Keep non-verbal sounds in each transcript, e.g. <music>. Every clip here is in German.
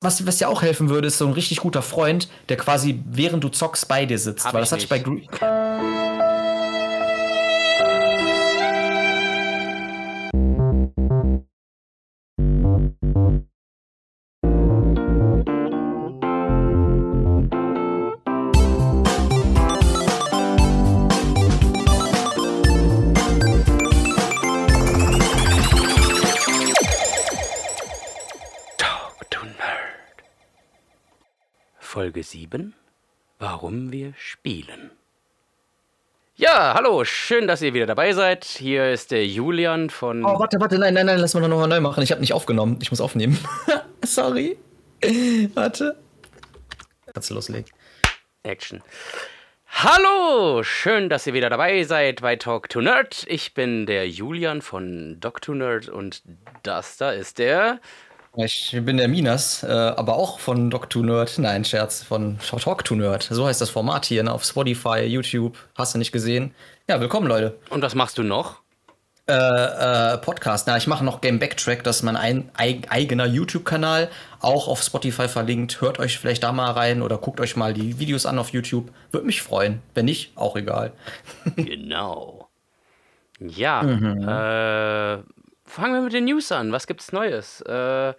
was, was dir auch helfen würde, ist so ein richtig guter Freund, der quasi während du zockst bei dir sitzt. Hab Weil das hatte ich bei. Gre 7. Warum wir spielen. Ja, hallo, schön, dass ihr wieder dabei seid. Hier ist der Julian von. Oh, warte, warte, nein, nein, nein, lass mal nochmal neu machen. Ich habe nicht aufgenommen. Ich muss aufnehmen. <laughs> Sorry. warte. Kannst du loslegen. Action. Hallo, schön, dass ihr wieder dabei seid bei Talk to Nerd. Ich bin der Julian von Doc to Nerd und das da ist der. Ich bin der Minas, äh, aber auch von Doc to Nerd. Nein, Scherz, von Talk to Nerd. So heißt das Format hier ne? auf Spotify, YouTube. Hast du nicht gesehen? Ja, willkommen, Leute. Und was machst du noch? Äh, äh, Podcast. Na, ich mache noch Game Backtrack, das ist mein ein, eig, eigener YouTube-Kanal, auch auf Spotify verlinkt. Hört euch vielleicht da mal rein oder guckt euch mal die Videos an auf YouTube. Würde mich freuen. Wenn nicht, auch egal. <laughs> genau. Ja, äh, fangen wir mit den News an. Was gibt's Neues? Äh,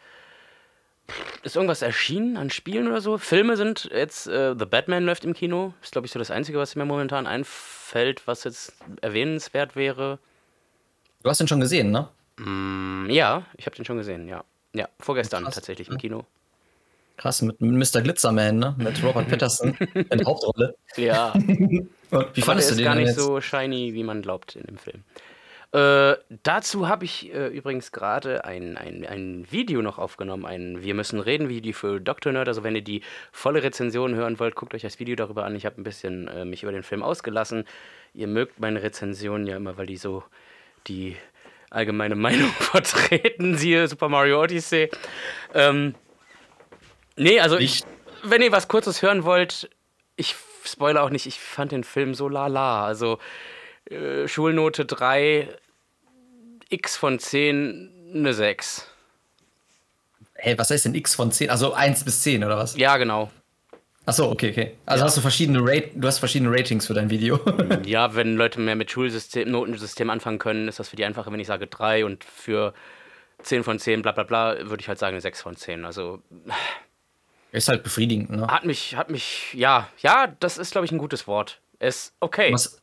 ist irgendwas erschienen an Spielen oder so? Filme sind jetzt, äh, The Batman läuft im Kino. Ist, glaube ich, so das Einzige, was mir momentan einfällt, was jetzt erwähnenswert wäre. Du hast den schon gesehen, ne? Mm, ja, ich habe den schon gesehen, ja. Ja, vorgestern Krass. tatsächlich im Kino. Krass, mit, Mr. Glitzerman, ne? Mit Robert <laughs> Patterson in der Hauptrolle. Ja, <laughs> Und wie aber der fandest du ist den gar nicht jetzt? so shiny, wie man glaubt in dem Film. Äh, dazu habe ich äh, übrigens gerade ein, ein, ein Video noch aufgenommen, ein Wir müssen reden Video für Dr. Nerd. Also wenn ihr die volle Rezension hören wollt, guckt euch das Video darüber an. Ich habe ein bisschen äh, mich über den Film ausgelassen. Ihr mögt meine Rezensionen ja immer, weil die so die allgemeine <laughs> Meinung vertreten, siehe Super Mario Odyssey. Ähm, nee, also ich, wenn ihr was Kurzes hören wollt, ich spoilere auch nicht, ich fand den Film so lala. Also äh, Schulnote 3, X von 10, eine 6. Hey, was heißt denn X von 10? Also 1 bis 10 oder was? Ja, genau. Achso, okay, okay. Also Ja. hast du verschiedene Rate, du hast verschiedene Ratings für dein Video. <laughs> Ja, wenn Leute mehr mit Schulsystem, Notensystem anfangen können, ist das für die einfacher, wenn ich sage 3 und für 10 von 10, bla bla bla, würde ich halt sagen eine 6 von 10. Also <sighs> Ist halt befriedigend, ne? hat mich, hat mich, ja, ja, das ist, glaube ich, ein gutes Wort. Ist okay. Was,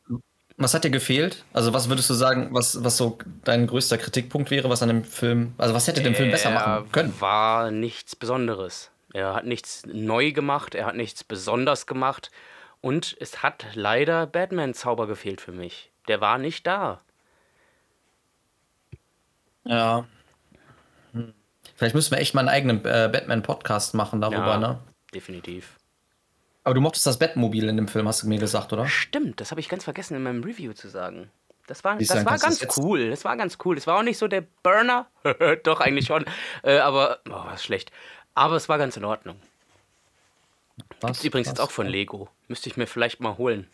was hat dir gefehlt? Also, was würdest du sagen, was, was so dein größter Kritikpunkt wäre, was an dem Film, also was hätte den Film besser machen können? War nichts Besonderes. Er hat nichts neu gemacht, er hat nichts besonders gemacht. Und es hat leider Batman-Zauber gefehlt für mich. Der war nicht da. Ja. Hm. Vielleicht müssen wir echt mal einen eigenen äh, Batman-Podcast machen darüber, Ja, ne? definitiv. Aber du mochtest das Batmobil in dem Film, hast du mir gesagt, oder? Stimmt, das habe ich ganz vergessen in meinem Review zu sagen. Das war, das war ganz jetzt- cool. Das war ganz cool. Das war auch nicht so der Burner. <laughs> Doch, eigentlich schon. Äh, aber, oh, was schlecht. Aber es war ganz in Ordnung. Was, Ist übrigens jetzt was? auch von Lego. Müsste ich mir vielleicht mal holen.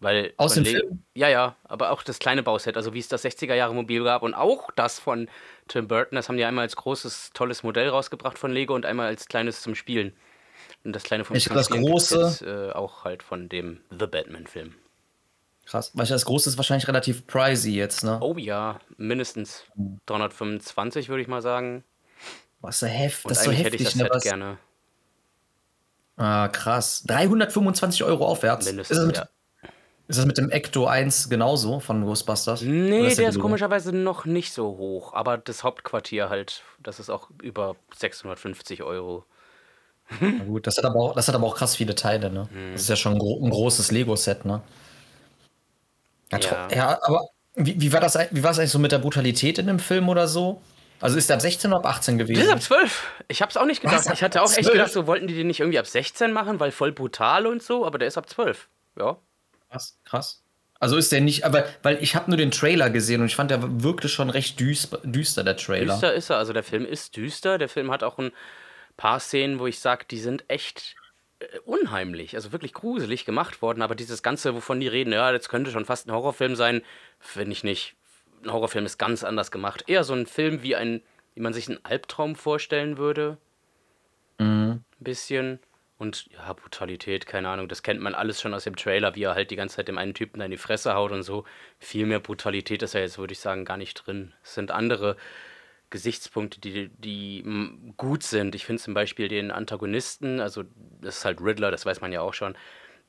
Weil Aus dem Le- Film? Ja, ja, aber auch das kleine Bauset, also wie es das 60er Jahre Mobil gab und auch das von Tim Burton, das haben die einmal als großes, tolles Modell rausgebracht von Lego und einmal als kleines zum Spielen. Und das kleine glaub, das große- jetzt, äh, auch halt von dem The Batman-Film. Krass. Weil das große ist wahrscheinlich relativ pricey jetzt, ne? Oh ja, mindestens 325 würde ich mal sagen. Was ist so heft, Und das ist so eigentlich hätte ich heftig, das ne? Was? gerne. Ah, krass. 325 Euro aufwärts. Mindestens, ist, das mit, ja. ist das mit dem Ecto 1 genauso von Ghostbusters? Nee, der ist billiger? komischerweise noch nicht so hoch. Aber das Hauptquartier halt, das ist auch über 650 Euro. Na gut, das hat, aber auch, das hat aber auch krass viele Teile, ne? Mhm. Das ist ja schon ein, gro ein großes Lego-Set, ne? Ja, Ja. ja aber wie, wie war das wie war es eigentlich so mit der Brutalität in dem Film oder so? Also ist der ab 16 oder ab 18 Das ist gewesen? ab 12. Ich hab's auch nicht gedacht. Was? Ich hatte auch echt 12? gedacht, so wollten die den nicht irgendwie ab 16 machen, weil voll brutal und so, aber der ist ab 12. Ja. Krass, krass. Also ist der nicht, aber weil ich habe nur den Trailer gesehen und ich fand, der wirkte schon recht düster, düster der Trailer. Düster ist er. Also der Film ist düster. Der Film hat auch ein paar Szenen, wo ich sage, die sind echt äh, unheimlich, also wirklich gruselig gemacht worden. Aber dieses Ganze, wovon die reden, ja, das könnte schon fast ein Horrorfilm sein, finde ich nicht. Ein Horrorfilm ist ganz anders gemacht. Eher so ein Film wie ein, wie man sich einen Albtraum vorstellen würde. Mhm. bisschen. Und ja, Brutalität, keine Ahnung, das kennt man alles schon aus dem Trailer, wie er halt die ganze Zeit dem einen Typen in die Fresse haut und so. Viel mehr Brutalität ist ja jetzt, würde ich sagen, gar nicht drin. Es sind andere Gesichtspunkte, die, die gut sind. Ich finde zum Beispiel den Antagonisten, also das ist halt Riddler, das weiß man ja auch schon,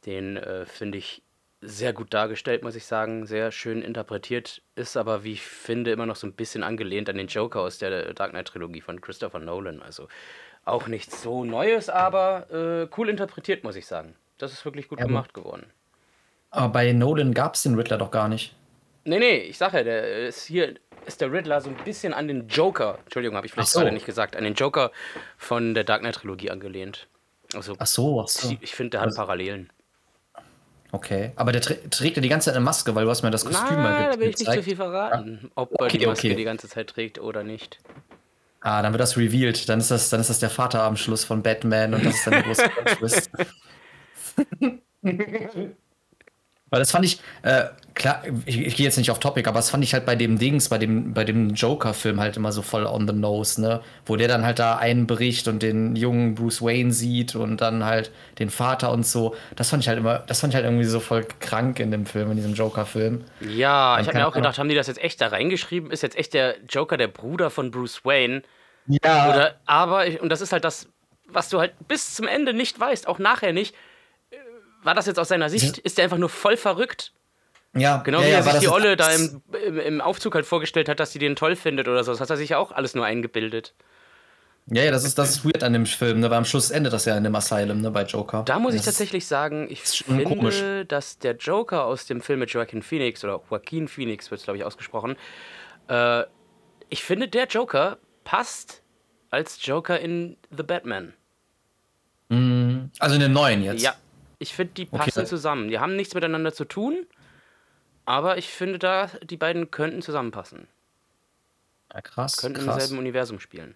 den äh, finde ich sehr gut dargestellt, muss ich sagen, sehr schön interpretiert, ist aber, wie ich finde, immer noch so ein bisschen angelehnt an den Joker aus der Dark Knight-Trilogie von Christopher Nolan. Also auch nichts so Neues, aber äh, cool interpretiert, muss ich sagen. Das ist wirklich gut ja, gemacht geworden. Aber bei Nolan gab es den Riddler doch gar nicht. Nee, nee, ich sage ja, der ist hier ist der Riddler so ein bisschen an den Joker, Entschuldigung, habe ich vielleicht so. gerade nicht gesagt, an den Joker von der Dark Knight Trilogie angelehnt. Also, ach so, ach so. Ich, finde, der hat also, Parallelen. Okay, aber der trägt ja die ganze Zeit eine Maske, weil du hast mir das Kostüm Nein, mal da will ich nicht zu viel verraten, ob er die Maske okay. die ganze Zeit trägt oder nicht. Ah, dann wird das revealed. Dann ist das, dann ist das der Vater am Schluss von Batman und das ist dann der große <laughs> Twist. <laughs> Weil das fand ich, äh, klar, ich, ich gehe jetzt nicht auf Topic, aber das fand ich halt bei dem Dings, bei dem, bei dem Joker-Film halt immer so voll on the nose, ne? Wo der dann halt da einbricht und den jungen Bruce Wayne sieht und dann halt den Vater und so. Das fand ich halt immer, das fand ich halt irgendwie so voll krank in dem Film, in diesem Joker-Film. Ja, dann ich habe mir auch gedacht, haben die das jetzt echt da reingeschrieben? Ist jetzt echt der Joker der Bruder von Bruce Wayne? Ja. Oder, aber, und das ist halt das, was du halt bis zum Ende nicht weißt, auch nachher nicht war das jetzt aus seiner Sicht? Ist der einfach nur voll verrückt? Ja, genau ja, wie er ja, sich die Olle da im, im, Aufzug halt vorgestellt hat, dass sie den toll findet oder so. Das hat er sich ja auch alles nur eingebildet. Ja, ja, das ist, das ist weird an dem Film, ne? weil am Schluss endet das ja in dem Asylum, ne, bei Joker. Da muss das ich tatsächlich sagen, ich finde, komisch. dass der Joker aus dem Film mit Joaquin Phoenix oder Joaquin Phoenix wird es, glaube ich, ausgesprochen, äh, ich finde, der Joker passt als Joker in The Batman. Mm, also in den neuen jetzt? Ja, ich finde, die passen okay. zusammen. Die haben nichts miteinander zu tun, aber ich finde da, die beiden könnten zusammenpassen. Ja, krass. Könnten krass. im selben Universum spielen.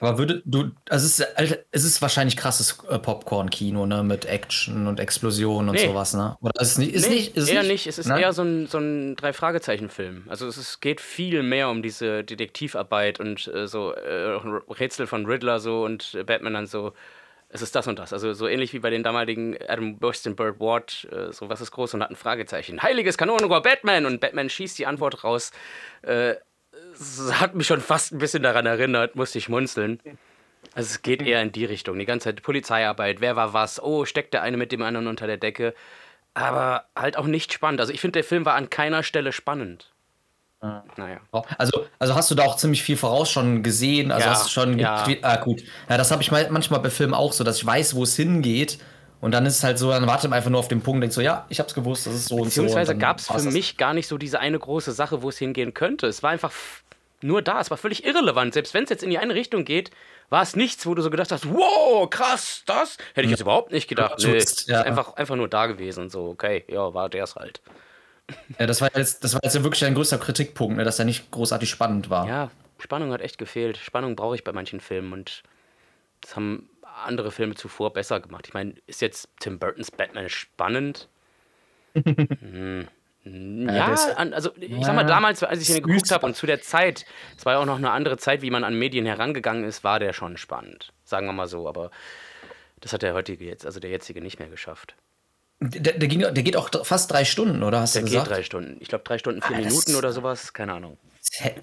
Aber würde du, also es ist, es ist wahrscheinlich krasses äh, Popcorn-Kino, ne, mit Action und Explosionen und nee. sowas, ne? Oder ist es nicht, ist nee, nicht, ist eher nicht, nicht. Es ist ne? eher so ein, so ein Drei-Fragezeichen-Film. Also es ist, geht viel mehr um diese Detektivarbeit und äh, so äh, Rätsel von Riddler so und Batman dann so es ist das und das. Also so ähnlich wie bei den damaligen Adam und Bird Ward, äh, so was ist groß und hat ein Fragezeichen. Heiliges Kanonenrohr Batman und Batman schießt die Antwort raus. Äh, hat mich schon fast ein bisschen daran erinnert, musste ich munzeln. Also es geht eher in die Richtung. Die ganze Zeit Polizeiarbeit, wer war was, oh, steckt der eine mit dem anderen unter der Decke. Aber halt auch nicht spannend. Also ich finde, der Film war an keiner Stelle spannend. Naja. Also, also hast du da auch ziemlich viel voraus schon gesehen? Also ja, hast du schon. Ja. Ah, gut. Ja, das habe ich manchmal bei Filmen auch so, dass ich weiß, wo es hingeht. Und dann ist es halt so, dann wartet man einfach nur auf den Punkt und denkt so, ja, ich habe es gewusst, das ist so und so. Beziehungsweise gab es für mich gar nicht so diese eine große Sache, wo es hingehen könnte. Es war einfach nur da. Es war völlig irrelevant. Selbst wenn es jetzt in die eine Richtung geht, war es nichts, wo du so gedacht hast, wow, krass, das hätte ich jetzt überhaupt nicht gedacht. Nee, ist einfach, einfach nur da gewesen. So, okay, ja, war der es halt. Ja, das war jetzt, das war jetzt wirklich ein größter Kritikpunkt, ne, dass er nicht großartig spannend war. Ja, Spannung hat echt gefehlt. Spannung brauche ich bei manchen Filmen und das haben andere Filme zuvor besser gemacht. Ich meine, ist jetzt Tim Burtons Batman spannend? <laughs> hm. Ja, also ich sag mal, damals, als ich ihn geguckt habe und zu der Zeit, es war ja auch noch eine andere Zeit, wie man an Medien herangegangen ist, war der schon spannend. Sagen wir mal so, aber das hat der heutige jetzt, also der jetzige nicht mehr geschafft. Der, der, ging, der geht auch fast drei Stunden, oder hast der du gesagt? Der geht drei Stunden. Ich glaube, drei Stunden, vier ah, Minuten oder sowas. Keine Ahnung.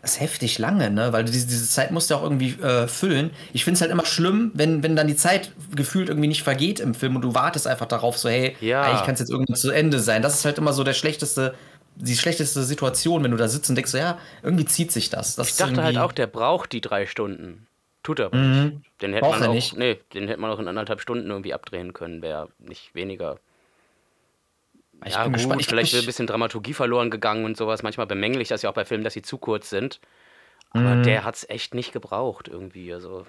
Das ist heftig lange, ne? Weil diese, diese Zeit musst du auch irgendwie äh, füllen. Ich finde es halt immer schlimm, wenn, wenn dann die Zeit gefühlt irgendwie nicht vergeht im Film und du wartest einfach darauf, so, hey, ja. eigentlich kann es jetzt irgendwann zu Ende sein. Das ist halt immer so der schlechteste, die schlechteste Situation, wenn du da sitzt und denkst, so, ja, irgendwie zieht sich das. das ich dachte halt auch, der braucht die drei Stunden. Tut er aber mhm. nicht. Den hätte man auch, nicht. Nee, den hätte man auch in anderthalb Stunden irgendwie abdrehen können, wäre nicht weniger. Ich ja, bin gut, gespannt. Ich vielleicht ein bisschen Dramaturgie verloren gegangen und sowas. Manchmal bemängel ich das ja auch bei Filmen, dass sie zu kurz sind. Aber mm. der hat es echt nicht gebraucht irgendwie. Also.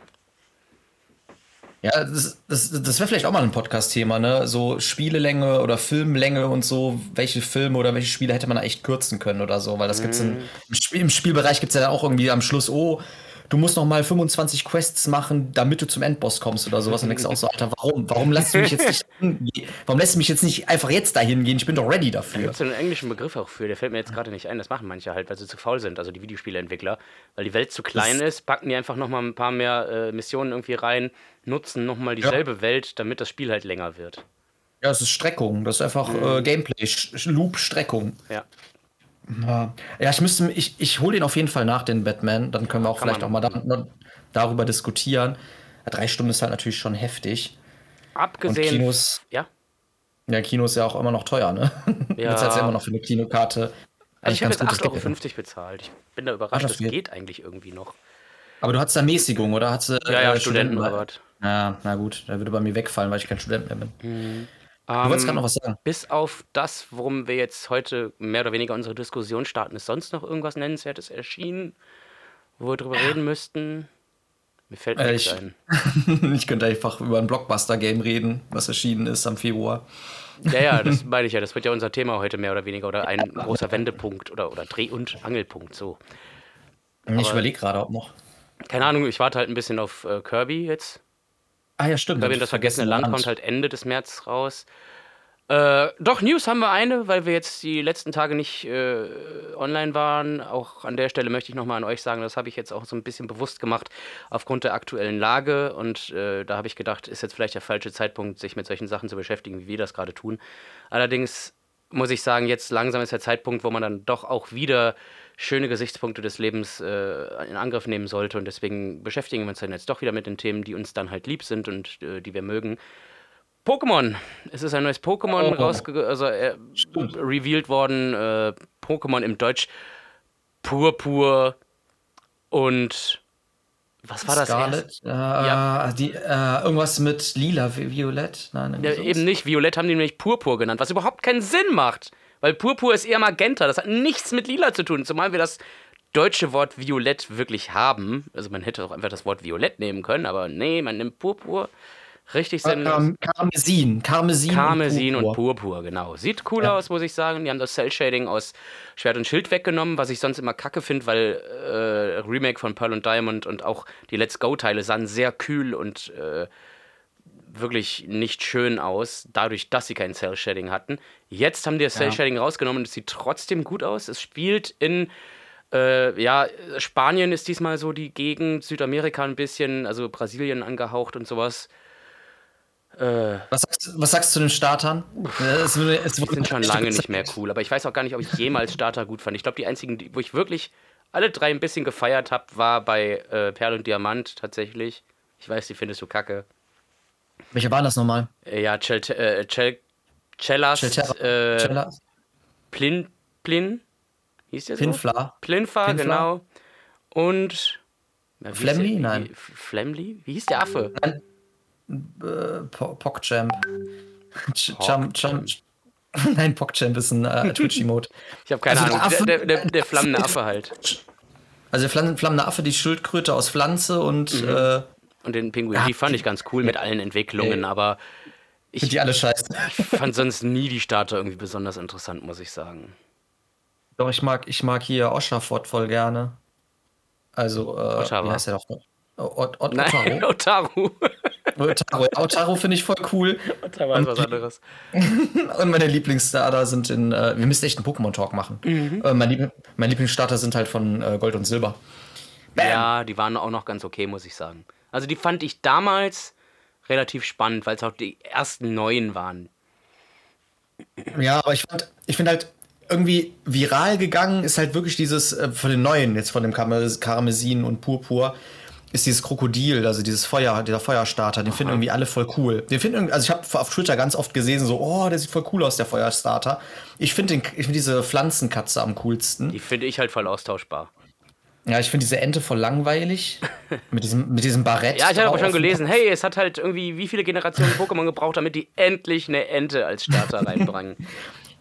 Ja, das, das, das wäre vielleicht auch mal ein Podcast-Thema, ne? So Spielelänge oder Filmlänge und so. Welche Filme oder welche Spiele hätte man da echt kürzen können oder so? Weil das mm. gibt's in, im, Spiel, im Spielbereich gibt es ja dann auch irgendwie am Schluss, oh, du musst noch mal 25 Quests machen, damit du zum Endboss kommst oder sowas. Und denkst auch so, Alter, warum? Warum lässt du mich jetzt nicht hingehen? Warum lässt du mich jetzt nicht einfach jetzt dahin gehen? Ich bin doch ready dafür. Da gibt es einen englischen Begriff auch für, der fällt mir jetzt gerade nicht ein. Das machen manche halt, weil sie zu faul sind, also die Videospieleentwickler. Weil die Welt zu klein das ist, packen die einfach noch mal ein paar mehr äh, Missionen irgendwie rein, nutzen nochmal dieselbe Welt, damit das Spiel halt länger wird. Ja, es ist Streckung. Das ist einfach äh, Gameplay, Loop-Streckung. Ja. Ja, ja ich müsste, ich, ich hole den auf jeden Fall nach, den Batman. Dann können wir auch kann vielleicht auch mal da, darüber diskutieren. Drei Stunden ist halt natürlich schon heftig. Und Abgesehen. Kinos, Ja. ja, Kino ist ja auch immer noch teuer, ne? Ja. Jetzt hat ja immer noch für eine Kinokarte. Also ich habe jetzt gutes 8,50 Euro bezahlt. Ich bin da überrascht, Ah, das das geht. geht eigentlich irgendwie noch. Aber du hattest da Mäßigung, oder? Hattest, du, Ja, ja, äh, Studentenrabatt. Ja, na gut, der würde bei mir wegfallen, weil ich kein Student mehr bin. Mhm. Du wolltest Ähm, gerade noch was sagen. Bis auf das, worum wir jetzt heute mehr oder weniger unsere Diskussion starten, ist sonst noch irgendwas Nennenswertes erschienen, wo wir drüber reden müssten? Mir fällt Äh, nichts ich- ein. <laughs> ich könnte einfach über ein Blockbuster-Game reden, was erschienen ist am Februar. Ja, ja, das <laughs> meine ich ja. Das wird ja unser Thema heute mehr oder weniger oder ein großer Wendepunkt oder, oder Dreh- und Angelpunkt. So. ich überlege gerade, ob noch. Keine Ahnung, ich warte halt ein bisschen auf äh, Kirby jetzt. Ah ja, stimmt. Kirby und das vergessene Land kommt halt Ende des März raus. Äh, doch, News haben wir eine, weil wir jetzt die letzten Tage nicht äh, online waren. Auch an der Stelle möchte ich nochmal an euch sagen, das habe ich jetzt auch so ein bisschen bewusst gemacht aufgrund der aktuellen Lage. Und äh, da habe ich gedacht, ist jetzt vielleicht der falsche Zeitpunkt, sich mit solchen Sachen zu beschäftigen, wie wir das gerade tun. Allerdings muss ich sagen, jetzt langsam ist der Zeitpunkt, wo man dann doch auch wieder schöne Gesichtspunkte des Lebens äh, in Angriff nehmen sollte. Und deswegen beschäftigen wir uns dann jetzt doch wieder mit den Themen, die uns dann halt lieb sind und äh, die wir mögen. Pokémon. Es ist ein neues Pokémon Oh. rausge also äh, revealed worden. Äh, Pokémon im Deutsch Purpur und was war das Scarlet? Äh, die, äh, irgendwas mit lila, vi- violett? Nein, Ja, eben nicht. Violett haben die nämlich Purpur genannt, was überhaupt keinen Sinn macht. Weil Purpur ist eher Magenta. Das hat nichts mit lila zu tun. Zumal wir das deutsche Wort Violett wirklich haben. Also man hätte auch einfach das Wort Violett nehmen können, aber nee, man nimmt Purpur. Richtig sinnlos. Ähm, Karmesin. Karmesin. Karmesin und Purpur. Purpur, genau. Sieht cool Ja. aus, muss ich sagen. Die haben das Cell-Shading aus Schwert und Schild weggenommen, was ich sonst immer kacke finde, weil äh, Remake von Pearl und Diamond und auch die Let's Go-Teile sahen sehr kühl und äh, wirklich nicht schön aus, dadurch, dass sie kein Cell-Shading hatten. Jetzt haben die das Cell-Shading rausgenommen und es sieht trotzdem gut aus. Es spielt in äh, ja, Spanien ist diesmal so die Gegend, Südamerika ein bisschen, also Brasilien angehaucht und sowas. Was, sagst, was sagst du zu den Startern? Es, es Die sind schon lange nicht mehr cool, aber ich weiß auch gar nicht, ob ich jemals Starter gut fand. Ich glaube, die einzigen, die, wo ich wirklich alle drei ein bisschen gefeiert habe, war bei äh, Perl und Diamant tatsächlich. Ich weiß, die findest du kacke. Welche waren das nochmal? Äh, ja, Chel, äh, Chel, Cellas, Chelterra- äh? Plin, Plin, hieß der so? Pinfla? Plinfa, Plinfa? genau. Und Flemly? der- Nein. Flemly? Wie hieß der Affe? Äh, Po- PogChamp. <laughs> Ch- Cham, Cham, <laughs> Nein, PogChamp ist ein äh, <laughs> Twitch-Emote. Ich habe keine Also der Ahnung. Affe- der, der, der flammende Affe halt. Also der Flam- flammende Affe, die Schildkröte aus Pflanze und Mhm. äh, Und den Pinguin, Ja, die fand ich ganz cool mit allen Entwicklungen, Ey. aber sind die alle scheiße. ich fand sonst nie die Starter irgendwie besonders interessant, muss ich sagen. Doch, ich mag, ich mag hier Oshafott voll gerne. Also, äh, Ottawa. wie heißt der doch? Ot, Ot, Nein, Otaru. <laughs> Otaru. Otaru, Otaru finde ich voll cool. Otaru ist was anderes. <laughs> Und meine Lieblingsstarter sind in. Äh, wir müssen echt einen Pokémon-Talk machen. Mhm. Äh, mein, Lieb mein Lieblingsstarter sind halt von äh, Gold und Silber. Ja, die waren auch noch ganz okay, muss ich sagen. Also die fand ich damals relativ spannend, weil es auch die ersten neuen waren. Ja, aber ich fand, ich finde halt irgendwie viral gegangen ist halt wirklich dieses äh, von den neuen, jetzt von dem Karme- Karmesin und Purpur, ist dieses Krokodil, also dieses Feuer, dieser Feuerstarter, den finden irgendwie alle voll cool. Den finden also ich habe auf Twitter ganz oft gesehen, so, oh, der sieht voll cool aus, der Feuerstarter. Ich finde den- ich find diese Pflanzenkatze am coolsten. Die finde ich halt voll austauschbar. Ja, ich finde diese Ente voll langweilig. <laughs> mit, diesem, mit diesem Barett. Ja, ich habe drauf. schon gelesen, hey, es hat halt irgendwie wie viele Generationen Pokémon gebraucht, damit die endlich eine Ente als Starter <laughs> reinbringen.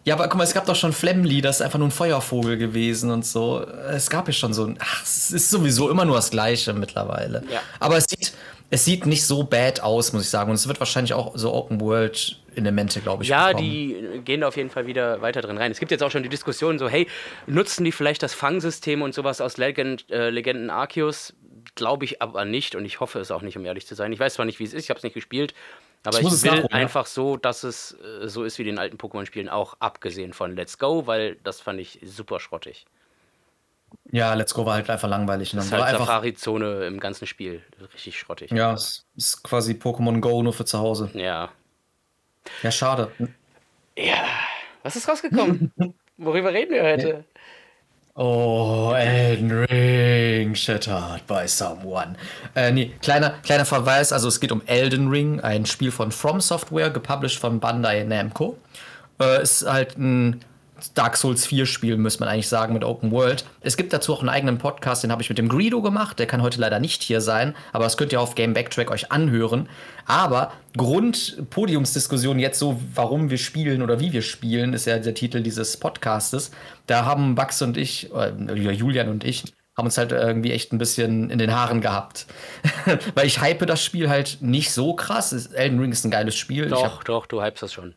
Ja, aber guck mal, es gab doch schon Flemly, das ist einfach nur ein Feuervogel gewesen und so. Es gab ja schon so ein. Ach, es ist sowieso immer nur das Gleiche mittlerweile. Ja. Aber es sieht, es sieht nicht so bad aus, muss ich sagen. Und es wird wahrscheinlich auch so Open World-Elemente, glaube ich. Ja, bekommen. die gehen da auf jeden Fall wieder weiter drin rein. Es gibt jetzt auch schon die Diskussion so, hey, nutzen die vielleicht das Fangsystem und sowas aus Legend, äh, Legenden Arceus? Glaube ich aber nicht und ich hoffe es auch nicht, um ehrlich zu sein. Ich weiß zwar nicht, wie es ist, ich habe es nicht gespielt, aber Ich will nachholen, einfach so, dass es äh, so ist wie den alten Pokémon-Spielen, auch abgesehen von Let's Go, weil das fand ich super schrottig. Ja, Let's Go war halt einfach langweilig. Das ist halt Safari-Zone im ganzen Spiel. Richtig schrottig. Ja, es ist quasi Pokémon Go nur für zu Hause. Ja. Ja, schade. Ja, was ist rausgekommen? <laughs> Worüber reden wir heute? Oh, Elden Ring, shattered by someone. Äh, nee, kleiner, kleiner Verweis, also es geht um Elden Ring, ein Spiel von From Software, gepublished von Bandai Namco. Äh, ist halt ein Dark Souls 4 Spiel, müsste man eigentlich sagen, mit Open World. Es gibt dazu auch einen eigenen Podcast, den habe ich mit dem Greedo gemacht. Der kann heute leider nicht hier sein, aber das könnt ihr auf Game Backtrack euch anhören. Aber Grund-Podiumsdiskussion jetzt so, warum wir spielen oder wie wir spielen, ist ja der Titel dieses Podcastes. Da haben Bax und ich, äh, Julian und ich, haben uns halt irgendwie echt ein bisschen in den Haaren gehabt. <laughs> Weil ich hype das Spiel halt nicht so krass. Elden Ring ist ein geiles Spiel. Doch, hab, doch, du hypest das schon.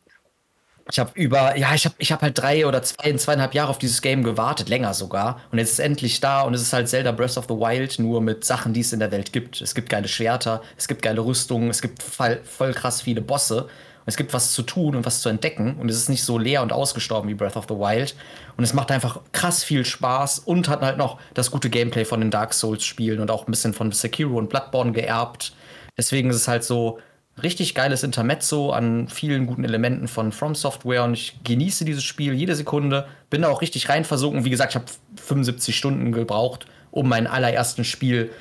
Ich habe über, ja, ich habe ich hab halt drei oder zwei, zweieinhalb Jahre auf dieses Game gewartet, länger sogar. Und jetzt ist es endlich da und es ist halt Zelda Breath of the Wild, nur mit Sachen, die es in der Welt gibt. Es gibt geile Schwerter, es gibt geile Rüstungen, es gibt voll, voll krass viele Bosse. Und es gibt was zu tun und was zu entdecken. Und es ist nicht so leer und ausgestorben wie Breath of the Wild. Und es macht einfach krass viel Spaß und hat halt noch das gute Gameplay von den Dark Souls-Spielen und auch ein bisschen von Sekiro und Bloodborne geerbt. Deswegen ist es halt so, richtig geiles Intermezzo an vielen guten Elementen von From Software und ich genieße dieses Spiel jede Sekunde, bin da auch richtig rein versunken. Wie gesagt, ich habe 75 Stunden gebraucht, um mein allerersten Spiel,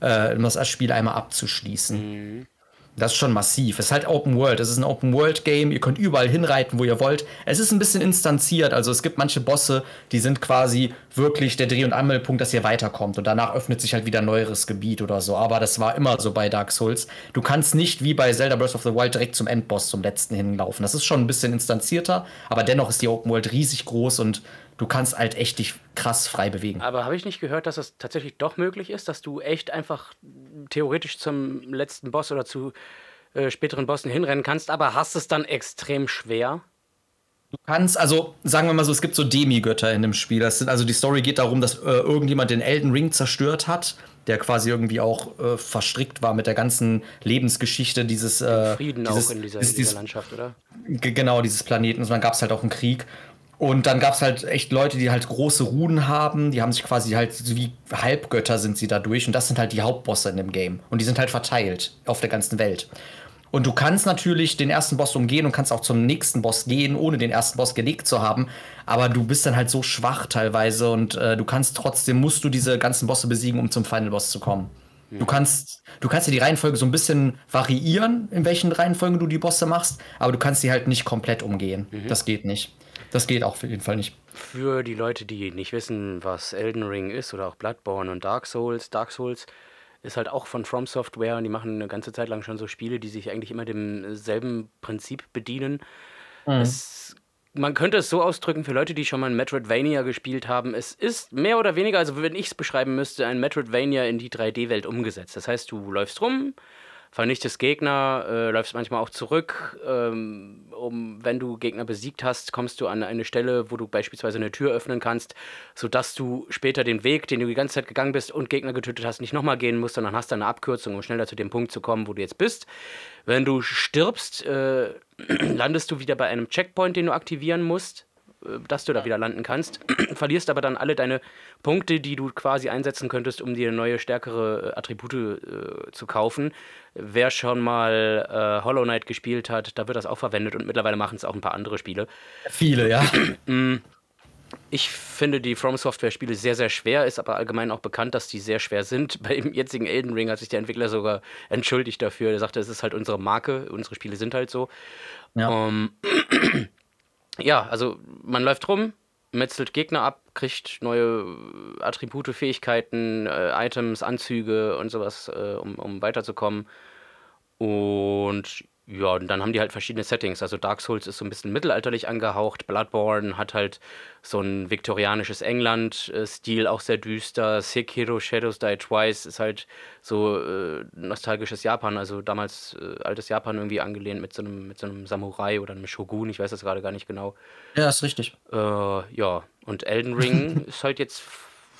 äh, das Spiel einmal abzuschließen. Mhm. Das ist schon massiv. Es ist halt Open World. Es ist ein Open World Game. Ihr könnt überall hinreiten, wo ihr wollt. Es ist ein bisschen instanziert. Also es gibt manche Bosse, die sind quasi wirklich der Dreh- und Anmeldepunkt, dass ihr weiterkommt. Und danach öffnet sich halt wieder ein neueres Gebiet oder so. Aber das war immer so bei Dark Souls. Du kannst nicht wie bei Zelda Breath of the Wild direkt zum Endboss, zum letzten hinlaufen. Das ist schon ein bisschen instanzierter. Aber dennoch ist die Open World riesig groß und du kannst halt echt dich krass frei bewegen. Aber habe ich nicht gehört, dass das tatsächlich doch möglich ist, dass du echt einfach theoretisch zum letzten Boss oder zu äh, späteren Bossen hinrennen kannst, aber hast es dann extrem schwer? Du kannst, also sagen wir mal so, es gibt so Demigötter in dem Spiel. Das sind, also die Story geht darum, dass äh, irgendjemand den Elden Ring zerstört hat, der quasi irgendwie auch äh, verstrickt war mit der ganzen Lebensgeschichte dieses äh, Frieden dieses, auch in dieser, dieses, dieser Landschaft, oder? Genau, dieses Planeten. Und dann gab es halt auch einen Krieg. Und dann gab es halt echt Leute, die halt große Runen haben, die haben sich quasi halt wie Halbgötter sind sie dadurch. Und das sind halt die Hauptbosse in dem Game. Und die sind halt verteilt auf der ganzen Welt. Und du kannst natürlich den ersten Boss umgehen und kannst auch zum nächsten Boss gehen, ohne den ersten Boss gelegt zu haben. Aber du bist dann halt so schwach teilweise und äh, du kannst trotzdem, musst du diese ganzen Bosse besiegen, um zum Final Boss zu kommen. Mhm. Du kannst, du kannst dir die Reihenfolge so ein bisschen variieren, in welchen Reihenfolgen du die Bosse machst, aber du kannst sie halt nicht komplett umgehen. Mhm. Das geht nicht. Das geht auch auf jeden Fall nicht. Für die Leute, die nicht wissen, was Elden Ring ist oder auch Bloodborne und Dark Souls, Dark Souls ist halt auch von From Software und die machen eine ganze Zeit lang schon so Spiele, die sich eigentlich immer demselben Prinzip bedienen. Mhm. Es, man könnte es so ausdrücken für Leute, die schon mal ein Metroidvania gespielt haben. Es ist mehr oder weniger, also wenn ich es beschreiben müsste, ein Metroidvania in die 3D-Welt umgesetzt. Das heißt, du läufst rum, vernichtest Gegner, äh, läufst manchmal auch zurück. Ähm, um, wenn du Gegner besiegt hast, kommst du an eine Stelle, wo du beispielsweise eine Tür öffnen kannst, sodass du später den Weg, den du die ganze Zeit gegangen bist und Gegner getötet hast, nicht nochmal gehen musst, sondern hast eine Abkürzung, um schneller zu dem Punkt zu kommen, wo du jetzt bist. Wenn du stirbst, äh, <clears throat> landest du wieder bei einem Checkpoint, den du aktivieren musst dass du da wieder landen kannst, <clears throat> verlierst aber dann alle deine Punkte, die du quasi einsetzen könntest, um dir neue, stärkere äh, Attribute äh, zu kaufen. Wer schon mal äh, Hollow Knight gespielt hat, da wird das auch verwendet und mittlerweile machen es auch ein paar andere Spiele. Viele, ja. <clears throat> Mm. Ich finde die From Software Spiele sehr, sehr schwer, ist aber allgemein auch bekannt, dass die sehr schwer sind. <laughs> Beim jetzigen Elden Ring hat sich der Entwickler sogar entschuldigt dafür. Er sagte, es ist halt unsere Marke, unsere Spiele sind halt so. Ja. Um, <clears throat> ja, also man läuft rum, metzelt Gegner ab, kriegt neue Attribute, Fähigkeiten, äh, Items, Anzüge und sowas, äh, um, um weiterzukommen. Und ja, und dann haben die halt verschiedene Settings. Also Dark Souls ist so ein bisschen mittelalterlich angehaucht. Bloodborne hat halt so ein viktorianisches England-Stil, auch sehr düster. Sekiro Shadows Die Twice ist halt so äh, nostalgisches Japan, also damals äh, altes Japan irgendwie angelehnt mit so einem, mit so einem Samurai oder einem Shogun, ich weiß das gerade gar nicht genau. Ja, ist richtig. Äh, ja, und Elden Ring <laughs> ist halt jetzt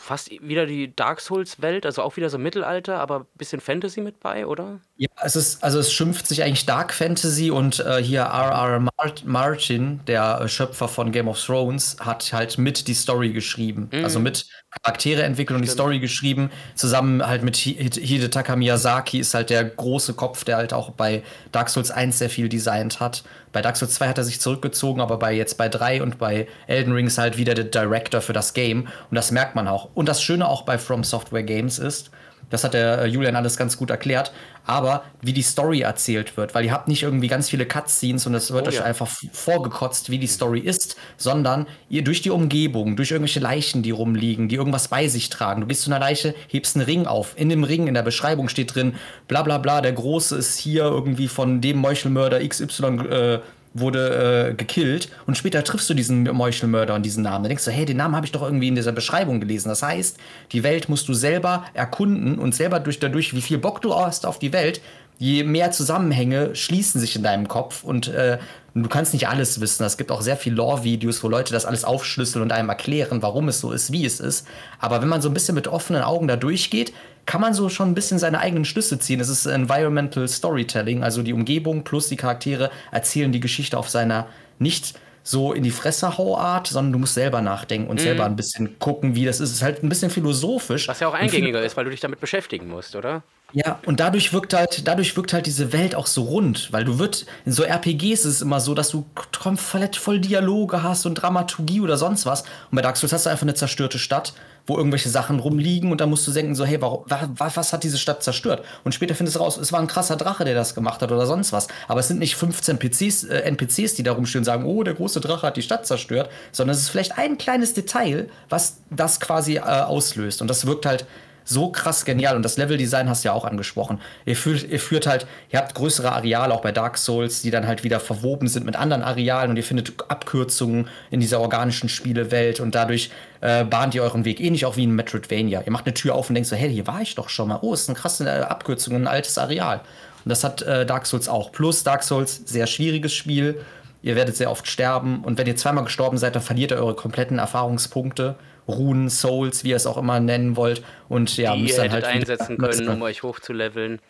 fast wieder die Dark Souls-Welt, also auch wieder so Mittelalter, aber ein bisschen Fantasy mit bei, oder? Ja, es ist, also es schimpft sich eigentlich Dark Fantasy und äh, hier R.R. Martin, der Schöpfer von Game of Thrones, hat halt mit die Story geschrieben. Mhm. Also mit Charaktere entwickelt und die Story geschrieben. Zusammen halt mit Hidetaka Miyazaki ist halt der große Kopf, der halt auch bei Dark Souls 1 sehr viel designt hat. Bei Dark Souls 2 hat er sich zurückgezogen, aber bei jetzt bei 3 und bei Elden Ring ist halt wieder der Director für das Game. Und das merkt man auch. Und das Schöne auch bei From Software Games ist, das hat der äh, Julian alles ganz gut erklärt. Aber wie die Story erzählt wird, weil ihr habt nicht irgendwie ganz viele Cutscenes und es wird oh, euch ja. einfach vorgekotzt, wie die Story ist, sondern ihr durch die Umgebung, durch irgendwelche Leichen, die rumliegen, die irgendwas bei sich tragen. Du gehst zu einer Leiche, hebst einen Ring auf. In dem Ring, in der Beschreibung steht drin, bla bla bla, der Große ist hier irgendwie von dem Meuchelmörder XY äh, wurde äh, gekillt und später triffst du diesen Meuchelmörder und diesen Namen. Da denkst du, hey, den Namen habe ich doch irgendwie in dieser Beschreibung gelesen. Das heißt, die Welt musst du selber erkunden und selber durch dadurch, wie viel Bock du hast auf die Welt, je mehr Zusammenhänge schließen sich in deinem Kopf und äh, du kannst nicht alles wissen. Es gibt auch sehr viele Lore-Videos, wo Leute das alles aufschlüsseln und einem erklären, warum es so ist, wie es ist. Aber wenn man so ein bisschen mit offenen Augen da durchgeht, kann man so schon ein bisschen seine eigenen Schlüsse ziehen. Es ist Environmental Storytelling, also die Umgebung plus die Charaktere erzählen die Geschichte auf seiner nicht so in die Fresse Art, sondern du musst selber nachdenken und mhm. selber ein bisschen gucken, wie das ist. Es ist halt ein bisschen philosophisch. Was ja auch eingängiger ist, weil du dich damit beschäftigen musst, oder? Ja, und dadurch wirkt halt, dadurch wirkt halt diese Welt auch so rund, weil du wird, in so RPGs ist es immer so, dass du komplett voll Dialoge hast und Dramaturgie oder sonst was. Und bei Dark Souls hast du einfach eine zerstörte Stadt, wo irgendwelche Sachen rumliegen und dann musst du denken so, hey, warum, was, was hat diese Stadt zerstört? Und später findest du raus, es war ein krasser Drache, der das gemacht hat oder sonst was. Aber es sind nicht 15 PCs, äh, NPCs, die da rumstehen und sagen, oh, der große Drache hat die Stadt zerstört, sondern es ist vielleicht ein kleines Detail, was das quasi äh, auslöst. Und das wirkt halt so krass genial. Und das Leveldesign hast du ja auch angesprochen. Ihr führt, ihr führt halt, ihr habt größere Areale, auch bei Dark Souls, die dann halt wieder verwoben sind mit anderen Arealen und ihr findet Abkürzungen in dieser organischen Spielewelt und dadurch äh, bahnt ihr euren Weg. Ähnlich auch wie in Metroidvania. Ihr macht eine Tür auf und denkt so, hey, hier war ich doch schon mal. Oh, ist eine krasse äh, Abkürzung, ein altes Areal. Und das hat äh, Dark Souls auch. Plus Dark Souls, sehr schwieriges Spiel. Ihr werdet sehr oft sterben und wenn ihr zweimal gestorben seid, dann verliert ihr eure kompletten Erfahrungspunkte Runen, Souls, wie ihr es auch immer nennen wollt. Und ja, die müsst dann halt einsetzen können, um euch hochzuleveln.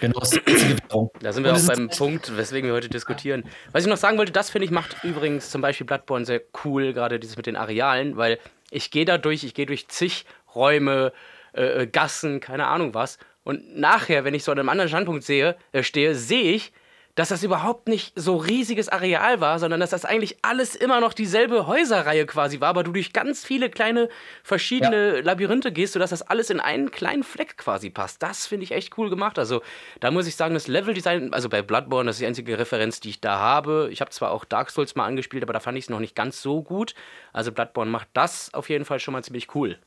Genau, das ist die Da sind wir auch beim Punkt, weswegen wir heute diskutieren. Was ich noch sagen wollte, das finde ich macht übrigens zum Beispiel Bloodborne sehr cool, gerade dieses mit den Arealen, weil ich gehe da durch, ich gehe durch zig Räume, äh, äh, Gassen, keine Ahnung was. Und nachher, wenn ich so an einem anderen Standpunkt sehe, äh, stehe, sehe ich, dass das überhaupt nicht so riesiges Areal war, sondern dass das eigentlich alles immer noch dieselbe Häuserreihe quasi war, aber du durch ganz viele kleine verschiedene ja. Labyrinthe gehst, sodass das alles in einen kleinen Fleck quasi passt. Das finde ich echt cool gemacht. Also da muss ich sagen, das Leveldesign, also bei Bloodborne, das ist die einzige Referenz, die ich da habe. Ich habe zwar auch Dark Souls mal angespielt, aber da fand ich es noch nicht ganz so gut. Also Bloodborne macht das auf jeden Fall schon mal ziemlich cool.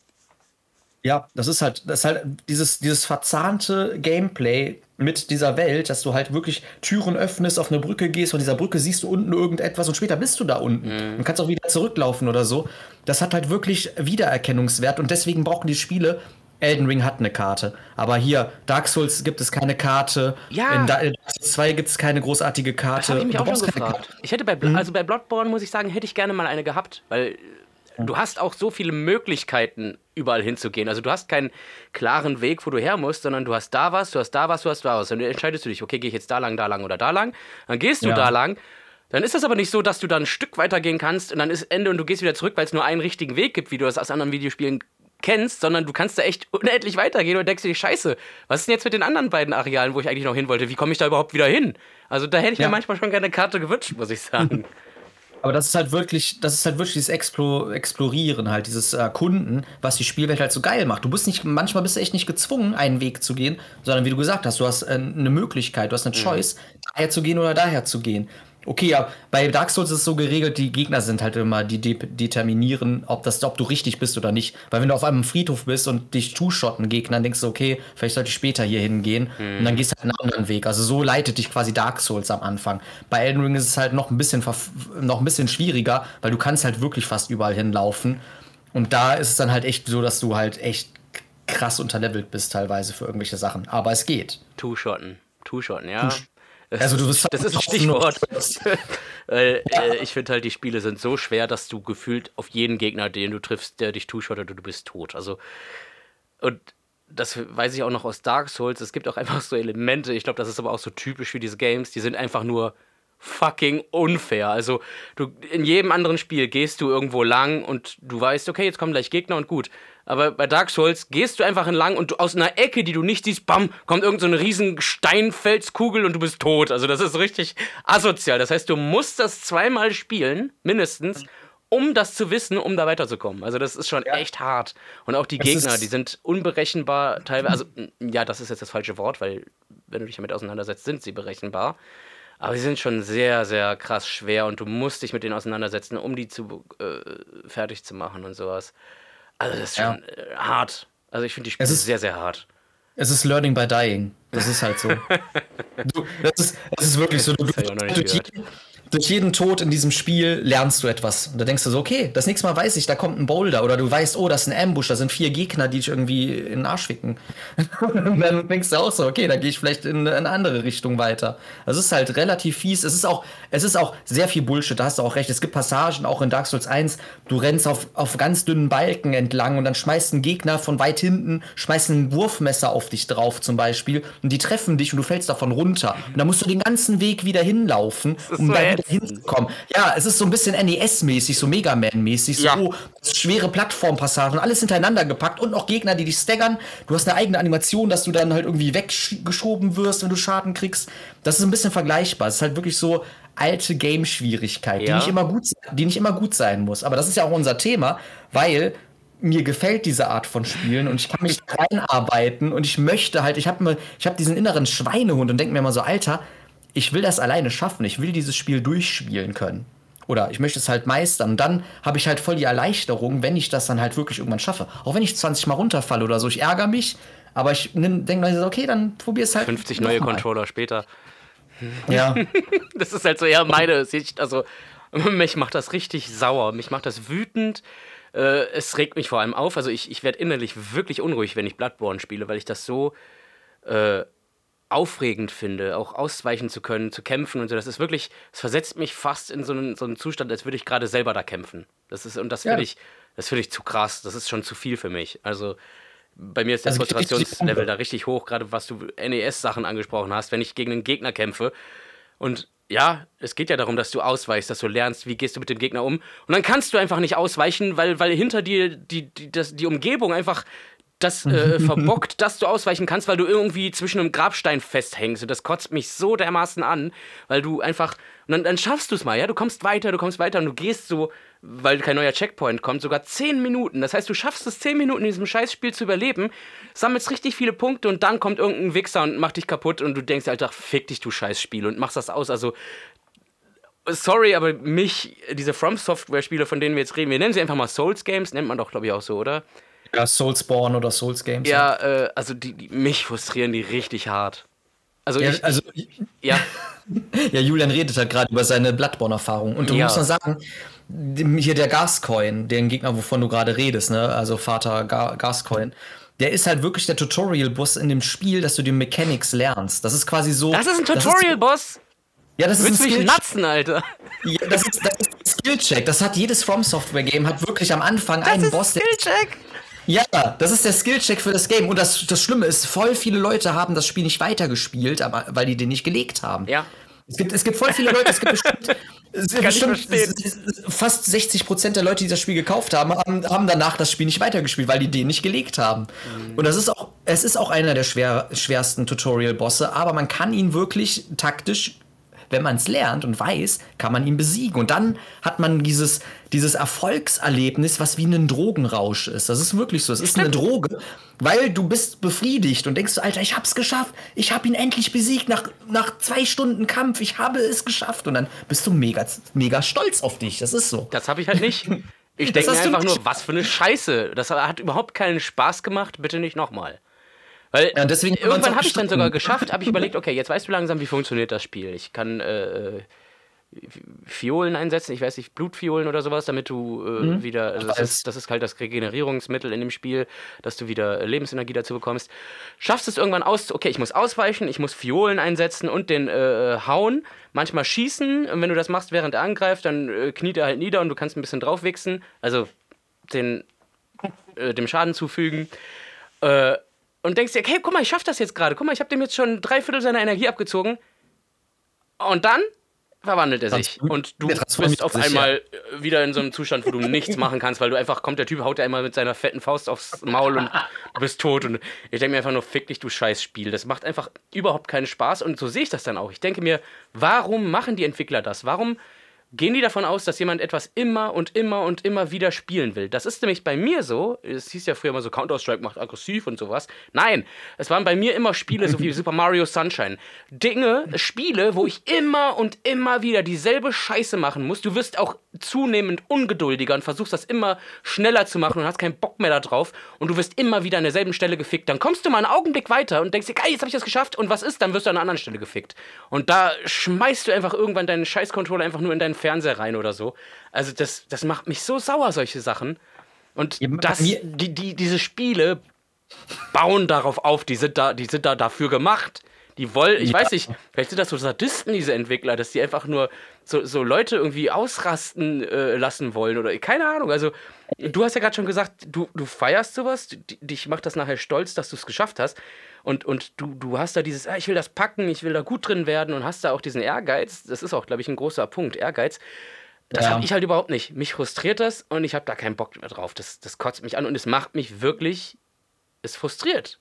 Ja, das ist halt, das ist halt dieses, dieses verzahnte Gameplay mit dieser Welt, dass du halt wirklich Türen öffnest, auf eine Brücke gehst, von dieser Brücke siehst du unten irgendetwas und später bist du da unten mhm. und kannst auch wieder zurücklaufen oder so. Das hat halt wirklich Wiedererkennungswert und deswegen brauchen die Spiele Elden Ring hat eine Karte. Aber hier, Dark Souls gibt es keine Karte. Ja. In Dark Souls 2 gibt es keine großartige Karte. Das ich mich auch schon gefragt. Ich hätte bei, mhm. also bei Bloodborne, muss ich sagen, hätte ich gerne mal eine gehabt, weil du hast auch so viele Möglichkeiten, überall hinzugehen. Also du hast keinen klaren Weg, wo du her musst, sondern du hast da was, du hast da was, du hast da was. Und dann entscheidest du dich, okay, gehe ich jetzt da lang, da lang oder da lang. Dann gehst du ja. da lang. Dann ist das aber nicht so, dass du dann ein Stück weiter gehen kannst und dann ist Ende und du gehst wieder zurück, weil es nur einen richtigen Weg gibt, wie du das aus anderen Videospielen kennst, sondern du kannst da echt unendlich weitergehen und denkst dir, scheiße, was ist denn jetzt mit den anderen beiden Arealen, wo ich eigentlich noch hin wollte? Wie komme ich da überhaupt wieder hin? Also da hätte ich ja. mir manchmal schon gerne eine Karte gewünscht, muss ich sagen. <laughs> Aber das ist halt wirklich, das ist halt wirklich dieses Explo Explorieren, halt, dieses Erkunden, was die Spielwelt halt so geil macht. Du bist nicht, manchmal bist du echt nicht gezwungen, einen Weg zu gehen, sondern wie du gesagt hast, du hast äh, eine Möglichkeit, du hast eine mhm. Choice, daher zu gehen oder daher zu gehen. Okay, ja, bei Dark Souls ist es so geregelt, die Gegner sind halt immer, die de determinieren, ob, das, ob du richtig bist oder nicht. Weil wenn du auf einem Friedhof bist und dich two-shotten Gegner, dann denkst du, okay, vielleicht sollte ich später hier hingehen. Mhm. Und dann gehst du halt einen anderen Weg. Also so leitet dich quasi Dark Souls am Anfang. Bei Elden Ring ist es halt noch ein bisschen, noch ein bisschen schwieriger, weil du kannst halt wirklich fast überall hinlaufen. Und da ist es dann halt echt so, dass du halt echt krass unterlevelt bist teilweise für irgendwelche Sachen. Aber es geht. Two-shotten. Two-shotten, ja. Two also du bist das ist ein Stichwort. <laughs> Weil, äh, ich finde halt, die Spiele sind so schwer, dass du gefühlt auf jeden Gegner, den du triffst, der dich two-shottet, du bist tot. Also, und das weiß ich auch noch aus Dark Souls, es gibt auch einfach so Elemente, ich glaube, das ist aber auch so typisch für diese Games, die sind einfach nur fucking unfair. Also du in jedem anderen Spiel gehst du irgendwo lang und du weißt, okay, jetzt kommen gleich Gegner und gut. Aber bei Dark Souls gehst du einfach entlang und du, aus einer Ecke, die du nicht siehst, bam, kommt irgendeine so riesen Steinfelskugel und du bist tot. Also das ist richtig asozial. Das heißt, du musst das zweimal spielen, mindestens, um das zu wissen, um da weiterzukommen. Also das ist schon ja. echt hart. Und auch die es Gegner, die sind unberechenbar teilweise. Also ja, das ist jetzt das falsche Wort, weil wenn du dich damit auseinandersetzt, sind sie berechenbar. Aber sie sind schon sehr, sehr krass schwer und du musst dich mit denen auseinandersetzen, um die zu äh, fertig zu machen und sowas. Also das ist schon ja. Äh, hart. Also ich finde die Spiele sehr, sehr hart. Es ist Learning by Dying. Das ist halt so. <laughs> du, das, ist, das ist wirklich so. Du, du, durch, durch jeden Tod in diesem Spiel lernst du etwas. Und da denkst du so, okay, das nächste Mal weiß ich, da kommt ein Boulder oder du weißt, oh, das ist ein Ambush, da sind vier Gegner, die dich irgendwie in den Arsch ficken. <laughs> Und dann denkst du auch so, okay, da gehe ich vielleicht in eine andere Richtung weiter. Das ist halt relativ fies. Es ist auch, es ist auch sehr viel Bullshit, da hast du auch recht. Es gibt Passagen, auch in Dark Souls 1, du rennst auf, auf ganz dünnen Balken entlang und dann schmeißt ein Gegner von weit hinten, schmeißt ein Wurfmesser auf dich drauf zum Beispiel und die treffen dich und du fällst davon runter. Und dann musst du den ganzen Weg wieder hinlaufen, um so da wieder hinzukommen. Ja, es ist so ein bisschen NES-mäßig, so Mega Man-mäßig, so ja. schwere Plattformpassagen, alles hintereinander gepackt und noch Gegner, die dich staggern. Du hast eine eigene Animation, dass du dann halt irgendwie weggeschoben wirst, wenn du Schaden kriegst. Das ist ein bisschen vergleichbar. Es ist halt wirklich so alte Game-Schwierigkeit, ja. die, nicht immer gut, die nicht immer gut sein muss. Aber das ist ja auch unser Thema, weil mir gefällt diese Art von Spielen und ich kann mich reinarbeiten und ich möchte halt, ich habe ich hab diesen inneren Schweinehund und denke mir immer so, Alter, ich will das alleine schaffen. Ich will dieses Spiel durchspielen können. Oder ich möchte es halt meistern. Und dann habe ich halt voll die Erleichterung, wenn ich das dann halt wirklich irgendwann schaffe. Auch wenn ich 20 Mal runterfalle oder so. Ich ärgere mich, aber ich denke mir, okay, dann probier es halt. 50 neue mal. Controller später. Ja. <laughs> <laughs> das ist halt so eher meine Sicht. Also, <laughs> mich macht das richtig sauer. Mich macht das wütend. Äh, es regt mich vor allem auf. Also, ich, ich werde innerlich wirklich unruhig, wenn ich Bloodborne spiele, weil ich das so. Äh, aufregend finde, auch ausweichen zu können, zu kämpfen und so. Das ist wirklich, es versetzt mich fast in so einen, so einen Zustand, als würde ich gerade selber da kämpfen. Das ist, und das finde ja. ich, das finde ich zu krass. Das ist schon zu viel für mich. Also bei mir ist der also Frustrationslevel da richtig hoch, gerade was du NES-Sachen angesprochen hast, wenn ich gegen einen Gegner kämpfe. Und ja, es geht ja darum, dass du ausweichst, dass du lernst, wie gehst du mit dem Gegner um. Und dann kannst du einfach nicht ausweichen, weil, weil hinter dir die, die, das, die Umgebung einfach das äh, <laughs> verbockt, dass du ausweichen kannst, weil du irgendwie zwischen einem Grabstein festhängst. Und das kotzt mich so dermaßen an, weil du einfach. Und dann, dann schaffst du es mal, ja? Du kommst weiter, du kommst weiter und du gehst so, weil kein neuer Checkpoint kommt, sogar 10 Minuten. Das heißt, du schaffst es 10 Minuten in diesem Scheißspiel zu überleben, sammelst richtig viele Punkte und dann kommt irgendein Wichser und macht dich kaputt und du denkst, Alter, fick dich, du Scheißspiel und machst das aus. Also. Sorry, aber mich, diese From Software-Spiele, von denen wir jetzt reden, wir nennen sie einfach mal Souls Games, nennt man doch, glaube ich, auch so, oder? Ja, Soulspawn oder Souls Games. Ja, äh, also die, die, mich frustrieren die richtig hart. Also, ja, ich, also ja. <laughs> ja, Julian redet halt gerade über seine Bloodborne-Erfahrung. Und du ja. musst noch sagen, hier der Gascoin, den Gegner, wovon du gerade redest, ne? Also Vater Ga Gascoin. Der ist halt wirklich der Tutorial-Boss in dem Spiel, dass du die Mechanics lernst. Das ist quasi so. Das ist ein Tutorial-Boss? Ja, das ist Willst ein Skill natzen, Alter. Ja, das ist, das ist ein Skill-Check. Das hat jedes From Software-Game, hat wirklich am Anfang das einen ist Boss. Skill-Check. Ja, das ist der Skillcheck für das Game. Und das, das Schlimme ist, voll viele Leute haben das Spiel nicht weitergespielt, aber, weil die den nicht gelegt haben. Ja. Es gibt, es gibt voll viele Leute, es gibt bestimmt, <laughs> bestimmt fast 60 Prozent der Leute, die das Spiel gekauft haben, haben, haben, danach das Spiel nicht weitergespielt, weil die den nicht gelegt haben. Mhm. Und das ist auch, es ist auch einer der schwer, schwersten Tutorial-Bosse, aber man kann ihn wirklich taktisch wenn man es lernt und weiß, kann man ihn besiegen. Und dann hat man dieses, dieses Erfolgserlebnis, was wie ein Drogenrausch ist. Das ist wirklich so. Es ist eine Droge, weil du bist befriedigt und denkst, Alter, ich hab's geschafft. Ich hab ihn endlich besiegt nach, nach zwei Stunden Kampf. Ich habe es geschafft. Und dann bist du mega, mega stolz auf dich. Das ist so. Das habe ich halt nicht. Ich <laughs> denke einfach nur, was für eine Scheiße. Das hat überhaupt keinen Spaß gemacht. Bitte nicht nochmal. Weil ja, deswegen irgendwann habe ich dann sogar geschafft, habe ich überlegt, okay, jetzt weißt du langsam, wie funktioniert das Spiel. Ich kann äh, Fiolen einsetzen, ich weiß nicht, Blutviolen oder sowas, damit du äh, mhm. wieder, also das, ist, das ist halt das Regenerierungsmittel in dem Spiel, dass du wieder Lebensenergie dazu bekommst. Schaffst es irgendwann aus, okay, ich muss ausweichen, ich muss Fiolen einsetzen und den äh, hauen, manchmal schießen. Und wenn du das machst, während er angreift, dann äh, kniet er halt nieder und du kannst ein bisschen draufwichsen, also den, äh, dem Schaden zufügen. Äh, und denkst dir, okay, guck mal, ich schaff das jetzt gerade. Guck mal, ich habe dem jetzt schon drei Viertel seiner Energie abgezogen. Und dann verwandelt er sich. Und du bist auf einmal ja. wieder in so einem Zustand, wo du nichts machen kannst, weil du einfach, kommt der Typ, haut dir einmal mit seiner fetten Faust aufs Maul und du bist tot. Und ich denke mir einfach nur, fick dich, du Scheißspiel. Das macht einfach überhaupt keinen Spaß und so sehe ich das dann auch. Ich denke mir, warum machen die Entwickler das? Warum gehen die davon aus, dass jemand etwas immer und immer und immer wieder spielen will. Das ist nämlich bei mir so. Es hieß ja früher immer so, Counter-Strike macht aggressiv und sowas. Nein, es waren bei mir immer Spiele, so wie <laughs> Super Mario Sunshine. Dinge, Spiele, wo ich immer und immer wieder dieselbe Scheiße machen muss. Du wirst auch zunehmend ungeduldiger und versuchst das immer schneller zu machen und hast keinen Bock mehr darauf und du wirst immer wieder an derselben Stelle gefickt. Dann kommst du mal einen Augenblick weiter und denkst dir, geil, jetzt habe ich das geschafft und was ist? Dann wirst du an einer anderen Stelle gefickt. Und da schmeißt du einfach irgendwann deinen Scheiß-Controller einfach nur in deinen Fernseher rein oder so. Also das, das macht mich so sauer, solche Sachen. Und ja, das, die, die, diese Spiele bauen darauf auf, die sind da, die sind da dafür gemacht. Die wollen, ich ja. weiß nicht, vielleicht sind das so Sadisten, diese Entwickler, dass die einfach nur so, so Leute irgendwie ausrasten äh, lassen wollen oder keine Ahnung. Also, du hast ja gerade schon gesagt, du, du feierst sowas, dich macht das nachher stolz, dass du es geschafft hast. Und, und du, du hast da dieses, ah, ich will das packen, ich will da gut drin werden und hast da auch diesen Ehrgeiz. Das ist auch, glaube ich, ein großer Punkt, Ehrgeiz. Das ja. habe ich halt überhaupt nicht. Mich frustriert das und ich habe da keinen Bock mehr drauf. Das, das kotzt mich an und es macht mich wirklich, es frustriert.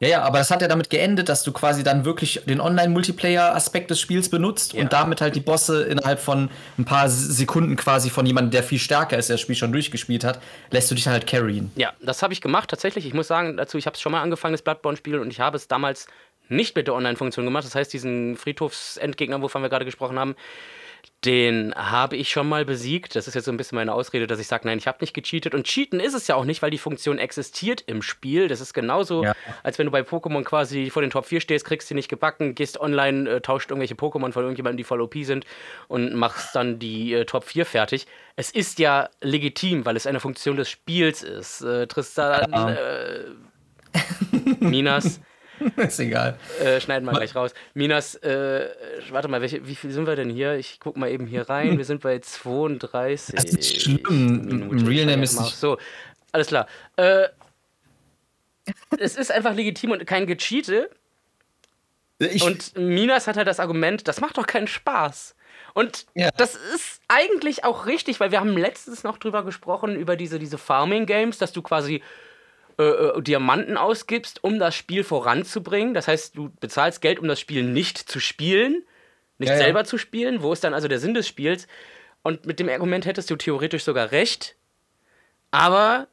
Ja, ja, aber das hat ja damit geendet, dass du quasi dann wirklich den Online-Multiplayer-Aspekt des Spiels benutzt ja. und damit halt die Bosse innerhalb von ein paar Sekunden quasi von jemandem, der viel stärker ist, der das Spiel schon durchgespielt hat, lässt du dich halt carryen. Ja, das habe ich gemacht tatsächlich. Ich muss sagen dazu, ich habe es schon mal angefangen, das Bloodborne-Spiel, und ich habe es damals nicht mit der Online-Funktion gemacht. Das heißt, diesen Friedhofsendgegner, wovon wir gerade gesprochen haben, den habe ich schon mal besiegt. Das ist jetzt so ein bisschen meine Ausrede, dass ich sage, nein, ich habe nicht gecheatet. Und cheaten ist es ja auch nicht, weil die Funktion existiert im Spiel. Das ist genauso, ja. als wenn du bei Pokémon quasi vor den Top 4 stehst, kriegst sie nicht gebacken, gehst online, äh, tauscht irgendwelche Pokémon von irgendjemandem, die voll OP sind und machst dann die äh, Top 4 fertig. Es ist ja legitim, weil es eine Funktion des Spiels ist. Äh, Tristan. Äh, Minas. <laughs> <laughs> ist egal. Äh, schneiden wir gleich raus. Minas, äh, warte mal, welche, wie viel sind wir denn hier? Ich guck mal eben hier rein. Wir sind bei 32. Das ist schlimm. Minuten. Real Name ist nicht. So, alles klar. Äh, es ist einfach legitim und kein Gecheate. Ich und Minas hat halt das Argument, das macht doch keinen Spaß. Und ja. das ist eigentlich auch richtig, weil wir haben letztens noch drüber gesprochen, über diese, diese Farming-Games, dass du quasi äh, äh, Diamanten ausgibst, um das Spiel voranzubringen. Das heißt, du bezahlst Geld, um das Spiel nicht zu spielen, nicht ja, selber ja. zu spielen. Wo ist dann also der Sinn des Spiels? Und mit dem Argument hättest du theoretisch sogar recht. Aber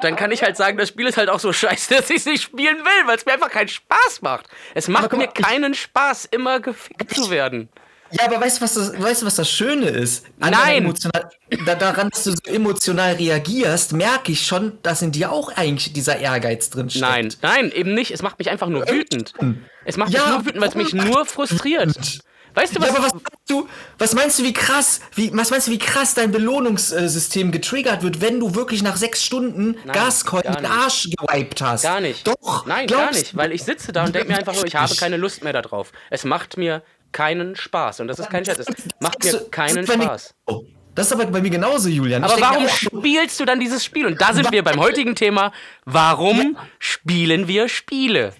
dann kann ich halt sagen, das Spiel ist halt auch so scheiße, <laughs> dass ich es nicht spielen will, weil es mir einfach keinen Spaß macht. Es macht mir keinen Spaß, immer gefickt zu werden. Ja, aber weißt du, was das, weißt was das Schöne ist? An Nein! Da, daran, dass du so emotional reagierst, merke ich schon, dass in dir auch eigentlich dieser Ehrgeiz drin steckt. Nein, nein, eben nicht. Es macht mich einfach nur wütend. Es macht ja, mich nur wütend, weil es mich nur frustriert. Weißt du, was, ja, aber was meinst du, was meinst du, wie krass, wie, was meinst du, wie krass dein Belohnungssystem getriggert wird, wenn du wirklich nach sechs Stunden Gascoin den Arsch gewiped hast? Gar nicht. Doch. Nein, gar nicht, weil ich sitze da und denke mir einfach nur, ich habe keine Lust mehr darauf. Es macht mir keinen Spaß. Und das ist kein Scherz. Es macht mir keinen Spaß. Das ist aber bei mir genauso, Julian. Aber warum spielst du dann dieses Spiel? Und da sind wir beim heutigen Thema. Warum spielen wir Spiele?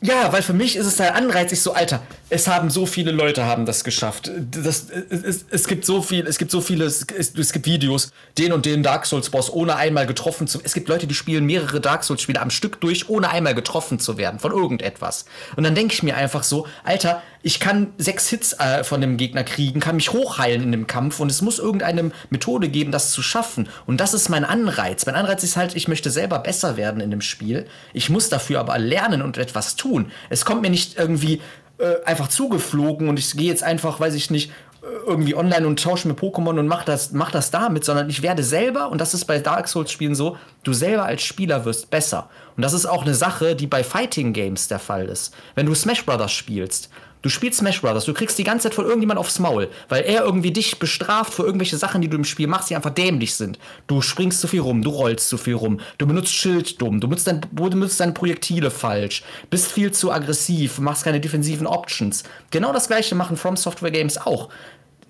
Ja, weil für mich ist es der Anreiz, ich so, Alter, es haben so viele Leute haben das geschafft. Das, es, es gibt so viel, es gibt so viele, es, es gibt Videos, den und den Dark Souls Boss ohne einmal getroffen zu. Es gibt Leute, die spielen mehrere Dark Souls Spiele am Stück durch, ohne einmal getroffen zu werden von irgendetwas. Und dann denke ich mir einfach so, Alter, ich kann sechs Hits äh, von dem Gegner kriegen, kann mich hochheilen in dem Kampf und es muss irgendeine Methode geben, das zu schaffen. Und das ist mein Anreiz. Mein Anreiz ist halt, ich möchte selber besser werden in dem Spiel. Ich muss dafür aber lernen und etwas tun. Es kommt mir nicht irgendwie äh, einfach zugeflogen und ich gehe jetzt einfach, weiß ich nicht, äh, irgendwie online und tausche mir Pokémon und mach das, mach das damit, sondern ich werde selber, und das ist bei Dark Souls-Spielen so, du selber als Spieler wirst besser. Und das ist auch eine Sache, die bei Fighting Games der Fall ist. Wenn du Smash Brothers spielst, Du spielst Smash Brothers, du kriegst die ganze Zeit von irgendjemand aufs Maul, weil er irgendwie dich bestraft für irgendwelche Sachen, die du im Spiel machst, die einfach dämlich sind. Du springst zu viel rum, du rollst zu viel rum, du benutzt Schild dumm, du benutzt, dein, du benutzt deine Projektile falsch, bist viel zu aggressiv, machst keine defensiven Options. Genau das gleiche machen From Software Games auch.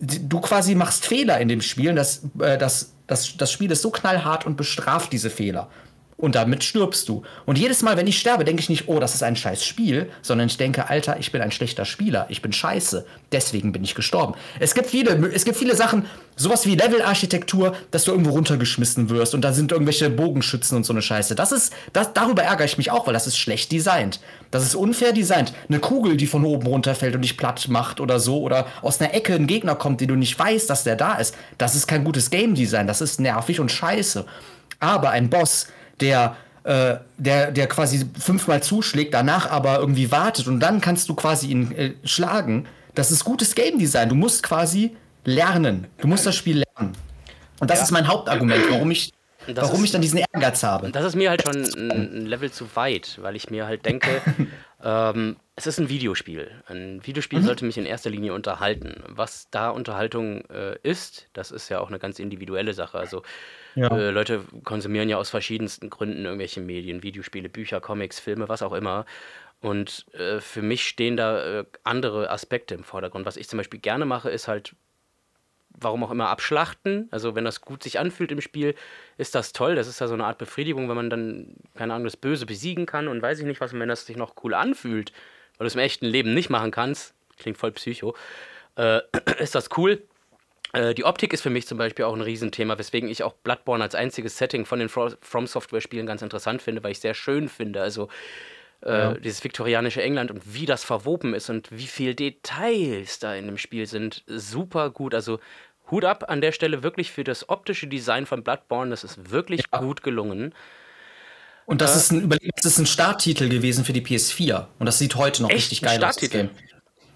Du quasi machst Fehler in dem Spiel, das, äh, das, das, das Spiel ist so knallhart und bestraft diese Fehler. Und damit stirbst du. Und jedes Mal, wenn ich sterbe, denke ich nicht, oh, das ist ein scheiß Spiel, sondern ich denke, Alter, ich bin ein schlechter Spieler, ich bin scheiße, deswegen bin ich gestorben. Es gibt viele, es gibt viele Sachen, sowas wie Levelarchitektur, dass du irgendwo runtergeschmissen wirst und da sind irgendwelche Bogenschützen und so eine Scheiße. Das ist, das, darüber ärgere ich mich auch, weil das ist schlecht designt. Das ist unfair designt. Eine Kugel, die von oben runterfällt und dich platt macht oder so, oder aus einer Ecke ein Gegner kommt, den du nicht weißt, dass der da ist. Das ist kein gutes Game Design, das ist nervig und scheiße. Aber ein Boss, der äh, der, der quasi fünfmal zuschlägt, danach aber irgendwie wartet und dann kannst du quasi ihn äh, schlagen. Das ist gutes Game Design. Du musst quasi lernen. Du musst das Spiel lernen. Und das ja. ist mein Hauptargument, warum ich, warum ist, ich dann diesen Ehrgeiz habe. Das ist mir halt schon ein, Level zu weit, weil ich mir halt denke, <laughs> ähm, es ist ein Videospiel. Ein Videospiel mhm. sollte mich in erster Linie unterhalten. Was da Unterhaltung äh, ist, das ist ja auch eine ganz individuelle Sache. Also ja. Äh, Leute konsumieren ja aus verschiedensten Gründen irgendwelche Medien, Videospiele, Bücher, Comics, Filme, was auch immer. Und äh, für mich stehen da äh, andere Aspekte im Vordergrund. Was ich zum Beispiel gerne mache, ist halt, warum auch immer, abschlachten. Also wenn das gut sich anfühlt im Spiel, ist das toll. Das ist ja so eine Art Befriedigung, wenn man dann, keine Ahnung, das Böse besiegen kann und weiß ich nicht was. Und wenn das sich noch cool anfühlt, weil du es im echten Leben nicht machen kannst, klingt voll psycho, äh, <clears throat> ist das cool. Äh, die Optik ist für mich zum Beispiel auch ein Riesenthema, weswegen ich auch Bloodborne als einziges Setting von den From Software-Spielen ganz interessant finde, weil ich sehr schön finde. Also äh, ja. dieses viktorianische England und wie das verwoben ist und wie viele Details da in dem Spiel sind, super gut. Also Hut ab an der Stelle wirklich für das optische Design von Bloodborne, das ist wirklich ja. gut gelungen. Und das, äh, ist ein, das ist ein Starttitel gewesen für die PS4. Und das sieht heute noch richtig geil aus.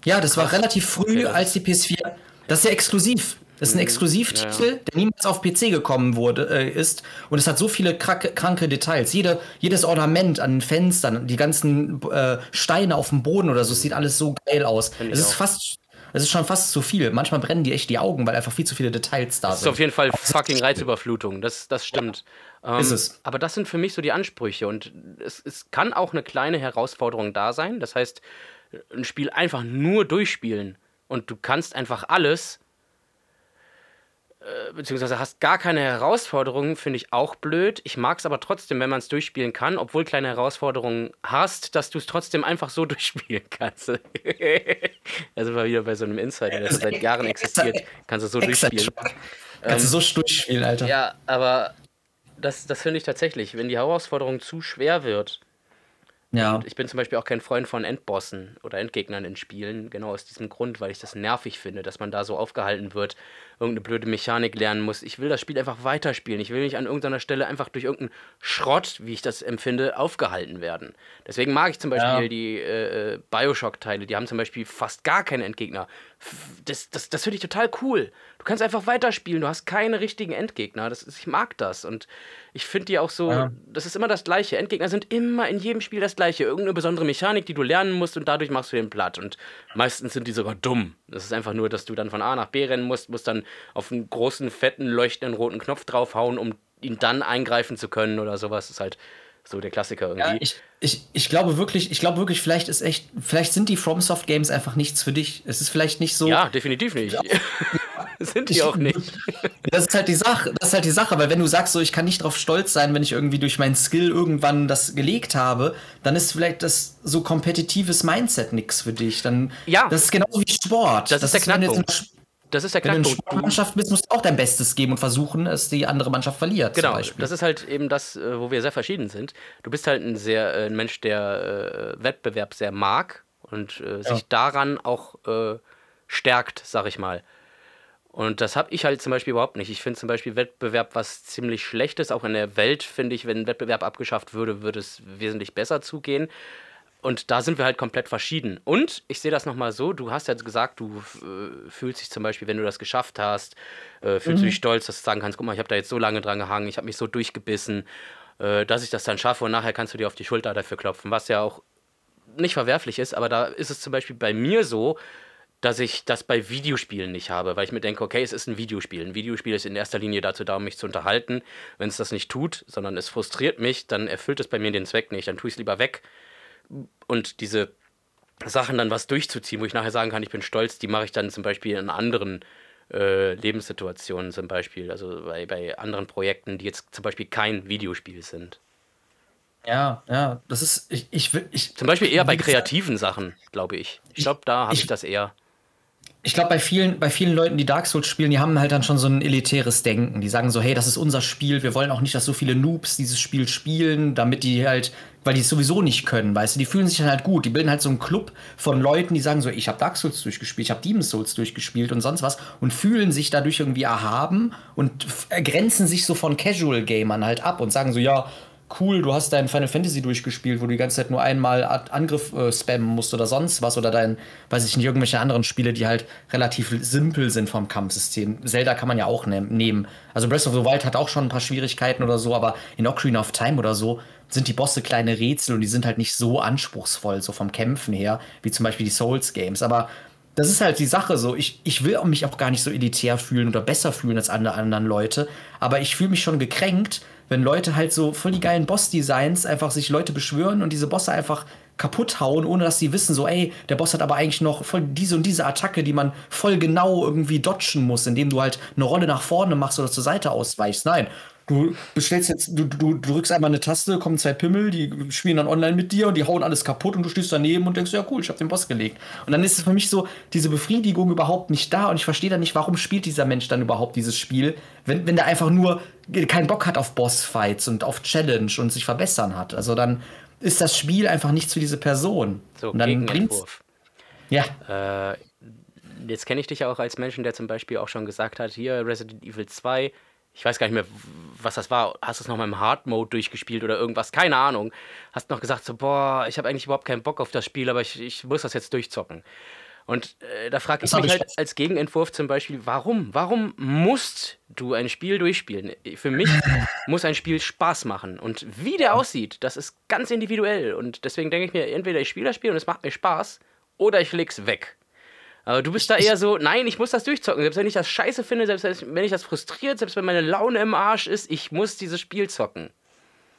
Ja, das war relativ früh, okay, als die PS4. Das ist ja exklusiv. Das ist ein mhm. Exklusivtitel, ja, ja. der niemals auf PC gekommen wurde, äh, ist. Und es hat so viele kranke, Details. Jede, jedes Ornament an den Fenstern, die ganzen äh, Steine auf dem Boden oder so, es sieht alles so geil aus. Es ist fast. Es ist schon fast zu viel. Manchmal brennen die echt die Augen, weil einfach viel zu viele Details da sind. Das ist auf jeden Fall fucking Reizüberflutung. Das, das stimmt. Ja, ähm, ist es. Aber das sind für mich so die Ansprüche. Und es, es kann auch eine kleine Herausforderung da sein. Das heißt, ein Spiel einfach nur durchspielen und du kannst einfach alles äh, beziehungsweise hast gar keine Herausforderungen, finde ich auch blöd. Ich mag es aber trotzdem, wenn man es durchspielen kann, obwohl kleine Herausforderungen hast, dass du es trotzdem einfach so <laughs> durchspielen kannst. <laughs> also mal wieder bei so einem Insider, der seit Jahren existiert, kannst du so durchspielen. Kannst du ähm, so durchspielen, Alter. Ja, aber das, das finde ich tatsächlich, wenn die Herausforderung zu schwer wird, ja. Und ich bin zum Beispiel auch kein Freund von Endbossen oder Endgegnern in Spielen, genau aus diesem Grund, weil ich das nervig finde, dass man da so aufgehalten wird, irgendeine blöde Mechanik lernen muss. Ich will das Spiel einfach weiterspielen. Ich will nicht an irgendeiner Stelle einfach durch irgendeinen Schrott, wie ich das empfinde, aufgehalten werden. Deswegen mag ich zum Beispiel ja. die äh, äh Bioshock-Teile, die haben zum Beispiel fast gar keine Endgegner. Das, das, das finde ich total cool. Du kannst einfach weiterspielen, du hast keine richtigen Endgegner. Das ist, ich mag das. Und ich finde die auch so, ja. das ist immer das Gleiche. Endgegner sind immer in jedem Spiel das Gleiche. Irgendeine besondere Mechanik, die du lernen musst und dadurch machst du den platt. Und meistens sind die sogar dumm. Das ist einfach nur, dass du dann von A nach B rennen musst, musst dann auf einen großen, fetten, leuchtenden roten Knopf draufhauen, um ihn dann eingreifen zu können oder sowas. Das ist halt so der Klassiker irgendwie. Ja, ich, ich, ich glaube wirklich, ich glaube wirklich, vielleicht ist echt, vielleicht sind die FromSoft Games einfach nichts für dich. Es ist vielleicht nicht so. Ja, definitiv nicht. <laughs> sind die auch nicht. <laughs> Das ist halt die Sache, das ist halt die Sache, weil wenn du sagst, so ich kann nicht darauf stolz sein, wenn ich irgendwie durch meinen Skill irgendwann das gelegt habe, dann ist vielleicht das so kompetitives Mindset nichts für dich. Dann, ja. Das ist genauso wie Sport. Das, das ist der Knackpunkt. Das ist der Knackpunkt. Wenn du eine Sportmannschaft bist, musst du auch dein Bestes geben und versuchen, dass die andere Mannschaft verliert. Genau, das ist halt eben das, äh, wo wir sehr verschieden sind. Du bist halt ein sehr äh, ein Mensch, der äh, Wettbewerb sehr mag und äh, ja. sich daran auch äh, stärkt, sag ich mal. Und das habe ich halt zum Beispiel überhaupt nicht. Ich finde zum Beispiel Wettbewerb was ziemlich Schlechtes. Auch in der Welt finde ich, wenn Wettbewerb abgeschafft würde, würde es wesentlich besser zugehen. Und da sind wir halt komplett verschieden. Und ich sehe das nochmal so: Du hast ja gesagt, du äh, fühlst dich zum Beispiel, wenn du das geschafft hast, äh, fühlst mhm. du dich stolz, dass du sagen kannst: Guck mal, ich habe da jetzt so lange dran gehangen, ich habe mich so durchgebissen, äh, dass ich das dann schaffe und nachher kannst du dir auf die Schulter dafür klopfen, was ja auch nicht verwerflich ist. Aber da ist es zum Beispiel bei mir so, dass ich das bei Videospielen nicht habe, weil ich mir denke, okay, es ist ein Videospiel. Ein Videospiel ist in erster Linie dazu da, um mich zu unterhalten. Wenn es das nicht tut, sondern es frustriert mich, dann erfüllt es bei mir den Zweck nicht. Dann tue ich es lieber weg. Und diese Sachen dann was durchzuziehen, wo ich nachher sagen kann, ich bin stolz, die mache ich dann zum Beispiel in anderen äh, Lebenssituationen zum Beispiel, also bei, bei anderen Projekten, die jetzt zum Beispiel kein Videospiel sind. Ja, ja, das ist, ich, ich, ich Zum Beispiel eher bei kreativen Sachen, glaube ich. Ich glaube, da habe ich, ich das eher ich glaube, bei vielen, bei vielen Leuten, die Dark Souls spielen, die haben halt dann schon so ein elitäres Denken. Die sagen so, hey, das ist unser Spiel, wir wollen auch nicht, dass so viele Noobs dieses Spiel spielen, damit die halt, weil die es sowieso nicht können, weißt du, die fühlen sich dann halt gut. Die bilden halt so einen Club von Leuten, die sagen so, ich habe Dark Souls durchgespielt, ich habe Demon's Souls durchgespielt und sonst was und fühlen sich dadurch irgendwie erhaben und grenzen sich so von Casual Gamern halt ab und sagen so, ja, cool, du hast dein Final Fantasy durchgespielt, wo du die ganze Zeit nur einmal Angriff äh, spammen musst oder sonst was oder dein, weiß ich nicht, irgendwelche anderen Spiele, die halt relativ simpel sind vom Kampfsystem. Zelda kann man ja auch ne nehmen. Also Breath of the Wild hat auch schon ein paar Schwierigkeiten oder so, aber in Ocarina of Time oder so sind die Bosse kleine Rätsel und die sind halt nicht so anspruchsvoll, so vom Kämpfen her, wie zum Beispiel die Souls Games. Aber das ist halt die Sache so. Ich, ich will mich auch gar nicht so elitär fühlen oder besser fühlen als alle anderen Leute, aber ich fühle mich schon gekränkt, wenn Leute halt so voll die geilen Boss-Designs einfach sich Leute beschwören und diese Bosse einfach kaputt hauen, ohne dass sie wissen, so, ey, der Boss hat aber eigentlich noch voll diese und diese Attacke, die man voll genau irgendwie dodgen muss, indem du halt eine Rolle nach vorne machst oder zur Seite ausweichst. Nein, Du bestellst jetzt, du, du, drückst einmal eine Taste, kommen zwei Pimmel, die spielen dann online mit dir und die hauen alles kaputt und du stehst daneben und denkst, ja cool, ich habe den Boss gelegt. Und dann ist es für mich so, diese Befriedigung überhaupt nicht da und ich verstehe dann nicht, warum spielt dieser Mensch dann überhaupt dieses Spiel, wenn, wenn der einfach nur keinen Bock hat auf Bossfights und auf Challenge und sich verbessern hat. Also dann ist das Spiel einfach nichts für diese Person. So, und dann bringt's. Ja. Äh, jetzt kenne ich dich ja auch als Menschen, der zum Beispiel auch schon gesagt hat, hier Resident Evil 2 ich weiß gar nicht mehr, was das war. Hast du es noch mal im Hard Mode durchgespielt oder irgendwas? Keine Ahnung. Hast noch gesagt, so, boah, ich habe eigentlich überhaupt keinen Bock auf das Spiel, aber ich, ich muss das jetzt durchzocken. Und äh, da frage ich mich halt als Gegenentwurf zum Beispiel, warum? Warum musst du ein Spiel durchspielen? Für mich <laughs> muss ein Spiel Spaß machen. Und wie der aussieht, das ist ganz individuell. Und deswegen denke ich mir, entweder ich spiele das Spiel und es macht mir Spaß, oder ich leg's weg. Aber du bist da eher so, nein, ich muss das durchzocken. Selbst wenn ich das scheiße finde, selbst wenn ich das frustriert, selbst wenn meine Laune im Arsch ist, ich muss dieses Spiel zocken.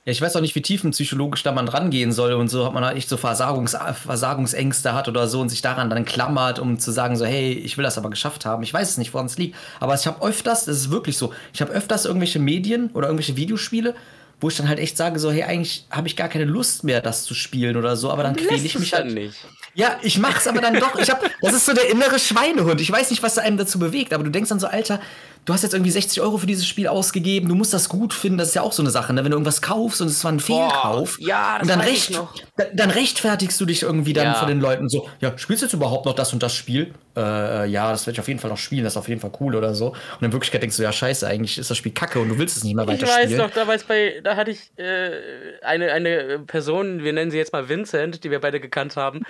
Ja, ich weiß auch nicht, wie tiefenpsychologisch da man rangehen soll und so, ob man halt echt so Versagungs Versagungsängste hat oder so und sich daran dann klammert, um zu sagen, so, hey, ich will das aber geschafft haben. Ich weiß es nicht, woran es liegt. Aber ich habe öfters, das ist wirklich so, ich habe öfters irgendwelche Medien oder irgendwelche Videospiele, wo ich dann halt echt sage, so, hey, eigentlich habe ich gar keine Lust mehr, das zu spielen oder so, aber dann quäle ich mich halt nicht. Ja, ich mach's aber dann doch. Ich hab, das ist so der innere Schweinehund. Ich weiß nicht, was einem dazu bewegt, aber du denkst dann so, Alter, du hast jetzt irgendwie 60 Euro für dieses Spiel ausgegeben, du musst das gut finden, das ist ja auch so eine Sache, ne? wenn du irgendwas kaufst und es war ein Fehlkauf, Boah, ja, das und dann, recht, dann, dann, rechtfertigst du dich irgendwie dann ja. vor den Leuten so, ja, spielst du jetzt überhaupt noch das und das Spiel? Äh, ja, das werde ich auf jeden Fall noch spielen, das ist auf jeden Fall cool oder so. Und in Wirklichkeit denkst du, ja, scheiße, eigentlich ist das Spiel kacke und du willst es nicht mehr weiterspielen. Ich weiß noch, da, bei, da hatte ich äh, eine, eine Person, wir nennen sie jetzt mal Vincent, die wir beide gekannt haben,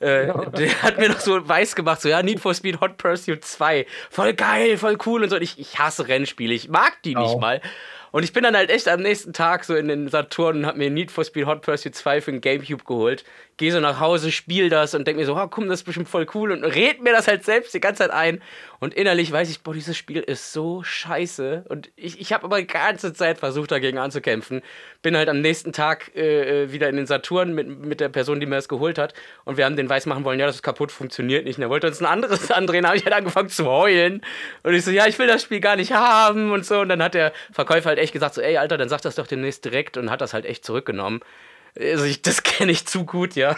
äh, <laughs> ja. der hat mir noch so weiß gemacht, so, ja, Need for Speed Hot Pursuit 2, voll geil, voll cool und so. Und ich, ich hasse Rennspiele. Spiele. Ich mag die nicht oh. mal. Und ich bin dann halt echt am nächsten Tag so in den Saturn und hab mir Need for Speed Hot Pursuit 2 für den Gamecube geholt gehe so nach Hause, spiele das und denke mir so, oh, komm, das ist bestimmt voll cool und red mir das halt selbst die ganze Zeit ein. Und innerlich weiß ich, boah, dieses Spiel ist so scheiße. Und ich, ich habe aber die ganze Zeit versucht, dagegen anzukämpfen. Bin halt am nächsten Tag äh, äh, wieder in den Saturn mit, mit der Person, die mir das geholt hat. Und wir haben den weiß machen wollen, ja, das ist kaputt, funktioniert nicht. Und er wollte uns ein anderes <laughs> andrehen. Da habe ich halt angefangen zu heulen. Und ich so, ja, ich will das Spiel gar nicht haben und so. Und dann hat der Verkäufer halt echt gesagt, so, ey, Alter, dann sag das doch demnächst direkt und hat das halt echt zurückgenommen. Also ich, das <laughs> kenne ich zu gut, ja.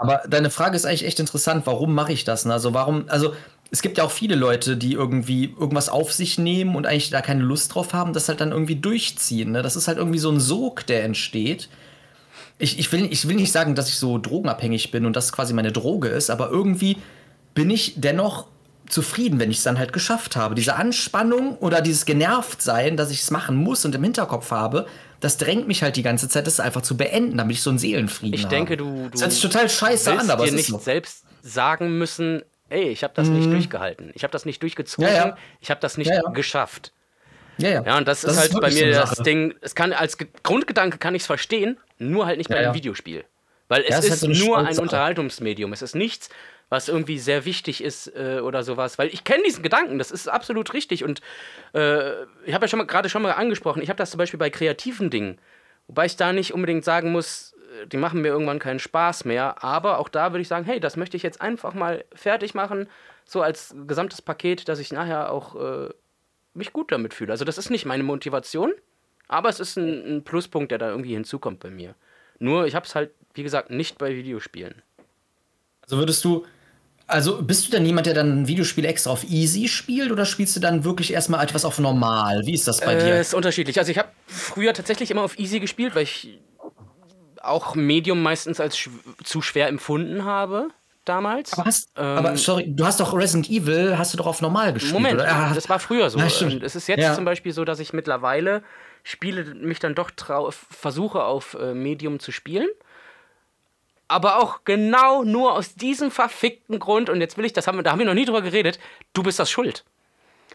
Aber deine Frage ist eigentlich echt interessant. Warum mache ich das? Ne? Also warum, also es gibt ja auch viele Leute, die irgendwie irgendwas auf sich nehmen und eigentlich da keine Lust drauf haben, das halt dann irgendwie durchziehen. Ne? Das ist halt irgendwie so ein Sog, der entsteht. Ich, ich, will, ich will nicht sagen, dass ich so drogenabhängig bin und das quasi meine Droge ist, aber irgendwie bin ich dennoch zufrieden, wenn ich es dann halt geschafft habe. Diese Anspannung oder dieses Genervtsein, dass ich es machen muss und im Hinterkopf habe, das drängt mich halt die ganze Zeit, das einfach zu beenden, damit ich so einen Seelenfrieden ich habe. Ich denke, du, du das hört sich total scheiße an, aber dir nicht selbst sagen müssen, ey, ich habe das mhm. nicht durchgehalten, ich habe das nicht durchgezogen, ja, ja. ich habe das nicht ja, geschafft. Ja, ja. Ja, und das, das ist halt bei mir so das Ding, es kann als Grundgedanke kann ich es verstehen, nur halt nicht bei einem Videospiel. Weil es ist, ist halt so nur ein Unterhaltungsmedium. Es ist nichts, was irgendwie sehr wichtig ist äh, oder sowas. Weil ich kenne diesen Gedanken, das ist absolut richtig. Und äh, ich habe ja schon gerade schon mal angesprochen, ich habe das zum Beispiel bei kreativen Dingen. Wobei ich da nicht unbedingt sagen muss, die machen mir irgendwann keinen Spaß mehr. Aber auch da würde ich sagen, hey, das möchte ich jetzt einfach mal fertig machen, so als gesamtes Paket, dass ich nachher auch äh, mich gut damit fühle. Also das ist nicht meine Motivation, Aber es ist ein, ein Pluspunkt, der da irgendwie hinzukommt bei mir. Nur, ich habe es halt, wie gesagt, nicht bei Videospielen. Also würdest du, also bist du denn jemand, der dann ein Videospiel extra auf easy spielt oder spielst du dann wirklich erstmal etwas auf normal? Wie ist das bei äh, dir? Ist unterschiedlich. Also ich habe früher tatsächlich immer auf easy gespielt, weil ich auch Medium meistens als sch zu schwer empfunden habe damals. Aber, hast, ähm, aber, sorry, du hast doch Resident Evil, hast du doch auf normal gespielt. Moment, oder? das war früher so. Es ist jetzt ja. zum Beispiel so, dass ich mittlerweile Spiele mich dann doch versuche auf äh, Medium zu spielen. Aber auch genau nur aus diesem verfickten Grund, und jetzt will ich, das haben, da haben wir noch nie drüber geredet, du bist das schuld.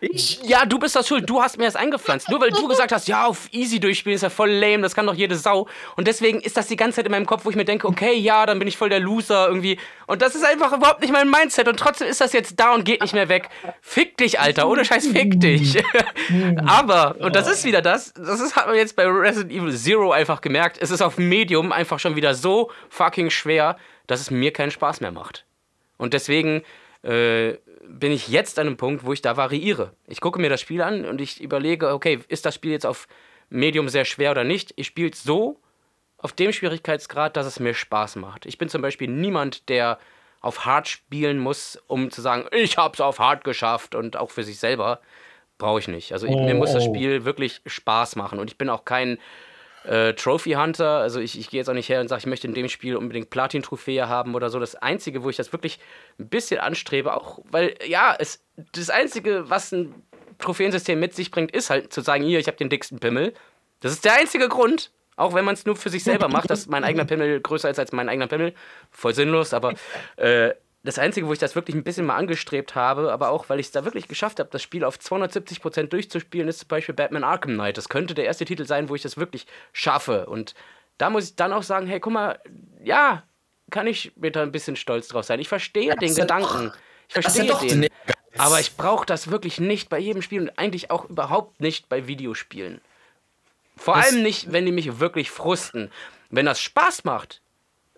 Ich? Ja, du bist das schuld. Du hast mir das eingepflanzt. Nur weil du gesagt hast, ja, auf easy durchspielen ist ja voll lame, das kann doch jede Sau. Und deswegen ist das die ganze Zeit in meinem Kopf, wo ich mir denke, okay, ja, dann bin ich voll der Loser irgendwie. Und das ist einfach überhaupt nicht mein Mindset. Und trotzdem ist das jetzt da und geht nicht mehr weg. Fick dich, Alter. Ohne Scheiß, fick dich. <laughs> Aber, und das ist wieder das, das ist, hat man jetzt bei Resident Evil Zero einfach gemerkt, es ist auf Medium einfach schon wieder so fucking schwer, dass es mir keinen Spaß mehr macht. Und deswegen, äh, bin ich jetzt an einem Punkt, wo ich da variiere. Ich gucke mir das Spiel an und ich überlege, okay, ist das Spiel jetzt auf Medium sehr schwer oder nicht? Ich spiele es so auf dem Schwierigkeitsgrad, dass es mir Spaß macht. Ich bin zum Beispiel niemand, der auf Hard spielen muss, um zu sagen, ich habe es auf Hard geschafft und auch für sich selber brauche ich nicht. Also oh, mir muss das oh. Spiel wirklich Spaß machen und ich bin auch kein äh, Trophy Hunter. Also ich, ich gehe jetzt auch nicht her und sage, ich möchte in dem Spiel unbedingt Platin-Trophäe haben oder so. Das Einzige, wo ich das wirklich ein bisschen anstrebe, auch weil, ja, es, das Einzige, was ein Trophäensystem mit sich bringt, ist halt zu sagen, hier, ich habe den dicksten Pimmel. Das ist der einzige Grund. Auch wenn man es nur für sich selber macht, dass mein eigener Pimmel größer ist als mein eigener Pimmel. Voll sinnlos, aber äh, das Einzige, wo ich das wirklich ein bisschen mal angestrebt habe, aber auch, weil ich es da wirklich geschafft habe, das Spiel auf 270% durchzuspielen, ist zum Beispiel Batman Arkham Knight. Das könnte der erste Titel sein, wo ich das wirklich schaffe. Und da muss ich dann auch sagen, hey, guck mal, ja, kann ich da ein bisschen stolz drauf sein. Ich verstehe den Gedanken. ich verstehe ja den. Aber ich brauche das wirklich nicht bei jedem Spiel und eigentlich auch überhaupt nicht bei Videospielen. Vor das allem nicht, wenn die mich wirklich frusten. Wenn das Spaß macht,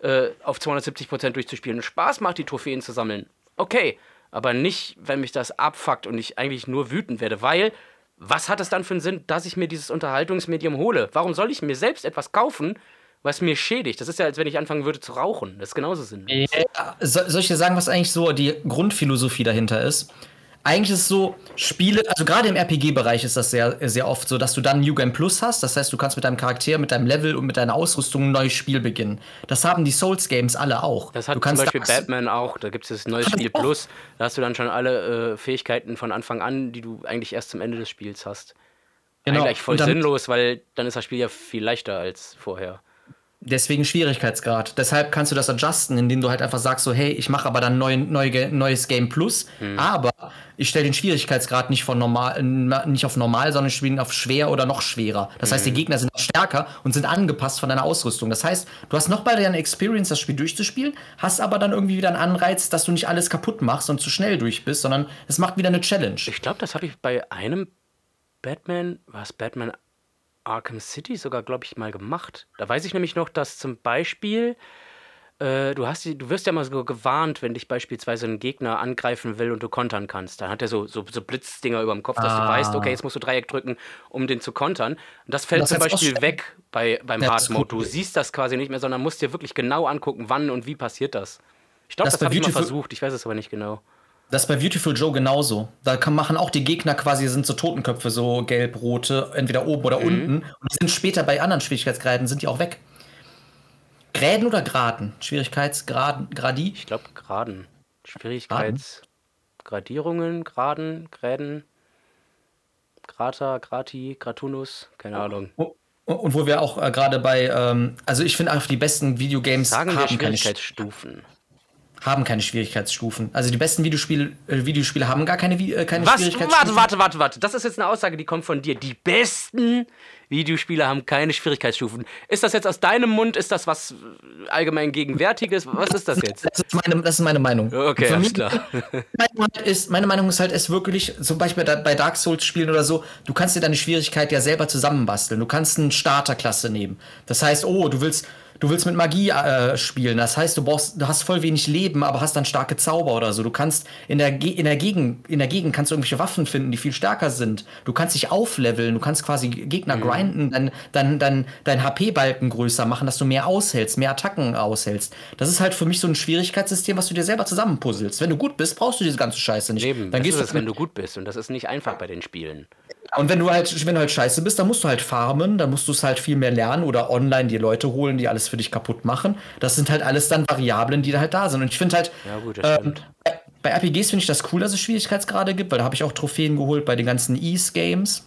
äh, auf 270% durchzuspielen Spaß macht, die Trophäen zu sammeln. Okay, aber nicht, wenn mich das abfuckt und ich eigentlich nur wütend werde, weil was hat es dann für einen Sinn, dass ich mir dieses Unterhaltungsmedium hole? Warum soll ich mir selbst etwas kaufen, was mir schädigt? Das ist ja, als wenn ich anfangen würde zu rauchen. Das ist genauso sinnlos. Ja, soll ich dir sagen, was eigentlich so die Grundphilosophie dahinter ist? Eigentlich ist es so, Spiele, also gerade im RPG-Bereich ist das sehr, sehr oft so, dass du dann New Game Plus hast. Das heißt, du kannst mit deinem Charakter, mit deinem Level und mit deiner Ausrüstung ein neues Spiel beginnen. Das haben die Souls-Games alle auch. Das hat du zum Beispiel Batman auch. Da gibt es das neue Spiel Plus. Da hast du dann schon alle äh, Fähigkeiten von Anfang an, die du eigentlich erst zum Ende des Spiels hast. Genau. Eigentlich voll sinnlos, weil dann ist das Spiel ja viel leichter als vorher. Deswegen Schwierigkeitsgrad. Deshalb kannst du das adjusten, indem du halt einfach sagst, so, hey, ich mache aber dann neu, neu, neues Game Plus, hm. aber ich stelle den Schwierigkeitsgrad nicht, von normal, nicht auf normal, sondern ich spiele auf schwer oder noch schwerer. Das hm. heißt, die hm. Gegner sind stärker und sind angepasst von deiner Ausrüstung. Das heißt, du hast noch bei deiner Experience, das Spiel durchzuspielen, hast aber dann irgendwie wieder einen Anreiz, dass du nicht alles kaputt machst und zu schnell durch bist, sondern es macht wieder eine Challenge. Ich glaube, das habe ich bei einem Batman, war es Batman Arkham City sogar, glaube ich, mal gemacht. Da weiß ich nämlich noch, dass zum Beispiel äh, du, hast, du wirst ja mal so gewarnt, wenn dich beispielsweise ein Gegner angreifen will und du kontern kannst. Dann hat er so, so, so Blitzdinger über dem Kopf, dass ah. du weißt, okay, jetzt musst du Dreieck drücken, um den zu kontern. Und das fällt das zum Beispiel weg bei, beim Hard Mode. Du siehst das quasi nicht mehr, sondern musst dir wirklich genau angucken, wann und wie passiert das. Ich glaube, das, das habe ich mal versucht, ich weiß es aber nicht genau. Das ist bei Beautiful Joe genauso. Da kann, machen auch die Gegner quasi, sind so Totenköpfe, so gelb-rote, entweder oben oder mhm. unten. Und die sind später bei anderen Schwierigkeitsgraden, sind die auch weg. Gräden oder Graden? Schwierigkeitsgraden, Gradi? Ich glaube Graden. Schwierigkeitsgradierungen, Graden, Gräden, Grata, Grati, Gratunus, keine Ahnung. Und, und wo wir auch äh, gerade bei, ähm, also ich finde auch die besten Videogames Sagen haben wir Schwierigkeitsstufen. Keine haben keine Schwierigkeitsstufen. Also die besten Videospiele, äh, Videospiele haben gar keine, äh, keine Was? Schwierigkeitsstufen. Warte, warte, warte, warte. Das ist jetzt eine Aussage, die kommt von dir. Die besten Videospiele haben keine Schwierigkeitsstufen. Ist das jetzt aus deinem Mund? Ist das was allgemein Gegenwärtiges? Was ist das jetzt? Das ist meine, das ist meine Meinung. Okay, alles klar. <laughs> Meine Meinung, ist, meine Meinung ist halt, ist wirklich, zum Beispiel bei Dark Souls Spielen oder so, du kannst dir deine Schwierigkeit ja selber zusammenbasteln. Du kannst eine Starterklasse nehmen. Das heißt, oh, du willst du willst mit Magie äh, spielen. Das heißt, du brauchst, du hast voll wenig Leben, aber hast dann starke Zauber oder so. Du kannst in der, Ge in der Gegend, in der Gegend kannst du irgendwelche Waffen finden, die viel stärker sind. Du kannst dich aufleveln, du kannst quasi Gegner mhm. grinden, dann, dann, dann dein HP-Balken größer machen, dass du mehr aushältst, mehr Attacken aushältst. Das ist halt für mich so ein Schwierigkeitssystem, was du dir selber zusammenpuzzelst. Wenn du gut bist, brauchst du diese ganze Scheiße nicht. Eben, dann gehst du das, wenn du gut bist. Und das ist nicht einfach bei den Spielen. Und wenn du halt, wenn du halt scheiße bist, dann musst du halt farmen, dann musst du es halt viel mehr lernen oder online dir Leute holen, die alles für dich kaputt machen. Das sind halt alles dann Variablen, die da halt da sind. Und ich finde halt, ja, gut, ähm, bei RPGs finde ich das cool, dass es Schwierigkeitsgrade gibt, weil da habe ich auch Trophäen geholt bei den ganzen Ease-Games.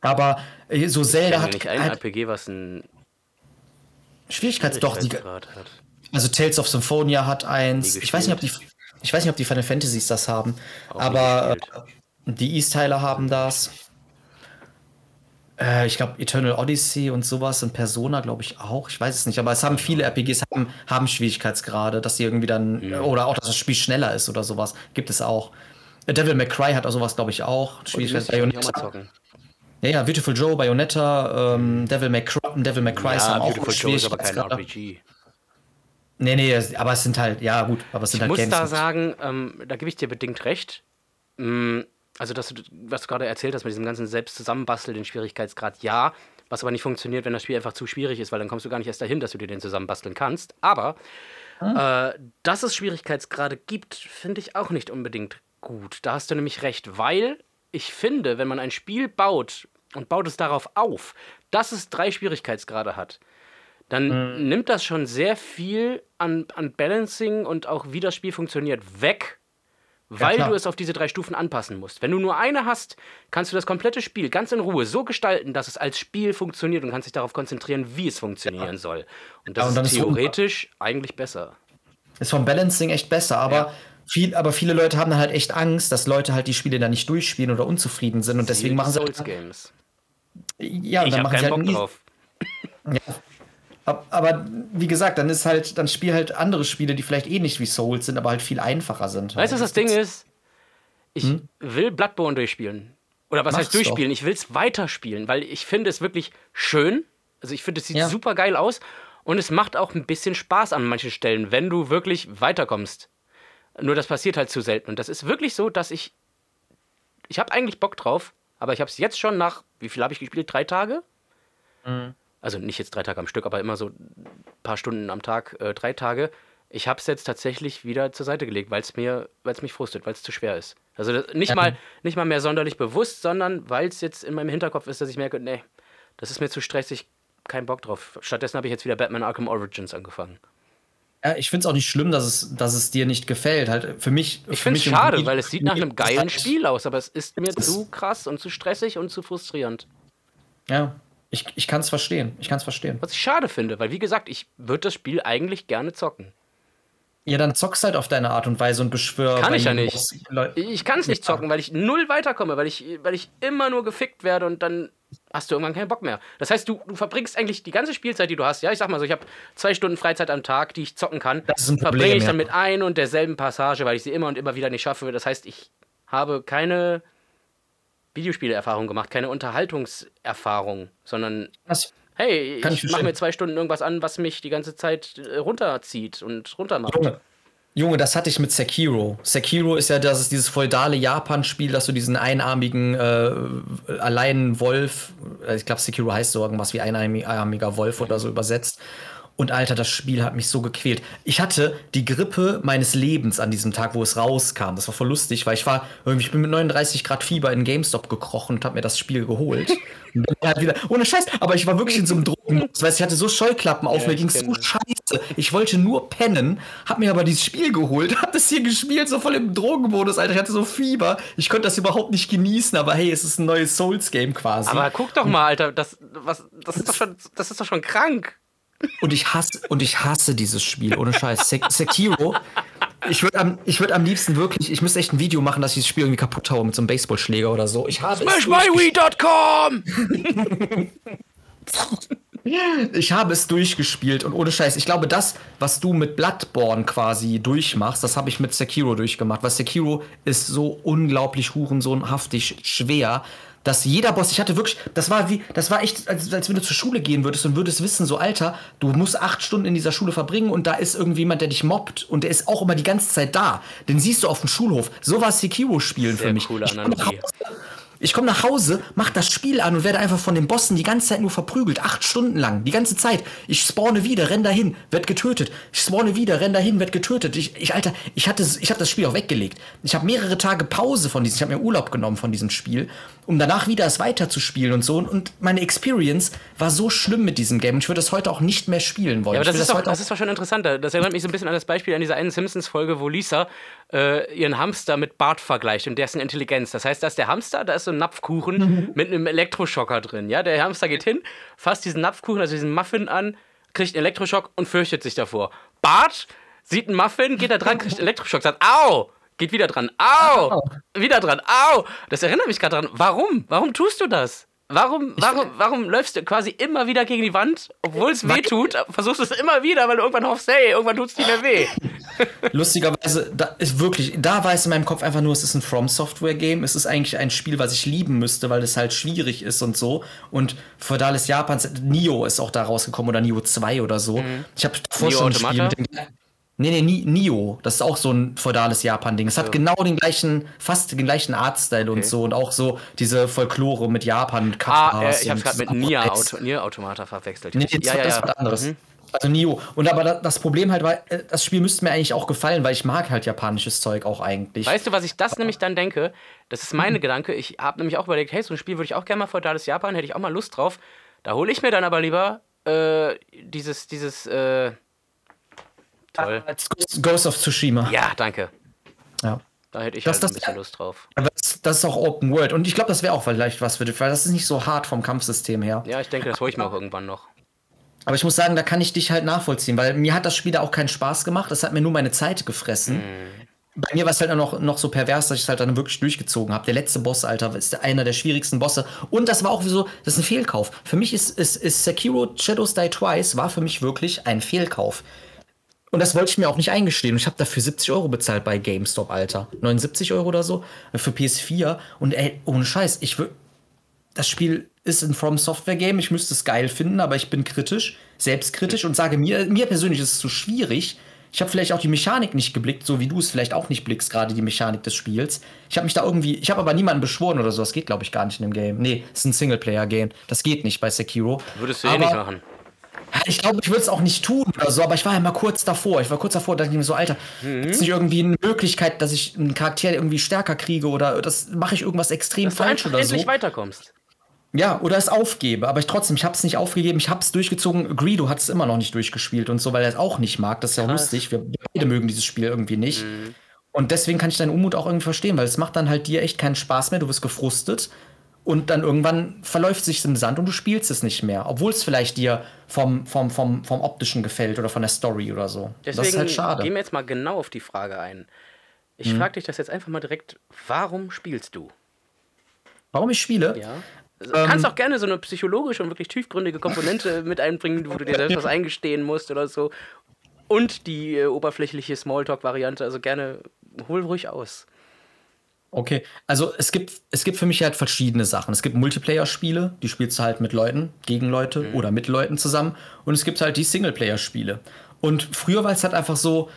Aber äh, so Zelda hat. nicht ein halt RPG, was ein Schwierigkeits doch die, hat. Also Tales of Symphonia hat eins. Ich weiß nicht, ob die ich weiß nicht, ob die Final Fantasies das haben, auch aber die East-Teile haben das. Äh, ich glaube, Eternal Odyssey und sowas und Persona, glaube ich, auch. Ich weiß es nicht, aber es haben viele RPGs haben, haben Schwierigkeitsgrade, dass sie irgendwie dann, ja. oder auch, dass das Spiel schneller ist oder sowas. Gibt es auch. Devil May Cry hat auch sowas, glaube ich, auch. Oh, Schwierigkeitsgrade. Ja, ja, Beautiful Joe, Bayonetta, ähm, Devil May Cry, Devil May Cry ja, haben auch Beautiful Joe ist aber kein RPG. Nee, nee, aber es sind halt, ja gut, aber es sind ich halt muss Games da sagen, ähm, da gebe ich dir bedingt recht. Mm, also, das, was du gerade erzählt hast mit diesem ganzen selbst zusammenbasteln, den Schwierigkeitsgrad, ja. Was aber nicht funktioniert, wenn das Spiel einfach zu schwierig ist, weil dann kommst du gar nicht erst dahin, dass du dir den zusammenbasteln kannst. Aber, hm? äh, dass es Schwierigkeitsgrade gibt, finde ich auch nicht unbedingt gut. Da hast du nämlich recht, weil ich finde, wenn man ein Spiel baut und baut es darauf auf, dass es drei Schwierigkeitsgrade hat, dann hm. nimmt das schon sehr viel an, an Balancing und auch wie das Spiel funktioniert weg weil ja, du es auf diese drei Stufen anpassen musst. Wenn du nur eine hast, kannst du das komplette Spiel ganz in Ruhe so gestalten, dass es als Spiel funktioniert und kannst dich darauf konzentrieren, wie es funktionieren ja. soll. Und das ja, und ist theoretisch ist eigentlich besser. Ist vom Balancing echt besser, aber viel, aber viele Leute haben dann halt echt Angst, dass Leute halt die Spiele dann nicht durchspielen oder unzufrieden sind und deswegen machen sie Souls Games. Ja, und ich dann machen sie halt Bock drauf. Ja, aber wie gesagt, dann ist halt, dann spiel halt andere Spiele, die vielleicht ähnlich wie Souls sind, aber halt viel einfacher sind. Weißt du, was das Ding ist? Ich hm? will Bloodborne durchspielen. Oder was Mach's heißt durchspielen? Doch. Ich will es weiterspielen, weil ich finde es wirklich schön. Also ich finde, es sieht ja. super geil aus. Und es macht auch ein bisschen Spaß an manchen Stellen, wenn du wirklich weiterkommst. Nur das passiert halt zu selten. Und das ist wirklich so, dass ich. Ich habe eigentlich Bock drauf, aber ich habe es jetzt schon nach. Wie viel habe ich gespielt? Drei Tage? Mhm also nicht jetzt drei Tage am Stück, aber immer so ein paar Stunden am Tag, äh, drei Tage. Ich habe es jetzt tatsächlich wieder zur Seite gelegt, weil es mir, weil es mich frustet, weil es zu schwer ist. Also nicht, ja. mal, nicht mal mehr sonderlich bewusst, sondern weil es jetzt in meinem Hinterkopf ist, dass ich merke, nee, das ist mir zu stressig, kein Bock drauf. Stattdessen habe ich jetzt wieder Batman Arkham Origins angefangen. Ja, ich finde es auch nicht schlimm, dass es, dass es dir nicht gefällt. Halt für mich. Ich finde es schade, weil es sieht nach einem geilen Spiel aus, aber es ist mir zu krass und zu stressig und zu frustrierend. Ja, ich, ich kann es verstehen. Ich kann es verstehen. Was ich schade finde, weil wie gesagt, ich würde das Spiel eigentlich gerne zocken. Ja, dann zockst halt auf deine Art und Weise und beschwör. Kann ich ja nicht. Ich kann es nicht zocken, weil ich null weiterkomme, weil ich, weil ich immer nur gefickt werde und dann hast du irgendwann keinen Bock mehr. Das heißt, du, du verbringst eigentlich die ganze Spielzeit, die du hast. Ja, ich sag mal so, ich habe zwei Stunden Freizeit am Tag, die ich zocken kann. Das ist ein Problem, verbringe ich dann mit ein und derselben Passage, weil ich sie immer und immer wieder nicht schaffe. Das heißt, ich habe keine Videospielerfahrung gemacht, keine Unterhaltungserfahrung, sondern das hey, ich, ich mache mir zwei Stunden irgendwas an, was mich die ganze Zeit äh, runterzieht und runtermacht. Junge, Junge, das hatte ich mit Sekiro. Sekiro ist ja das ist dieses feudale Japan-Spiel, dass du diesen einarmigen äh, alleinen Wolf, äh, ich glaube Sekiro heißt so irgendwas wie einarmiger Wolf oder so übersetzt. Und Alter, das Spiel hat mich so gequält. Ich hatte die Grippe meines Lebens an diesem Tag, wo es rauskam. Das war voll lustig, weil ich war irgendwie, ich bin mit 39 Grad Fieber in GameStop gekrochen und habe mir das Spiel geholt. <laughs> halt wieder, ohne Scheiß, aber ich war wirklich in so einem Drogenmodus, weil ich hatte so Scheuklappen auf, ja, mir ging es so scheiße. Ich wollte nur pennen, hab mir aber dieses Spiel geholt, <laughs> hab das hier gespielt, so voll im Drogenmodus, Alter. Ich hatte so Fieber. Ich konnte das überhaupt nicht genießen, aber hey, es ist ein neues Souls-Game quasi. Aber guck doch mal, Alter, das, was, das, ist doch schon, das ist doch schon krank. Und ich hasse, und ich hasse dieses Spiel, ohne Scheiß. Se Sekiro. Ich würde am, würd am liebsten wirklich, ich müsste echt ein Video machen, dass ich dieses Spiel irgendwie kaputt haue mit so einem Baseballschläger oder so. Ich habe SmashMyWii.com! <laughs> ich habe es durchgespielt und ohne Scheiß. Ich glaube, das, was du mit Bloodborne quasi durchmachst, das habe ich mit Sekiro durchgemacht. Weil Sekiro ist so unglaublich hurensohnhaftig schwer dass jeder Boss, ich hatte wirklich, das war wie, das war echt, als, als wenn du zur Schule gehen würdest und würdest wissen, so Alter, du musst acht Stunden in dieser Schule verbringen und da ist irgendjemand, der dich mobbt und der ist auch immer die ganze Zeit da. Den siehst du auf dem Schulhof. So war Sekiro-Spielen für mich. Coole Analogie. Ich komme nach Hause, mach das Spiel an und werde einfach von den Bossen die ganze Zeit nur verprügelt. Acht Stunden lang. Die ganze Zeit. Ich spawne wieder, renn dahin, werd getötet. Ich spawne wieder, renn dahin, werd getötet. Ich, ich Alter, ich hatte, ich habe das Spiel auch weggelegt. Ich habe mehrere Tage Pause von diesem, ich habe mir Urlaub genommen von diesem Spiel, um danach wieder es weiterzuspielen und so. Und, meine Experience war so schlimm mit diesem Game. Und ich würde es heute auch nicht mehr spielen wollen. Ja, aber das ist, doch, heute das ist doch schon interessanter. Das erinnert mich so ein bisschen an das Beispiel an dieser einen Simpsons-Folge, wo Lisa äh, ihren Hamster mit Bart vergleicht und dessen Intelligenz. Das heißt, da ist der Hamster, da ist so ein Napfkuchen mit einem Elektroschocker drin. Ja, der Hamster geht hin, fasst diesen Napfkuchen, also diesen Muffin an, kriegt einen Elektroschock und fürchtet sich davor. Bart sieht einen Muffin, geht da dran, kriegt einen Elektroschock, sagt Au! Geht wieder dran. Au! Wieder dran. Au! Das erinnert mich gerade dran. Warum? Warum tust du das? Warum, warum, warum läufst du quasi immer wieder gegen die Wand, obwohl es weh tut, versuchst du es immer wieder, weil du irgendwann hoffst, hey, irgendwann tut es nicht mehr weh. <laughs> Lustigerweise, da ist wirklich, da war es in meinem Kopf einfach nur, es ist ein From Software Game. Es ist eigentlich ein Spiel, was ich lieben müsste, weil es halt schwierig ist und so. Und Feudales Japans, Nio ist auch da rausgekommen oder Nio 2 oder so. Ich habe davor Nio schon ein Spiel mit dem. Nee, nee, Ni- Nio. Das ist auch so ein feudales Japan-Ding. Es hat genau den gleichen, fast den gleichen Artstyle und so und auch so diese Folklore mit Japan, mit Ah, äh, Kappas ich hab's gerade mit. Nier, Auto, Nier Automata verwechselt. Nee, das, ja, ja, das ja. was anderes. Mhm. Also Nio. Und aber da- das Problem halt war, äh, das Spiel müsste mir eigentlich auch gefallen, weil ich mag halt japanisches Zeug auch eigentlich. Weißt du, was ich das nämlich dann denke? Das ist meine Gedanke. Ich habe nämlich auch überlegt, hey, so ein Spiel würde ich auch gerne mal feudales Japan, hätte ich auch mal Lust drauf. Da hole ich mir dann aber lieber äh, dieses, dieses, äh, toll. Als Ghost- Ghost of Tsushima. Ja, danke. Ja. Da hätte ich Das- halt ein das- bisschen Lust drauf. Aber das, das ist auch Open World. Und ich glaube, das wäre auch vielleicht was für dich, weil das ist nicht so hart vom Kampfsystem her. Ja, ich denke, das hole ich mir auch irgendwann noch. Aber ich muss sagen, da kann ich dich halt nachvollziehen, weil mir hat das Spiel da auch keinen Spaß gemacht. Das hat mir nur meine Zeit gefressen. Bei mir war es halt noch, noch so pervers, dass ich es halt dann wirklich durchgezogen habe. Der letzte Boss, Alter, ist einer der schwierigsten Bosse. Und das war auch so, das ist ein Fehlkauf. Für mich ist, ist, ist Sekiro Shadows Die Twice war für mich wirklich ein Fehlkauf. Und das wollte ich mir auch nicht eingestehen. Und ich habe dafür 70 Euro bezahlt bei GameStop, Alter. 79 Euro oder so für PS4. Und ey, ohne Scheiß, ich würde das Spiel ist ein From Software Game. Ich müsste es geil finden, aber ich bin kritisch, selbstkritisch und sage mir, mir persönlich ist es zu schwierig. Ich habe vielleicht auch die Mechanik nicht geblickt, so wie du es vielleicht auch nicht blickst, gerade die Mechanik des Spiels. Ich habe mich da irgendwie, ich habe aber niemanden beschworen oder so. Das geht, glaube ich, gar nicht in dem Game. Nee, es ist ein Singleplayer-Game. Das geht nicht bei Sekiro. Würdest du eh aber, nicht machen. Ich glaube, ich würde es auch nicht tun oder so, aber ich war ja mal kurz davor. Ich war kurz davor, da dachte ich mir so, Alter, Mhm. es nicht irgendwie eine Möglichkeit, dass ich einen Charakter irgendwie stärker kriege oder das mache ich irgendwas extrem Dass du falsch einfach oder so. endlich weiterkommst. Ja, oder es aufgebe. Aber ich trotzdem, ich habe es nicht aufgegeben, ich habe es durchgezogen. Greedo hat es immer noch nicht durchgespielt und so, weil er es auch nicht mag. Das ist ja Krass. lustig. Wir beide mögen dieses Spiel irgendwie nicht. Und deswegen kann ich deinen Unmut auch irgendwie verstehen, weil es macht dann halt dir echt keinen Spaß mehr. Du wirst gefrustet und dann irgendwann verläuft sich im Sand und du spielst es nicht mehr. Obwohl es vielleicht dir vom, vom, vom, vom optischen gefällt oder von der Story oder so. Deswegen das ist halt schade. gehen wir jetzt mal genau auf die Frage ein. Ich frage dich das jetzt einfach mal direkt, warum spielst du? Warum ich spiele? Ja. Du kannst auch gerne so eine psychologische und wirklich tiefgründige Komponente <laughs> mit einbringen, wo du dir selbst was eingestehen musst oder so. Und die äh, oberflächliche Smalltalk-Variante, also gerne hol ruhig aus. Okay, also es gibt, es gibt für mich halt verschiedene Sachen. Es gibt Multiplayer-Spiele, die spielst du halt mit Leuten, gegen Leute oder mit Leuten zusammen. Und es gibt halt die Singleplayer-Spiele. Und früher war es halt einfach so,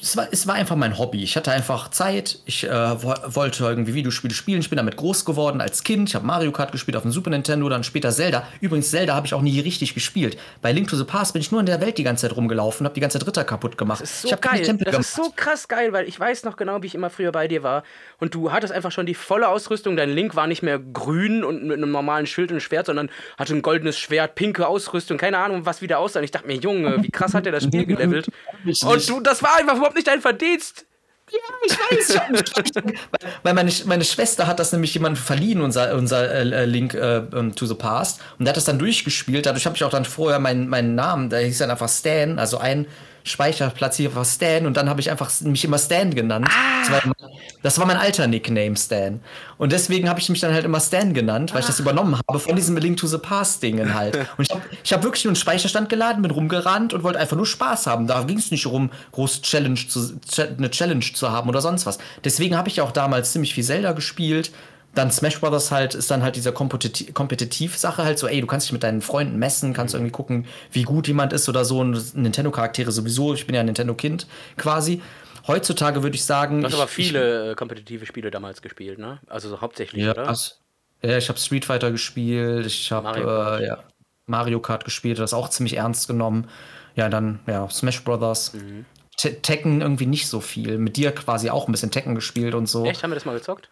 es, war, es war einfach mein Hobby. Ich hatte einfach Zeit. Ich äh, wo, wollte irgendwie Videospiele spielen. Ich bin damit groß geworden als Kind. Ich habe Mario Kart gespielt auf dem Super Nintendo, dann später Zelda. Übrigens, Zelda habe ich auch nie richtig gespielt. Bei Link to the Past bin ich nur in der Welt die ganze Zeit rumgelaufen, habe die ganze Zeit Ritter kaputt gemacht. Das ist so ich geil. Das gemacht. ist so krass geil, weil ich weiß noch genau, wie ich immer früher bei dir war. Und du hattest einfach schon die volle Ausrüstung. Dein Link war nicht mehr grün und mit einem normalen Schild und Schwert, sondern hatte ein goldenes Schwert, pinke Ausrüstung, keine Ahnung, was wieder aussah. Und ich dachte mir, Junge, wie krass hat der das Spiel gelevelt. <laughs> Und du, das war einfach überhaupt nicht dein Verdienst. Ja, ich weiß. Ich hab <laughs> weil meine, meine Schwester hat das nämlich jemandem verliehen, unser, unser äh, Link äh, ähm, to the Past. Und der hat das dann durchgespielt. Dadurch habe ich auch dann vorher meinen, meinen Namen, da hieß dann einfach Stan, also ein Speicherplatz hier war Stan und dann habe ich einfach mich immer Stan genannt. Das, war, immer- das war mein alter Nickname, Stan. Und deswegen habe ich mich dann halt immer Stan genannt, weil ich das übernommen habe von diesem Link to the Past-Dingen halt. <laughs> Und ich habe hab wirklich nur einen Speicherstand geladen, bin rumgerannt und wollte einfach nur Spaß haben. Da ging es nicht darum, groß Challenge zu, eine Challenge zu haben oder sonst was. Deswegen habe ich auch damals ziemlich viel Zelda gespielt. Dann Smash Brothers halt ist dann halt dieser Kompetitiv-Sache halt so, ey, du kannst dich mit deinen Freunden messen, kannst irgendwie gucken, wie gut jemand ist oder so. Und Nintendo-Charaktere sowieso, ich bin ja ein Nintendo-Kind quasi. Heutzutage würde ich sagen. Du hast ich, aber viele ich, äh, kompetitive Spiele damals gespielt, ne? Also so hauptsächlich, ja, oder? Das, ja, ich habe Street Fighter gespielt, ich habe Mario, äh, ja, Mario Kart gespielt, das auch ziemlich ernst genommen. Ja, dann, ja, Smash Brothers. Mhm. Tekken irgendwie nicht so viel. Mit dir quasi auch ein bisschen Tekken gespielt und so. Echt? Haben wir das mal gezockt?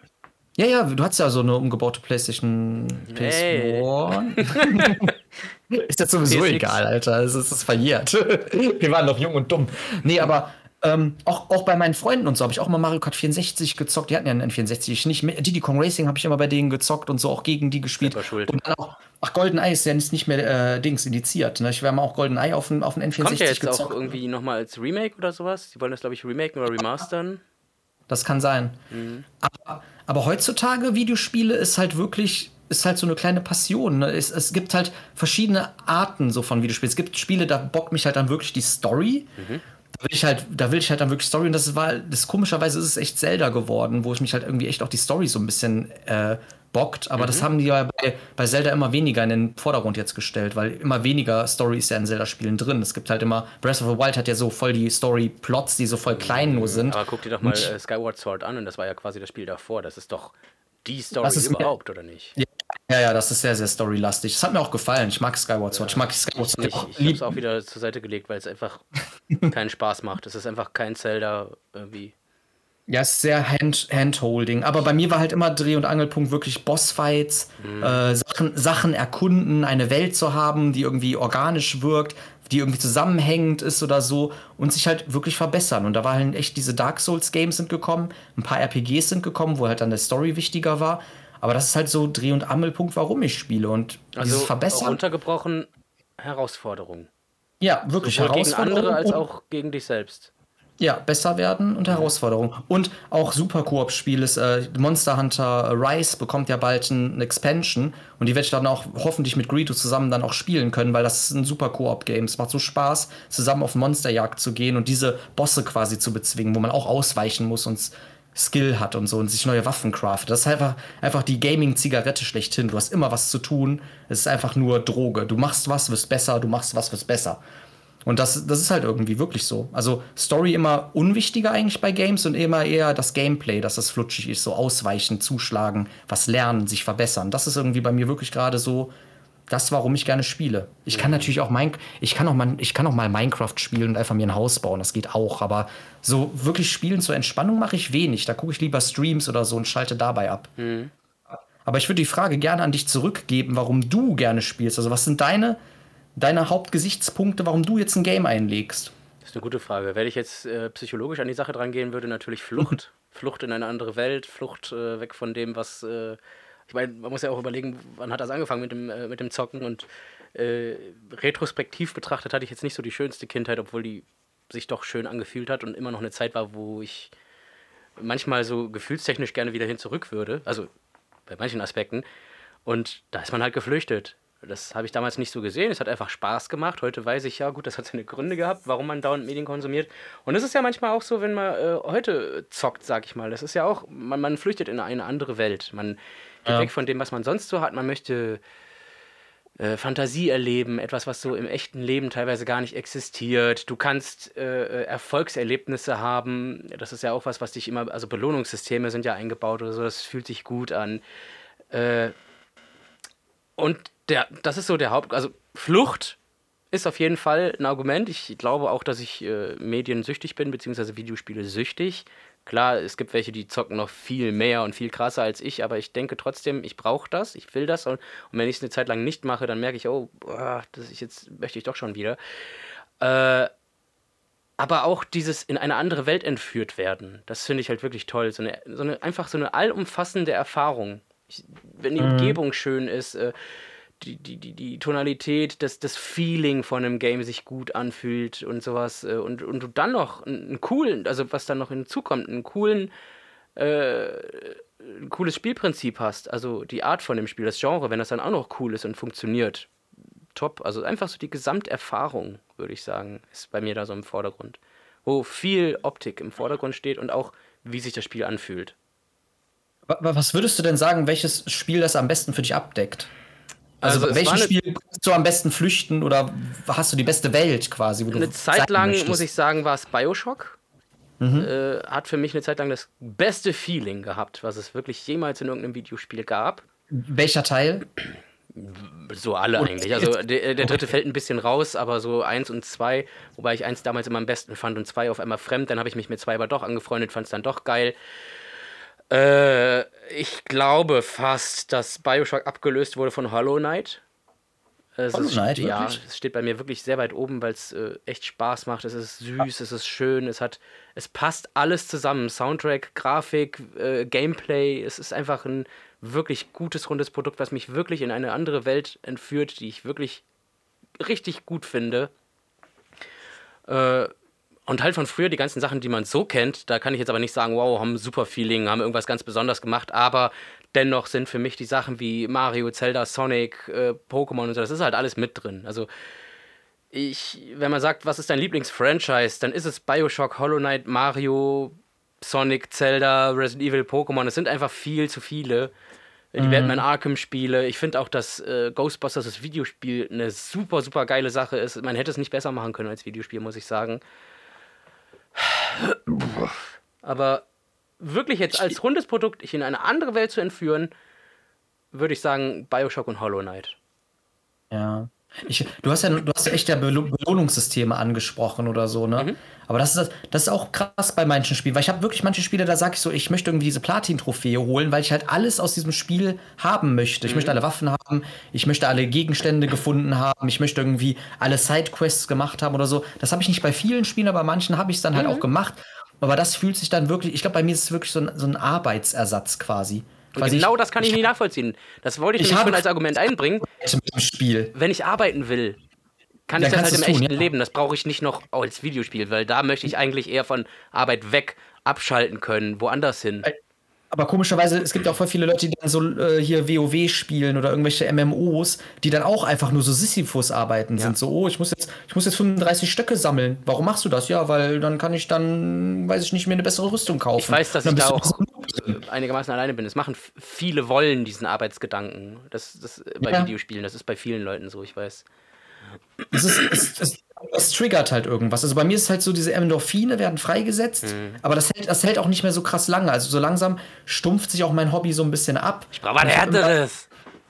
Ja, ja, du hast ja so eine umgebaute PlayStation PS1. <laughs> ist jetzt sowieso PS6. egal, Alter. Es ist, ist verjährt. <laughs> Wir waren noch jung und dumm. Nee, aber ähm, auch, auch bei meinen Freunden und so habe ich auch mal Mario Kart 64 gezockt. Die hatten ja einen N64. Ich nicht. Diddy Kong Racing habe ich immer bei denen gezockt und so auch gegen die gespielt. Und dann auch, ach, Golden Eye ist ja nicht mehr äh, Dings indiziert. Ne? Ich werde mal auch Golden Eye auf den, auf den N64 Kommt ja jetzt gezockt. auch irgendwie nochmal als Remake oder sowas? Die wollen das, glaube ich, remaken oder remastern. Das kann sein. Mhm. Aber, aber, heutzutage Videospiele ist halt wirklich, ist halt so eine kleine Passion. Ne? Es, es, gibt halt verschiedene Arten so von Videospielen. Es gibt Spiele, da bockt mich halt dann wirklich die Story. Mhm. Da will ich halt, da will ich halt dann wirklich Story und das war, das komischerweise ist es echt Zelda geworden, wo ich mich halt irgendwie echt auch die Story so ein bisschen äh, bockt. Aber mhm. das haben die ja bei, bei Zelda immer weniger in den Vordergrund jetzt gestellt, weil immer weniger Story ist ja in Zelda-Spielen drin. Es gibt halt immer, Breath of the Wild hat ja so voll die Story-Plots, die so voll klein nur sind. Aber guck dir doch mal äh, Skyward Sword an und das war ja quasi das Spiel davor. Das ist doch die Story überhaupt, mehr, oder nicht? Ja, ja, das ist sehr, sehr storylastig. Das hat mir auch gefallen. Ich mag Skyward Sword. Ja, ich mag Skyward Sword. Ich, ich, ich habe es auch wieder zur Seite gelegt, weil es einfach <laughs> keinen Spaß macht. Es ist einfach kein Zelda irgendwie. Ja, ist sehr Hand Handholding. Aber bei mir war halt immer Dreh- und Angelpunkt wirklich Bossfights, mhm. äh, Sachen, Sachen erkunden, eine Welt zu haben, die irgendwie organisch wirkt, die irgendwie zusammenhängend ist oder so und sich halt wirklich verbessern. Und da waren halt echt diese Dark Souls Games sind gekommen, ein paar RPGs sind gekommen, wo halt dann der Story wichtiger war. Aber das ist halt so Dreh- und Angelpunkt, warum ich spiele. Und also dieses Verbessern. Runtergebrochen Herausforderung. Ja, wirklich Sowohl Herausforderung. Gegen andere als auch gegen dich selbst. Ja, besser werden und Herausforderungen. Und auch super Koop-Spiel ist äh, Monster Hunter Rise bekommt ja bald ein Expansion und die werde ich dann auch hoffentlich mit Greedo zusammen dann auch spielen können, weil das ist ein super Koop-Game. Es macht so Spaß, zusammen auf Monsterjagd zu gehen und diese Bosse quasi zu bezwingen, wo man auch ausweichen muss und Skill hat und so und sich neue Waffen craftet. Das ist einfach, einfach die Gaming-Zigarette schlechthin. Du hast immer was zu tun. Es ist einfach nur Droge. Du machst was, wirst besser, du machst was, wirst besser. Und das, das ist halt irgendwie wirklich so. Also Story immer unwichtiger eigentlich bei Games und immer eher das Gameplay, dass das flutschig ist, so ausweichen, zuschlagen, was lernen, sich verbessern. Das ist irgendwie bei mir wirklich gerade so das, warum ich gerne spiele. Ich kann natürlich auch mein, ich kann auch mal, ich kann auch mal Minecraft spielen und einfach mir ein Haus bauen. Das geht auch. Aber so wirklich spielen zur Entspannung mache ich wenig. Da gucke ich lieber Streams oder so und schalte dabei ab. Mhm. Aber ich würde die Frage gerne an dich zurückgeben, warum du gerne spielst. Also was sind deine deine Hauptgesichtspunkte, warum du jetzt ein Game einlegst? Das ist eine gute Frage. Wenn ich jetzt äh, psychologisch an die Sache dran gehen würde, natürlich Flucht. <laughs> Flucht in eine andere Welt, Flucht äh, weg von dem, was. Äh, ich meine, man muss ja auch überlegen, wann hat das angefangen mit dem, äh, mit dem Zocken und äh, retrospektiv betrachtet hatte ich jetzt nicht so die schönste Kindheit, obwohl die sich doch schön angefühlt hat und immer noch eine Zeit war, wo ich manchmal so gefühlstechnisch gerne wieder hin zurück würde. Also bei manchen Aspekten. Und da ist man halt geflüchtet. Das habe ich damals nicht so gesehen. Es hat einfach Spaß gemacht. Heute weiß ich ja, gut, das hat seine Gründe gehabt, warum man dauernd Medien konsumiert. Und es ist ja manchmal auch so, wenn man äh, heute zockt, sag ich mal. Das ist ja auch, man, man flüchtet in eine andere Welt. Man geht ja. weg von dem, was man sonst so hat. Man möchte äh, Fantasie erleben, etwas, was so im echten Leben teilweise gar nicht existiert. Du kannst äh, äh Erfolgserlebnisse haben. Das ist ja auch was, was dich immer, also Belohnungssysteme sind ja eingebaut oder so. Das fühlt sich gut an. Äh, und der, das ist so der Haupt. Also Flucht ist auf jeden Fall ein Argument. Ich glaube auch, dass ich äh, mediensüchtig bin, beziehungsweise Videospiele süchtig. Klar, es gibt welche, die zocken noch viel mehr und viel krasser als ich, aber ich denke trotzdem, ich brauche das, ich will das. Und, und wenn ich es eine Zeit lang nicht mache, dann merke ich, oh, boah, das ist jetzt möchte ich doch schon wieder. Äh, aber auch dieses in eine andere Welt entführt werden, das finde ich halt wirklich toll. So eine, so eine, einfach so eine allumfassende Erfahrung. Ich, wenn die mhm. Umgebung schön ist, äh, die, die, die, die Tonalität, das, das Feeling von einem Game sich gut anfühlt und sowas. Äh, und, und du dann noch einen coolen, also was dann noch hinzukommt, einen coolen, äh, ein cooles Spielprinzip hast. Also die Art von dem Spiel, das Genre, wenn das dann auch noch cool ist und funktioniert. Top. Also einfach so die Gesamterfahrung, würde ich sagen, ist bei mir da so im Vordergrund. Wo viel Optik im Vordergrund steht und auch, wie sich das Spiel anfühlt. Was würdest du denn sagen, welches Spiel das am besten für dich abdeckt? Also, also welches Spiel kannst du am besten flüchten oder hast du die beste Welt quasi? eine Zeit lang, muss ich sagen, war es Bioshock. Mhm. Äh, hat für mich eine Zeit lang das beste Feeling gehabt, was es wirklich jemals in irgendeinem Videospiel gab. Welcher Teil? So alle eigentlich. Also der, der, dritte fällt ein bisschen raus, aber so eins und zwei, wobei ich eins damals immer am besten fand und zwei auf einmal fremd. Dann habe ich mich mit zwei aber doch angefreundet, fand es dann doch geil. Äh, ich glaube fast, dass Bioshock abgelöst wurde von Hollow Knight. Es Hollow Knight, ist, ja, es steht bei mir wirklich sehr weit oben, weil es äh, echt Spaß macht. Es ist süß, ja. es ist schön, es hat, es passt alles zusammen. Soundtrack, Grafik, äh, Gameplay. Es ist einfach ein wirklich gutes, rundes Produkt, was mich wirklich in eine andere Welt entführt, die ich wirklich richtig gut finde. Äh, und halt von früher die ganzen Sachen, die man so kennt, da kann ich jetzt aber nicht sagen, wow, haben ein super Feeling, haben irgendwas ganz Besonderes gemacht, aber dennoch sind für mich die Sachen wie Mario, Zelda, Sonic, äh, Pokémon und so, das ist halt alles mit drin. Also ich, wenn man sagt, was ist dein Lieblingsfranchise, dann ist es Bioshock, Hollow Knight, Mario, Sonic, Zelda, Resident Evil, Pokémon. Es sind einfach viel zu viele. Die mhm. Batman Arkham-Spiele. Ich finde auch, dass äh, Ghostbusters das Videospiel eine super, super geile Sache ist. Man hätte es nicht besser machen können als Videospiel, muss ich sagen. Aber wirklich jetzt als rundes Produkt ich in eine andere Welt zu entführen, würde ich sagen Bioshock und Hollow Knight. Ja. Ich, du hast ja du hast ja echt ja Belohnungssysteme angesprochen oder so, ne? Mhm. Aber das ist, das ist auch krass bei manchen Spielen, weil ich habe wirklich manche Spiele, da sage ich so, ich möchte irgendwie diese Platin-Trophäe holen, weil ich halt alles aus diesem Spiel haben möchte. Ich mhm. möchte alle Waffen haben, ich möchte alle Gegenstände gefunden haben, ich möchte irgendwie alle Sidequests gemacht haben oder so. Das habe ich nicht bei vielen Spielen, aber bei manchen habe ich es dann halt mhm. auch gemacht. Aber das fühlt sich dann wirklich, ich glaube, bei mir ist es wirklich so ein, so ein Arbeitsersatz quasi. Und genau ich, das kann ich, ich nicht nachvollziehen. Das wollte ich, ich nämlich schon als Argument einbringen. Wenn ich arbeiten will, kann ich das halt im tun, echten ja. Leben. Das brauche ich nicht noch als Videospiel, weil da möchte ich eigentlich eher von Arbeit weg abschalten können, woanders hin. Aber komischerweise, es gibt auch voll viele Leute, die dann so äh, hier WoW spielen oder irgendwelche MMOs, die dann auch einfach nur so Sisyphus arbeiten ja. sind. So, oh, ich muss jetzt, ich muss jetzt 35 Stöcke sammeln. Warum machst du das? Ja, weil dann kann ich dann, weiß ich nicht, mir eine bessere Rüstung kaufen. Ich weiß, dass ich da auch einigermaßen alleine bin. Es machen viele wollen diesen Arbeitsgedanken. Das, das bei ja. Videospielen, das ist bei vielen Leuten so, ich weiß. Es, ist, es, es, es, triggert halt irgendwas. Also bei mir ist halt so, diese Endorphine werden freigesetzt, mhm. aber das hält, das hält auch nicht mehr so krass lange. Also so langsam stumpft sich auch mein Hobby so ein bisschen ab. Ich brauche was Härteres.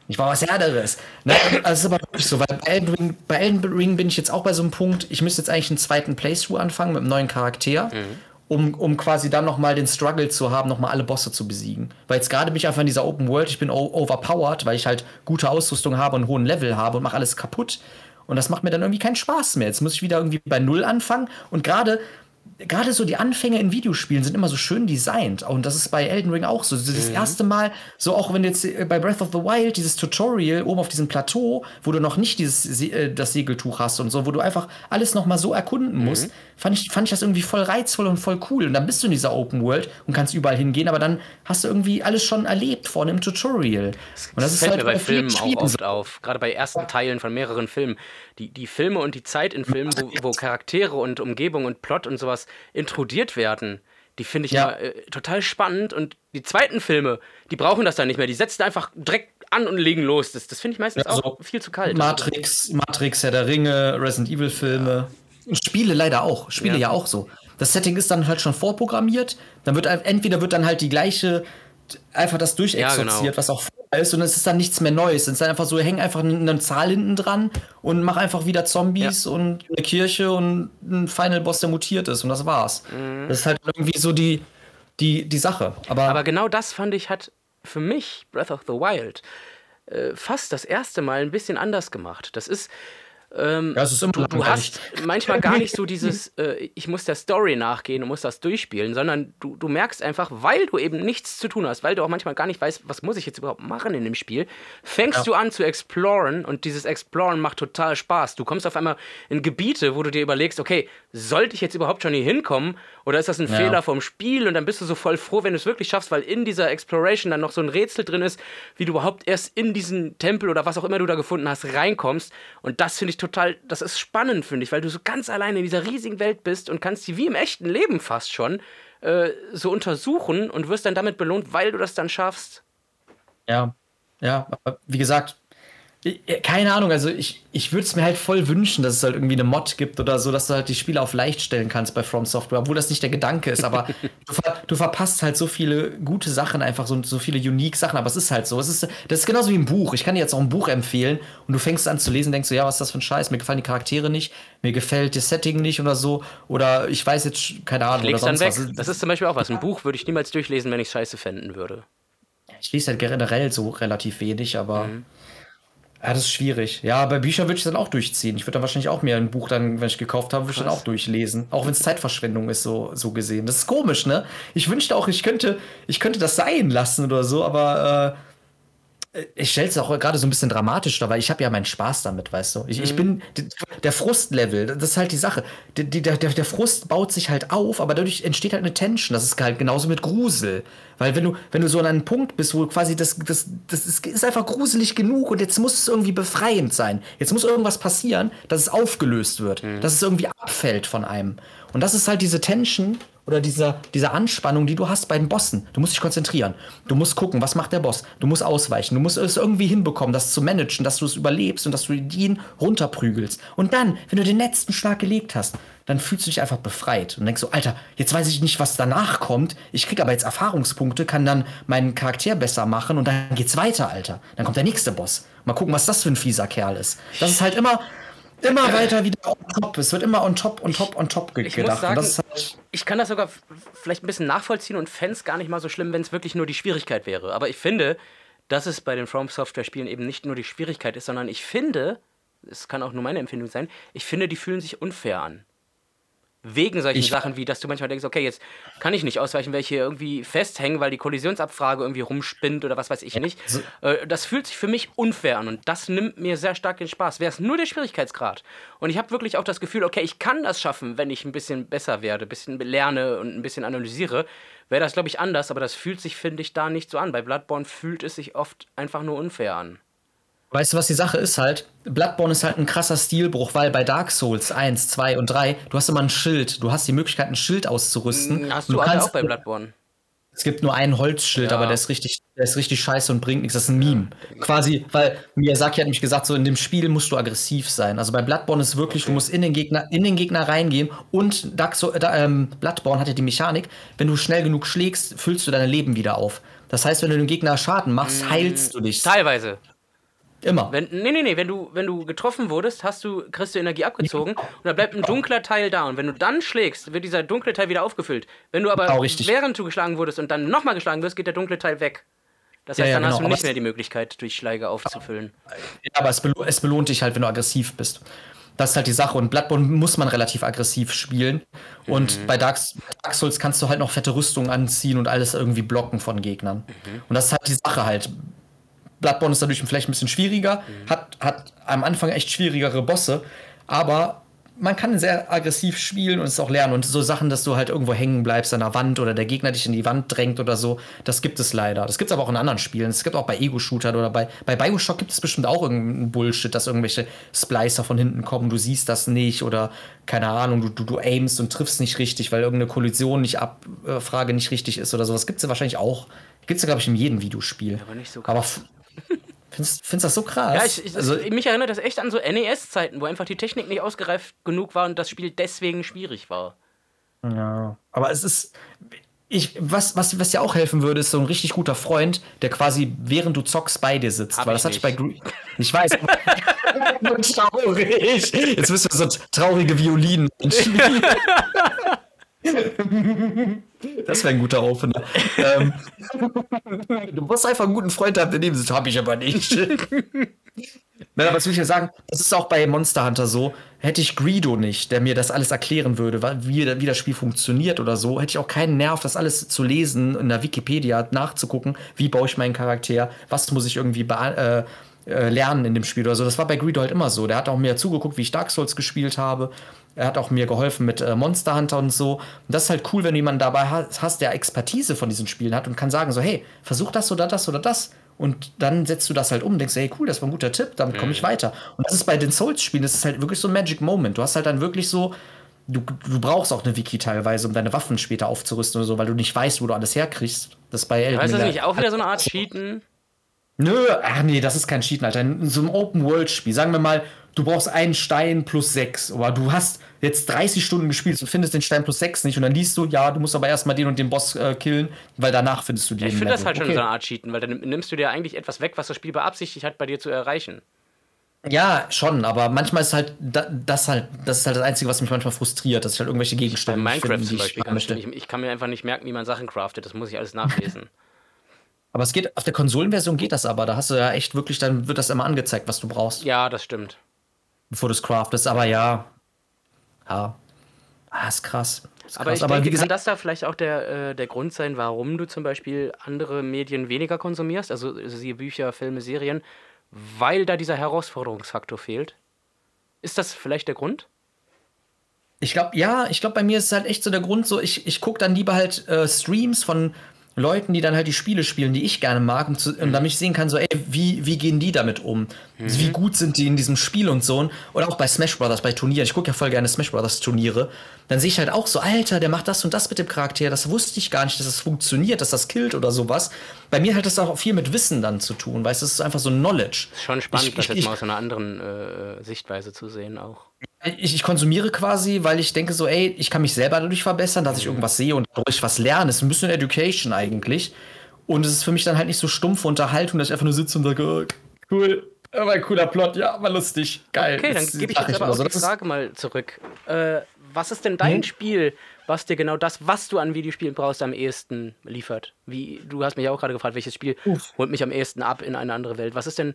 Ich brauche was Härteres. Nein, also ist aber wirklich so, weil bei Elden, Ring, bei Elden Ring bin ich jetzt auch bei so einem Punkt, ich müsste jetzt eigentlich einen zweiten Playthrough anfangen mit einem neuen Charakter. Mhm. Um, um quasi dann nochmal den Struggle zu haben, nochmal alle Bosse zu besiegen. Weil jetzt gerade bin ich einfach in dieser Open World, ich bin overpowered, weil ich halt gute Ausrüstung habe und hohen Level habe und mache alles kaputt. Und das macht mir dann irgendwie keinen Spaß mehr. Jetzt muss ich wieder irgendwie bei Null anfangen. Und gerade gerade so die Anfänge in Videospielen sind immer so schön designt. Und das ist bei Elden Ring auch so. Das mhm. erste Mal, so auch wenn jetzt äh, bei Breath of the Wild dieses Tutorial oben auf diesem Plateau, wo du noch nicht dieses äh, das Segeltuch hast und so, wo du einfach alles noch mal so erkunden mhm. musst, fand ich, fand ich das irgendwie voll reizvoll und voll cool. Und dann bist du in dieser Open World und kannst überall hingehen, aber dann hast du irgendwie alles schon erlebt vorne im Tutorial. Und das, das fällt halt mir bei Filmen auch oft auf. Gerade bei ersten Teilen von mehreren Filmen. Die, die Filme und die Zeit in Filmen, wo, wo Charaktere und Umgebung und Plot und sowas intrudiert werden. Die finde ich ja. äh, total spannend. Und die zweiten Filme, die brauchen das dann nicht mehr. Die setzen einfach direkt an und legen los. Das, das finde ich meistens ja, auch viel zu kalt. Matrix, Matrix, Herr der Ringe, Resident Evil Filme. Ja. Spiele leider auch. Spiele ja. ja auch so. Das Setting ist dann halt schon vorprogrammiert. Dann wird entweder wird dann halt die gleiche einfach das durchexorziert, ja, genau. was auch ist und es ist dann nichts mehr Neues. Es ist dann einfach so, häng einfach eine Zahl hinten dran und mach einfach wieder Zombies ja. und eine Kirche und ein Final Boss, der mutiert ist und das war's. Mhm. Das ist halt irgendwie so die, die, die Sache. Aber, Aber genau das fand ich hat für mich Breath of the Wild äh, fast das erste Mal ein bisschen anders gemacht. Das ist ähm, ja, du, du hast manchmal gar nicht so <laughs> dieses, äh, ich muss der Story nachgehen und muss das durchspielen, sondern du, du merkst einfach, weil du eben nichts zu tun hast, weil du auch manchmal gar nicht weißt, was muss ich jetzt überhaupt machen in dem Spiel, fängst ja. du an zu exploren und dieses Exploren macht total Spaß. Du kommst auf einmal in Gebiete, wo du dir überlegst, okay, sollte ich jetzt überhaupt schon hier hinkommen oder ist das ein ja. Fehler vom Spiel und dann bist du so voll froh, wenn du es wirklich schaffst, weil in dieser Exploration dann noch so ein Rätsel drin ist, wie du überhaupt erst in diesen Tempel oder was auch immer du da gefunden hast, reinkommst und das finde ich total, das ist spannend, finde ich, weil du so ganz alleine in dieser riesigen Welt bist und kannst die wie im echten Leben fast schon äh, so untersuchen und wirst dann damit belohnt, weil du das dann schaffst. Ja, ja, wie gesagt, keine Ahnung, also ich, ich würde es mir halt voll wünschen, dass es halt irgendwie eine Mod gibt oder so, dass du halt die Spiele auf leicht stellen kannst bei From Software, obwohl das nicht der Gedanke ist, aber <laughs> du, ver, du, verpasst halt so viele gute Sachen, einfach so, so viele unique Sachen, aber es ist halt so. Es ist, das ist genauso wie ein Buch. Ich kann dir jetzt auch ein Buch empfehlen und du fängst an zu lesen, denkst du, ja, was ist das für ein Scheiß? Mir gefallen die Charaktere nicht, mir gefällt das Setting nicht oder so, oder ich weiß jetzt, keine Ahnung, oder sonst dann weg. Was. Das ist zum Beispiel auch was. Ein Buch würde ich niemals durchlesen, wenn ich scheiße fänden würde. Ich lese halt generell so relativ wenig, aber. Mhm. Ja, das ist schwierig. Ja, bei Büchern würde ich dann auch durchziehen. Ich würde dann wahrscheinlich auch mir ein Buch dann, wenn ich gekauft habe, würde ich dann auch durchlesen. Auch wenn es Zeitverschwendung ist, so, so gesehen. Das ist komisch, ne? Ich wünschte auch, ich könnte, ich könnte das sein lassen oder so, aber äh, ich stelle es auch gerade so ein bisschen dramatisch da, weil ich habe ja meinen Spaß damit, weißt du. Ich, mhm. ich bin der Frustlevel, das ist halt die Sache. Der, der, der Frust baut sich halt auf, aber dadurch entsteht halt eine Tension. Das ist halt genauso mit Grusel. Weil wenn du, wenn du so an einem Punkt bist, wo quasi das, das, das ist, ist einfach gruselig genug und jetzt muss es irgendwie befreiend sein. Jetzt muss irgendwas passieren, dass es aufgelöst wird, mhm. dass es irgendwie abfällt von einem. Und das ist halt diese Tension oder diese, diese Anspannung, die du hast bei den Bossen. Du musst dich konzentrieren. Du musst gucken, was macht der Boss. Du musst ausweichen. Du musst es irgendwie hinbekommen, das zu managen, dass du es überlebst und dass du ihn runterprügelst. Und dann, wenn du den letzten Schlag gelegt hast, dann fühlst du dich einfach befreit und denkst so, Alter, jetzt weiß ich nicht, was danach kommt. Ich krieg aber jetzt Erfahrungspunkte, kann dann meinen Charakter besser machen und dann geht's weiter, Alter. Dann kommt der nächste Boss. Mal gucken, was das für ein fieser Kerl ist. Das ist halt immer, immer weiter wieder on top. Es wird immer on top, on top, on top ich gedacht. Sagen, halt ich kann das sogar vielleicht ein bisschen nachvollziehen und fände es gar nicht mal so schlimm, wenn es wirklich nur die Schwierigkeit wäre. Aber ich finde, dass es bei den From Software Spielen eben nicht nur die Schwierigkeit ist, sondern ich finde, es kann auch nur meine Empfindung sein, ich finde, die fühlen sich unfair an. Wegen solchen ich, Sachen wie, dass du manchmal denkst, okay, jetzt kann ich nicht ausweichen, weil ich hier irgendwie festhängen, weil die Kollisionsabfrage irgendwie rumspinnt oder was weiß ich nicht. Äh, das fühlt sich für mich unfair an und das nimmt mir sehr stark den Spaß. Wäre es nur der Schwierigkeitsgrad. Und ich habe wirklich auch das Gefühl, okay, ich kann das schaffen, wenn ich ein bisschen besser werde, ein bisschen lerne und ein bisschen analysiere. Wäre das, glaube ich, anders, aber das fühlt sich, finde ich, da nicht so an. Bei Bloodborne fühlt es sich oft einfach nur unfair an. Weißt du, was die Sache ist halt? Bloodborne ist halt ein krasser Stilbruch, weil bei Dark Souls 1, 2 und 3, du hast immer ein Schild. Du hast die Möglichkeit, ein Schild auszurüsten. Hm, hast du, du kannst, auch bei Bloodborne. Es gibt nur einen Holzschild, ja. aber der ist richtig, der ist richtig scheiße und bringt nichts. Das ist ein Meme. Ja. Quasi, weil Miyazaki hat nämlich gesagt, so in dem Spiel musst du aggressiv sein. Also bei Bloodborne ist wirklich, okay. du musst in den Gegner, in den Gegner reingehen und Dark so äh, Bloodborne hat ja die Mechanik, wenn du schnell genug schlägst, füllst du deine Leben wieder auf. Das heißt, wenn du dem Gegner Schaden machst, hm, heilst du dich. Teilweise. Immer. Wenn, nee, nee, nee, wenn du, wenn du getroffen wurdest, hast du, kriegst du Energie abgezogen und da bleibt ein dunkler Teil da. Und wenn du dann schlägst, wird dieser dunkle Teil wieder aufgefüllt. Wenn du aber genau, während du geschlagen wurdest und dann nochmal geschlagen wirst, geht der dunkle Teil weg. Das heißt, ja, ja, dann genau. hast du nicht mehr die Möglichkeit, durch Schläge aufzufüllen. Ja, aber es, belo es belohnt dich halt, wenn du aggressiv bist. Das ist halt die Sache. Und Bloodborne muss man relativ aggressiv spielen. Und mhm. bei Dark, Dark, Souls kannst du halt noch fette Rüstungen anziehen und alles irgendwie blocken von Gegnern. Mhm. Und das ist halt die Sache halt. Bloodborne ist dadurch vielleicht ein bisschen schwieriger, mhm. hat, hat am Anfang echt schwierigere Bosse, aber man kann sehr aggressiv spielen und es auch lernen. Und so Sachen, dass du halt irgendwo hängen bleibst an der Wand oder der Gegner dich in die Wand drängt oder so, das gibt es leider. Das gibt es aber auch in anderen Spielen. Es gibt auch bei Ego-Shootern oder bei, bei Bioshock gibt es bestimmt auch irgendeinen Bullshit, dass irgendwelche Splicer von hinten kommen, du siehst das nicht oder keine Ahnung, du, du, du aimst und triffst nicht richtig, weil irgendeine Kollision nicht Abfrage nicht richtig ist oder sowas. Gibt es ja wahrscheinlich auch. Gibt es ja, glaube ich, in jedem Videospiel. Aber nicht so krass. Aber Findest, du das so krass? Ja, ich, ich, also, mich erinnert das echt an so NES-Zeiten, wo einfach die Technik nicht ausgereift genug war und das Spiel deswegen schwierig war. Ja, aber es ist. Ich, was, was, was dir auch helfen würde, ist so ein richtig guter Freund, der quasi während du zockst bei dir sitzt. Hab weil das hatte ich bei Gre Ich weiß. <laughs> <laughs> traurig. Jetzt müssen wir so traurige Violinen spielen. <laughs> Das wäre ein guter Opener. ähm, <laughs> du musst einfach einen guten Freund haben, der neben sitzt. Hab ich aber nicht. <laughs> Nein, aber was will ich ja sagen? Das ist auch bei Monster Hunter so. Hätte ich Greedo nicht, der mir das alles erklären würde, wie, wie das Spiel funktioniert oder so, hätte ich auch keinen Nerv, das alles zu lesen, in der Wikipedia nachzugucken, wie baue ich meinen Charakter, was muss ich irgendwie äh, äh, lernen in dem Spiel oder so. Das war bei Greedo halt immer so. Der hat auch mir zugeguckt, wie ich Dark Souls gespielt habe er hat auch mir geholfen mit äh, Monster Hunter und so. Und das ist halt cool, wenn du jemanden dabei hast, der Expertise von diesen Spielen hat und kann sagen so, hey, versuch das oder das oder das. Und dann setzt du das halt um, denkst, hey, cool, das war ein guter Tipp, damit komme ich mhm. weiter. Und das ist bei den Souls-Spielen, das ist halt wirklich so ein Magic Moment. Du hast halt dann wirklich so du, du brauchst auch eine Wiki teilweise, um deine Waffen später aufzurüsten oder so, weil du nicht weißt, wo du alles herkriegst. Das bei Elden Heißt das nicht auch wieder so eine Art Cheaten? Nö, ach nee, das ist kein Cheaten, Alter. In so einem Open-World-Spiel, sagen wir mal, du brauchst einen Stein plus sechs, aber du hast jetzt 30 Stunden gespielt und findest den Stein plus sechs nicht und dann liest du, ja, du musst aber erstmal den und den Boss äh, killen, weil danach findest du den. Ich finde das halt schon okay. so eine Art Cheaten, weil dann nimmst du dir eigentlich etwas weg, was das Spiel beabsichtigt hat, bei dir zu erreichen. Ja, schon, aber manchmal ist halt das halt das ist halt das Einzige, was mich manchmal frustriert, dass ich halt irgendwelche Gegenstände. Bei Minecraft finden, zum Beispiel kann ich, ich, kann mir einfach nicht merken, wie man Sachen craftet. Das muss ich alles nachlesen. <laughs> <laughs> aber es geht auf der Konsolenversion geht das aber. Da hast du ja echt wirklich, dann wird das immer angezeigt, was du brauchst. Ja, das stimmt. Bevor du es craftest, aber ja, ja, ah, ist krass. Ist aber ich aber denke, kann das da vielleicht auch der, äh, der Grund sein, warum du zum Beispiel andere Medien weniger konsumierst, also, also siehe Bücher, Filme, Serien, weil da dieser Herausforderungsfaktor fehlt. Ist das vielleicht der Grund? Ich glaube, ja, ich glaube, bei mir ist es halt echt so der Grund, so ich, ich gucke dann lieber halt äh, Streams von Leuten, die dann halt die Spiele spielen, die ich gerne mag, und, zu, mhm. und damit ich sehen kann, so, ey, wie, wie gehen die damit um? Mhm. Wie gut sind die in diesem Spiel und so? Oder auch bei Smash Brothers, bei Turnieren. Ich gucke ja voll gerne Smash Brothers Turniere. Dann sehe ich halt auch so, Alter, der macht das und das mit dem Charakter. Das wusste ich gar nicht, dass das funktioniert, dass das killt oder sowas. Bei mir hat das auch viel mit Wissen dann zu tun, weißt du, es ist einfach so Knowledge. Ist schon spannend, ich, das ich, jetzt mal aus einer anderen äh, Sichtweise zu sehen auch. Ich, ich, konsumiere quasi, weil ich denke so, ey, ich kann mich selber dadurch verbessern, dass ich mhm. irgendwas sehe und dadurch was lerne. Es ist ein bisschen Education eigentlich. Und es ist für mich dann halt nicht so stumpfe Unterhaltung, dass ich einfach nur sitze und sage, oh, cool, aber ein cooler Plot, ja, war lustig, geil. Okay, dann gebe ich jetzt aber auch so. die Frage mal zurück. Äh, was ist denn dein hm? Spiel, was dir genau das, was du an Videospielen brauchst, am ehesten liefert? Wie, du hast mich auch gerade gefragt, welches Spiel Uff. holt mich am ehesten ab in eine andere Welt? Was ist denn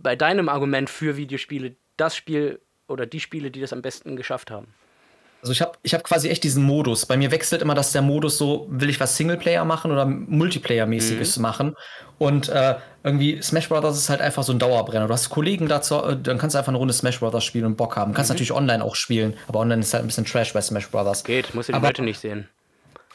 bei deinem Argument für Videospiele das Spiel oder die Spiele, die das am besten geschafft haben? Also ich habe ich hab quasi echt diesen Modus. Bei mir wechselt immer, dass der Modus so, will ich was Singleplayer machen oder Multiplayer-mäßiges mhm. machen. Und äh, irgendwie Smash Brothers ist halt einfach so ein Dauerbrenner. Du hast Kollegen dazu, äh, dann kannst du einfach eine Runde Smash Brothers spielen und Bock haben. Du kannst mhm. natürlich online auch spielen, aber online ist halt ein bisschen Trash bei Smash Brothers. Geht, muss ich die aber, Leute nicht sehen.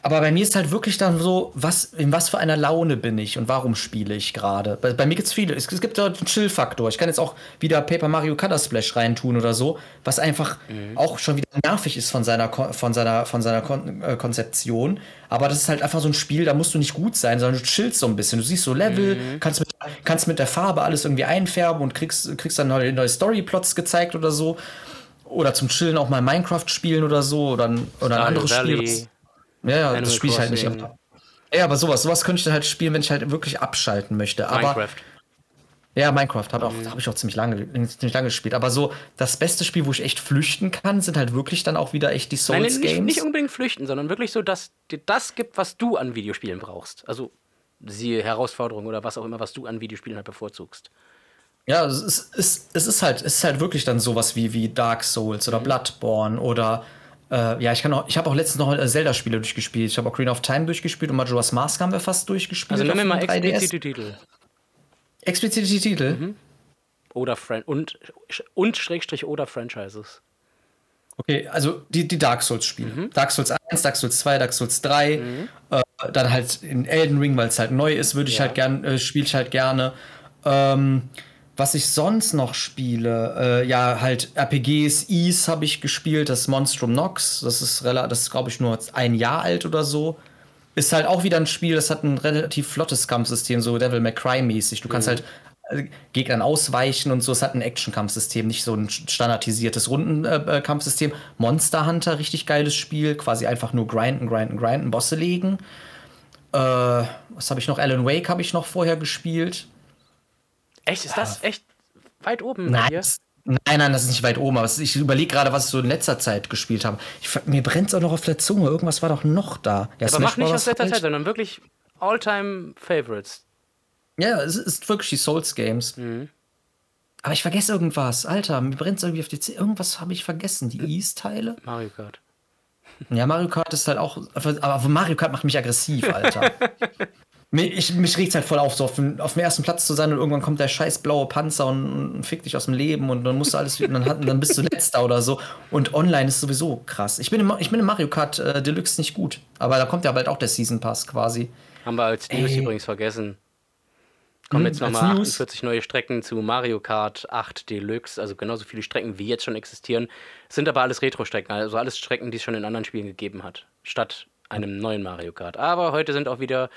Aber bei mir ist halt wirklich dann so, was, in was für einer Laune bin ich und warum spiele ich gerade. Bei, bei, mir gibt es viele. Es, es gibt dort einen Chill-Faktor. Ich kann jetzt auch wieder Paper Mario Color Splash reintun oder so, was einfach mhm. auch schon wieder nervig ist von seiner, von seiner, von seiner Kon äh, Konzeption. Aber das ist halt einfach so ein Spiel, da musst du nicht gut sein, sondern du chillst so ein bisschen. Du siehst so Level, mhm. kannst, mit, kannst mit der Farbe alles irgendwie einfärben und kriegst, kriegst dann neue, neue Storyplots gezeigt oder so. Oder zum Chillen auch mal Minecraft spielen oder so. Oder, oder ein anderes. Spiel. Ja, ja, Animal das spiele ich halt nicht. Ja, aber sowas, sowas könnte ich dann halt spielen, wenn ich halt wirklich abschalten möchte. Aber, Minecraft. Ja, Minecraft habe mhm. hab ich auch ziemlich lange, ziemlich lange gespielt. Aber so, das beste Spiel, wo ich echt flüchten kann, sind halt wirklich dann auch wieder echt die Souls-Games. Nein, nicht, nicht unbedingt flüchten, sondern wirklich so, dass dir das gibt, was du an Videospielen brauchst. Also, siehe Herausforderungen oder was auch immer, was du an Videospielen halt bevorzugst. Ja, es ist, es, es ist halt, es ist halt wirklich dann sowas wie, wie Dark Souls oder mhm. Bloodborne oder äh, ja, ich kann auch, ich habe auch letztens noch Zelda-Spiele durchgespielt. Ich habe auch Green of Time durchgespielt und Majora's Mask haben wir fast durchgespielt. Also nennen wir mal explizite Titel. Explizite Titel? Mhm. Oder Fran und, und Schrägstrich oder Franchises. Okay, also die, die Dark Souls-Spiele. Mhm. Dark Souls 1, Dark Souls 2, Dark Souls 3. Mhm. Äh, dann halt in Elden Ring, weil es halt neu ist, würde ich ja. halt gerne, äh, spiele ich halt gerne. Ähm, was ich sonst noch spiele, äh, ja, halt RPGs, Ease habe ich gespielt, das Monstrum Nox, das ist, das ist glaube ich, nur ein Jahr alt oder so. Ist halt auch wieder ein Spiel, das hat ein relativ flottes Kampfsystem, so Devil May Cry-mäßig. Du mhm. kannst halt äh, Gegnern ausweichen und so. Es hat ein Action-Kampfsystem, nicht so ein standardisiertes Rundenkampfsystem. Äh, Monster Hunter, richtig geiles Spiel. Quasi einfach nur grinden, grinden, grinden, Bosse legen. Äh, was habe ich noch? Alan Wake habe ich noch vorher gespielt. Echt? Ist das echt weit oben nein, dir? Nein, nein, das ist nicht weit oben. Aber ich überlege gerade, was ich so in letzter Zeit gespielt habe. Ich, mir brennt es auch noch auf der Zunge. Irgendwas war doch noch da. Ja, aber mach nicht aus letzter Zeit, sondern wirklich All-Time-Favorites. Ja, es ist wirklich die Souls-Games. Mhm. Aber ich vergesse irgendwas. Alter, mir brennt es irgendwie auf die Zunge. Irgendwas habe ich vergessen. Die Ease-Teile? Mario Kart. Ja, Mario Kart ist halt auch. Aber Mario Kart macht mich aggressiv, Alter. <laughs> Mich, mich regt es halt voll auf, so auf dem, auf dem, ersten Platz zu sein und irgendwann kommt der scheiß blaue Panzer und, und fickt dich aus dem Leben und dann musst du alles und dann, dann bist du letzter oder so. Und online ist sowieso krass. Ich bin im, ich bin im Mario Kart äh, Deluxe nicht gut, aber da kommt ja bald auch der Season Pass quasi. Haben wir als News übrigens vergessen. Kommen Hm, jetzt nochmal News. 48 neue Strecken zu Mario Kart 8 Deluxe, also genauso viele Strecken wie jetzt schon existieren. Sind aber alles Retro-Strecken, also alles Strecken, die es schon in anderen Spielen gegeben hat, statt einem neuen Mario Kart. Aber heute sind auch wieder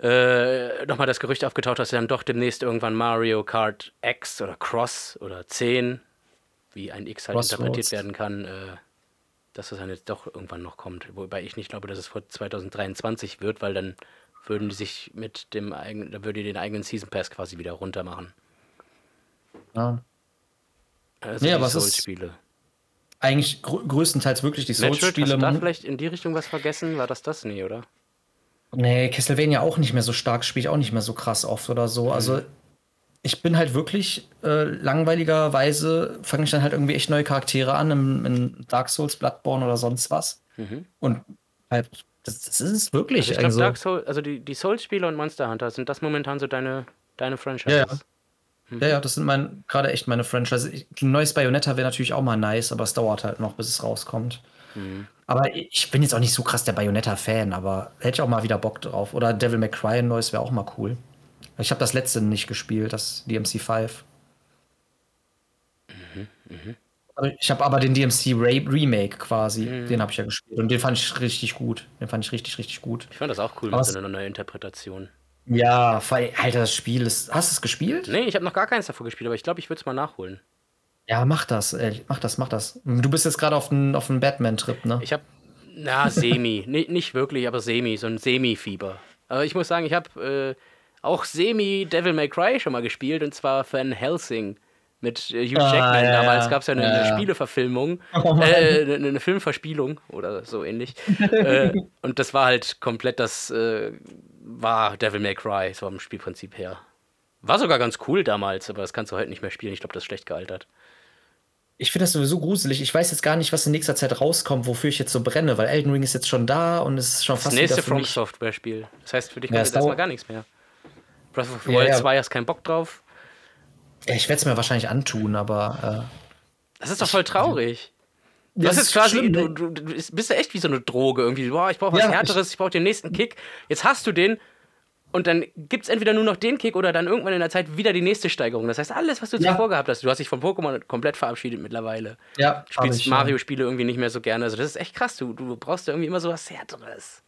äh, nochmal das Gerücht aufgetaucht, dass dann doch demnächst irgendwann Mario Kart X oder Cross oder 10, wie ein X halt Crossroads. interpretiert werden kann, äh, dass das dann jetzt doch irgendwann noch kommt. Wobei ich nicht glaube, dass es vor 2023 wird, weil dann würden die sich mit dem eigenen, da würde die den eigenen Season Pass quasi wieder runter machen. Ja. Also aber es ist- Souls-Spiele. Eigentlich grö größtenteils wirklich die Metroid, hast du da vielleicht in die Richtung was vergessen? War das das? Nee, oder? Nee, Castlevania auch nicht mehr so stark, spiele ich auch nicht mehr so krass oft oder so. Also ich bin halt wirklich äh, langweiligerweise, fange ich dann halt irgendwie echt neue Charaktere an, in, in Dark Souls, Bloodborne oder sonst was. Mhm. Und halt, das, das ist es wirklich. Also ich glaube, Also, Dark Souls, also die, die Souls-Spiele und Monster Hunter, sind das momentan so deine, deine Franchises? Ja, ja. ja, ja, das sind mein, gerade echt meine Franchise. Ich- Ein neues Bayonetta wäre natürlich auch mal nice, aber es dauert halt noch, bis es rauskommt. Mhm. Aber ich bin jetzt auch nicht so krass der Bayonetta-Fan, aber hätte ich auch mal wieder Bock drauf. Oder Devil May Cry neues wäre auch mal cool. Ich habe das letzte nicht gespielt, das DMC5. Aber Ich habe aber den DMC Remake quasi, den habe ich ja gespielt. Und den fand ich richtig gut. Den fand ich richtig, richtig gut. Ich fand das auch cool Aber mit so einer neuen Interpretation. Ja, Alter, das Spiel ist. Hast du es gespielt? Nee, ich habe noch gar keins davor gespielt, aber ich glaube, ich würde es mal nachholen. Ja, mach das, ey. Mach das, mach das. Du bist jetzt gerade auf einem auf Batman-Trip, ne? Ich habe, na, semi. <laughs> nicht wirklich, aber semi, so ein Semi-Fieber. Aber ich muss sagen, ich habe äh, auch semi Devil May Cry schon mal gespielt und zwar Van Helsing mit äh, Hugh Ah, Jackman. ja, Damals ja. gab es ja eine, Ja, eine. Spieleverfilmung, <laughs> Oh äh, eine, eine Filmverspielung oder so ähnlich. <laughs> äh, und das war halt komplett das, äh, war Devil May Cry, so vom Spielprinzip her. War sogar ganz cool damals, aber das kannst du heute nicht mehr spielen. Ich glaube, das ist schlecht gealtert. Ich finde das sowieso gruselig. Ich weiß jetzt gar nicht, was in nächster Zeit rauskommt, wofür ich jetzt so brenne, weil Elden Ring ist jetzt schon da und es ist schon Das fast nächste wieder für From. Software Spiel. Das heißt, für dich Ja, kommt jetzt erstmal gar nichts mehr. Breath of the Ja, Wild ja. 2 hast keinen Bock drauf. Ja, ich werde es mir wahrscheinlich antun, aber Das ist doch voll traurig. äh, Du das ist quasi, schlimm, du, ne? du, du bist ja echt wie so eine Droge irgendwie. Boah, ich brauche was Ja, ich- Härteres, ich, brauche den nächsten Kick. Jetzt hast du den und dann gibt es entweder nur noch den Kick oder dann irgendwann in der Zeit wieder die nächste Steigerung. Das heißt, alles, was du Ja. zuvor gehabt hast, du hast dich von Pokémon komplett verabschiedet mittlerweile. Ja, spielst. Mario-Spiele irgendwie nicht mehr so gerne. Also das ist echt krass. Du, du brauchst ja irgendwie immer so was Härteres.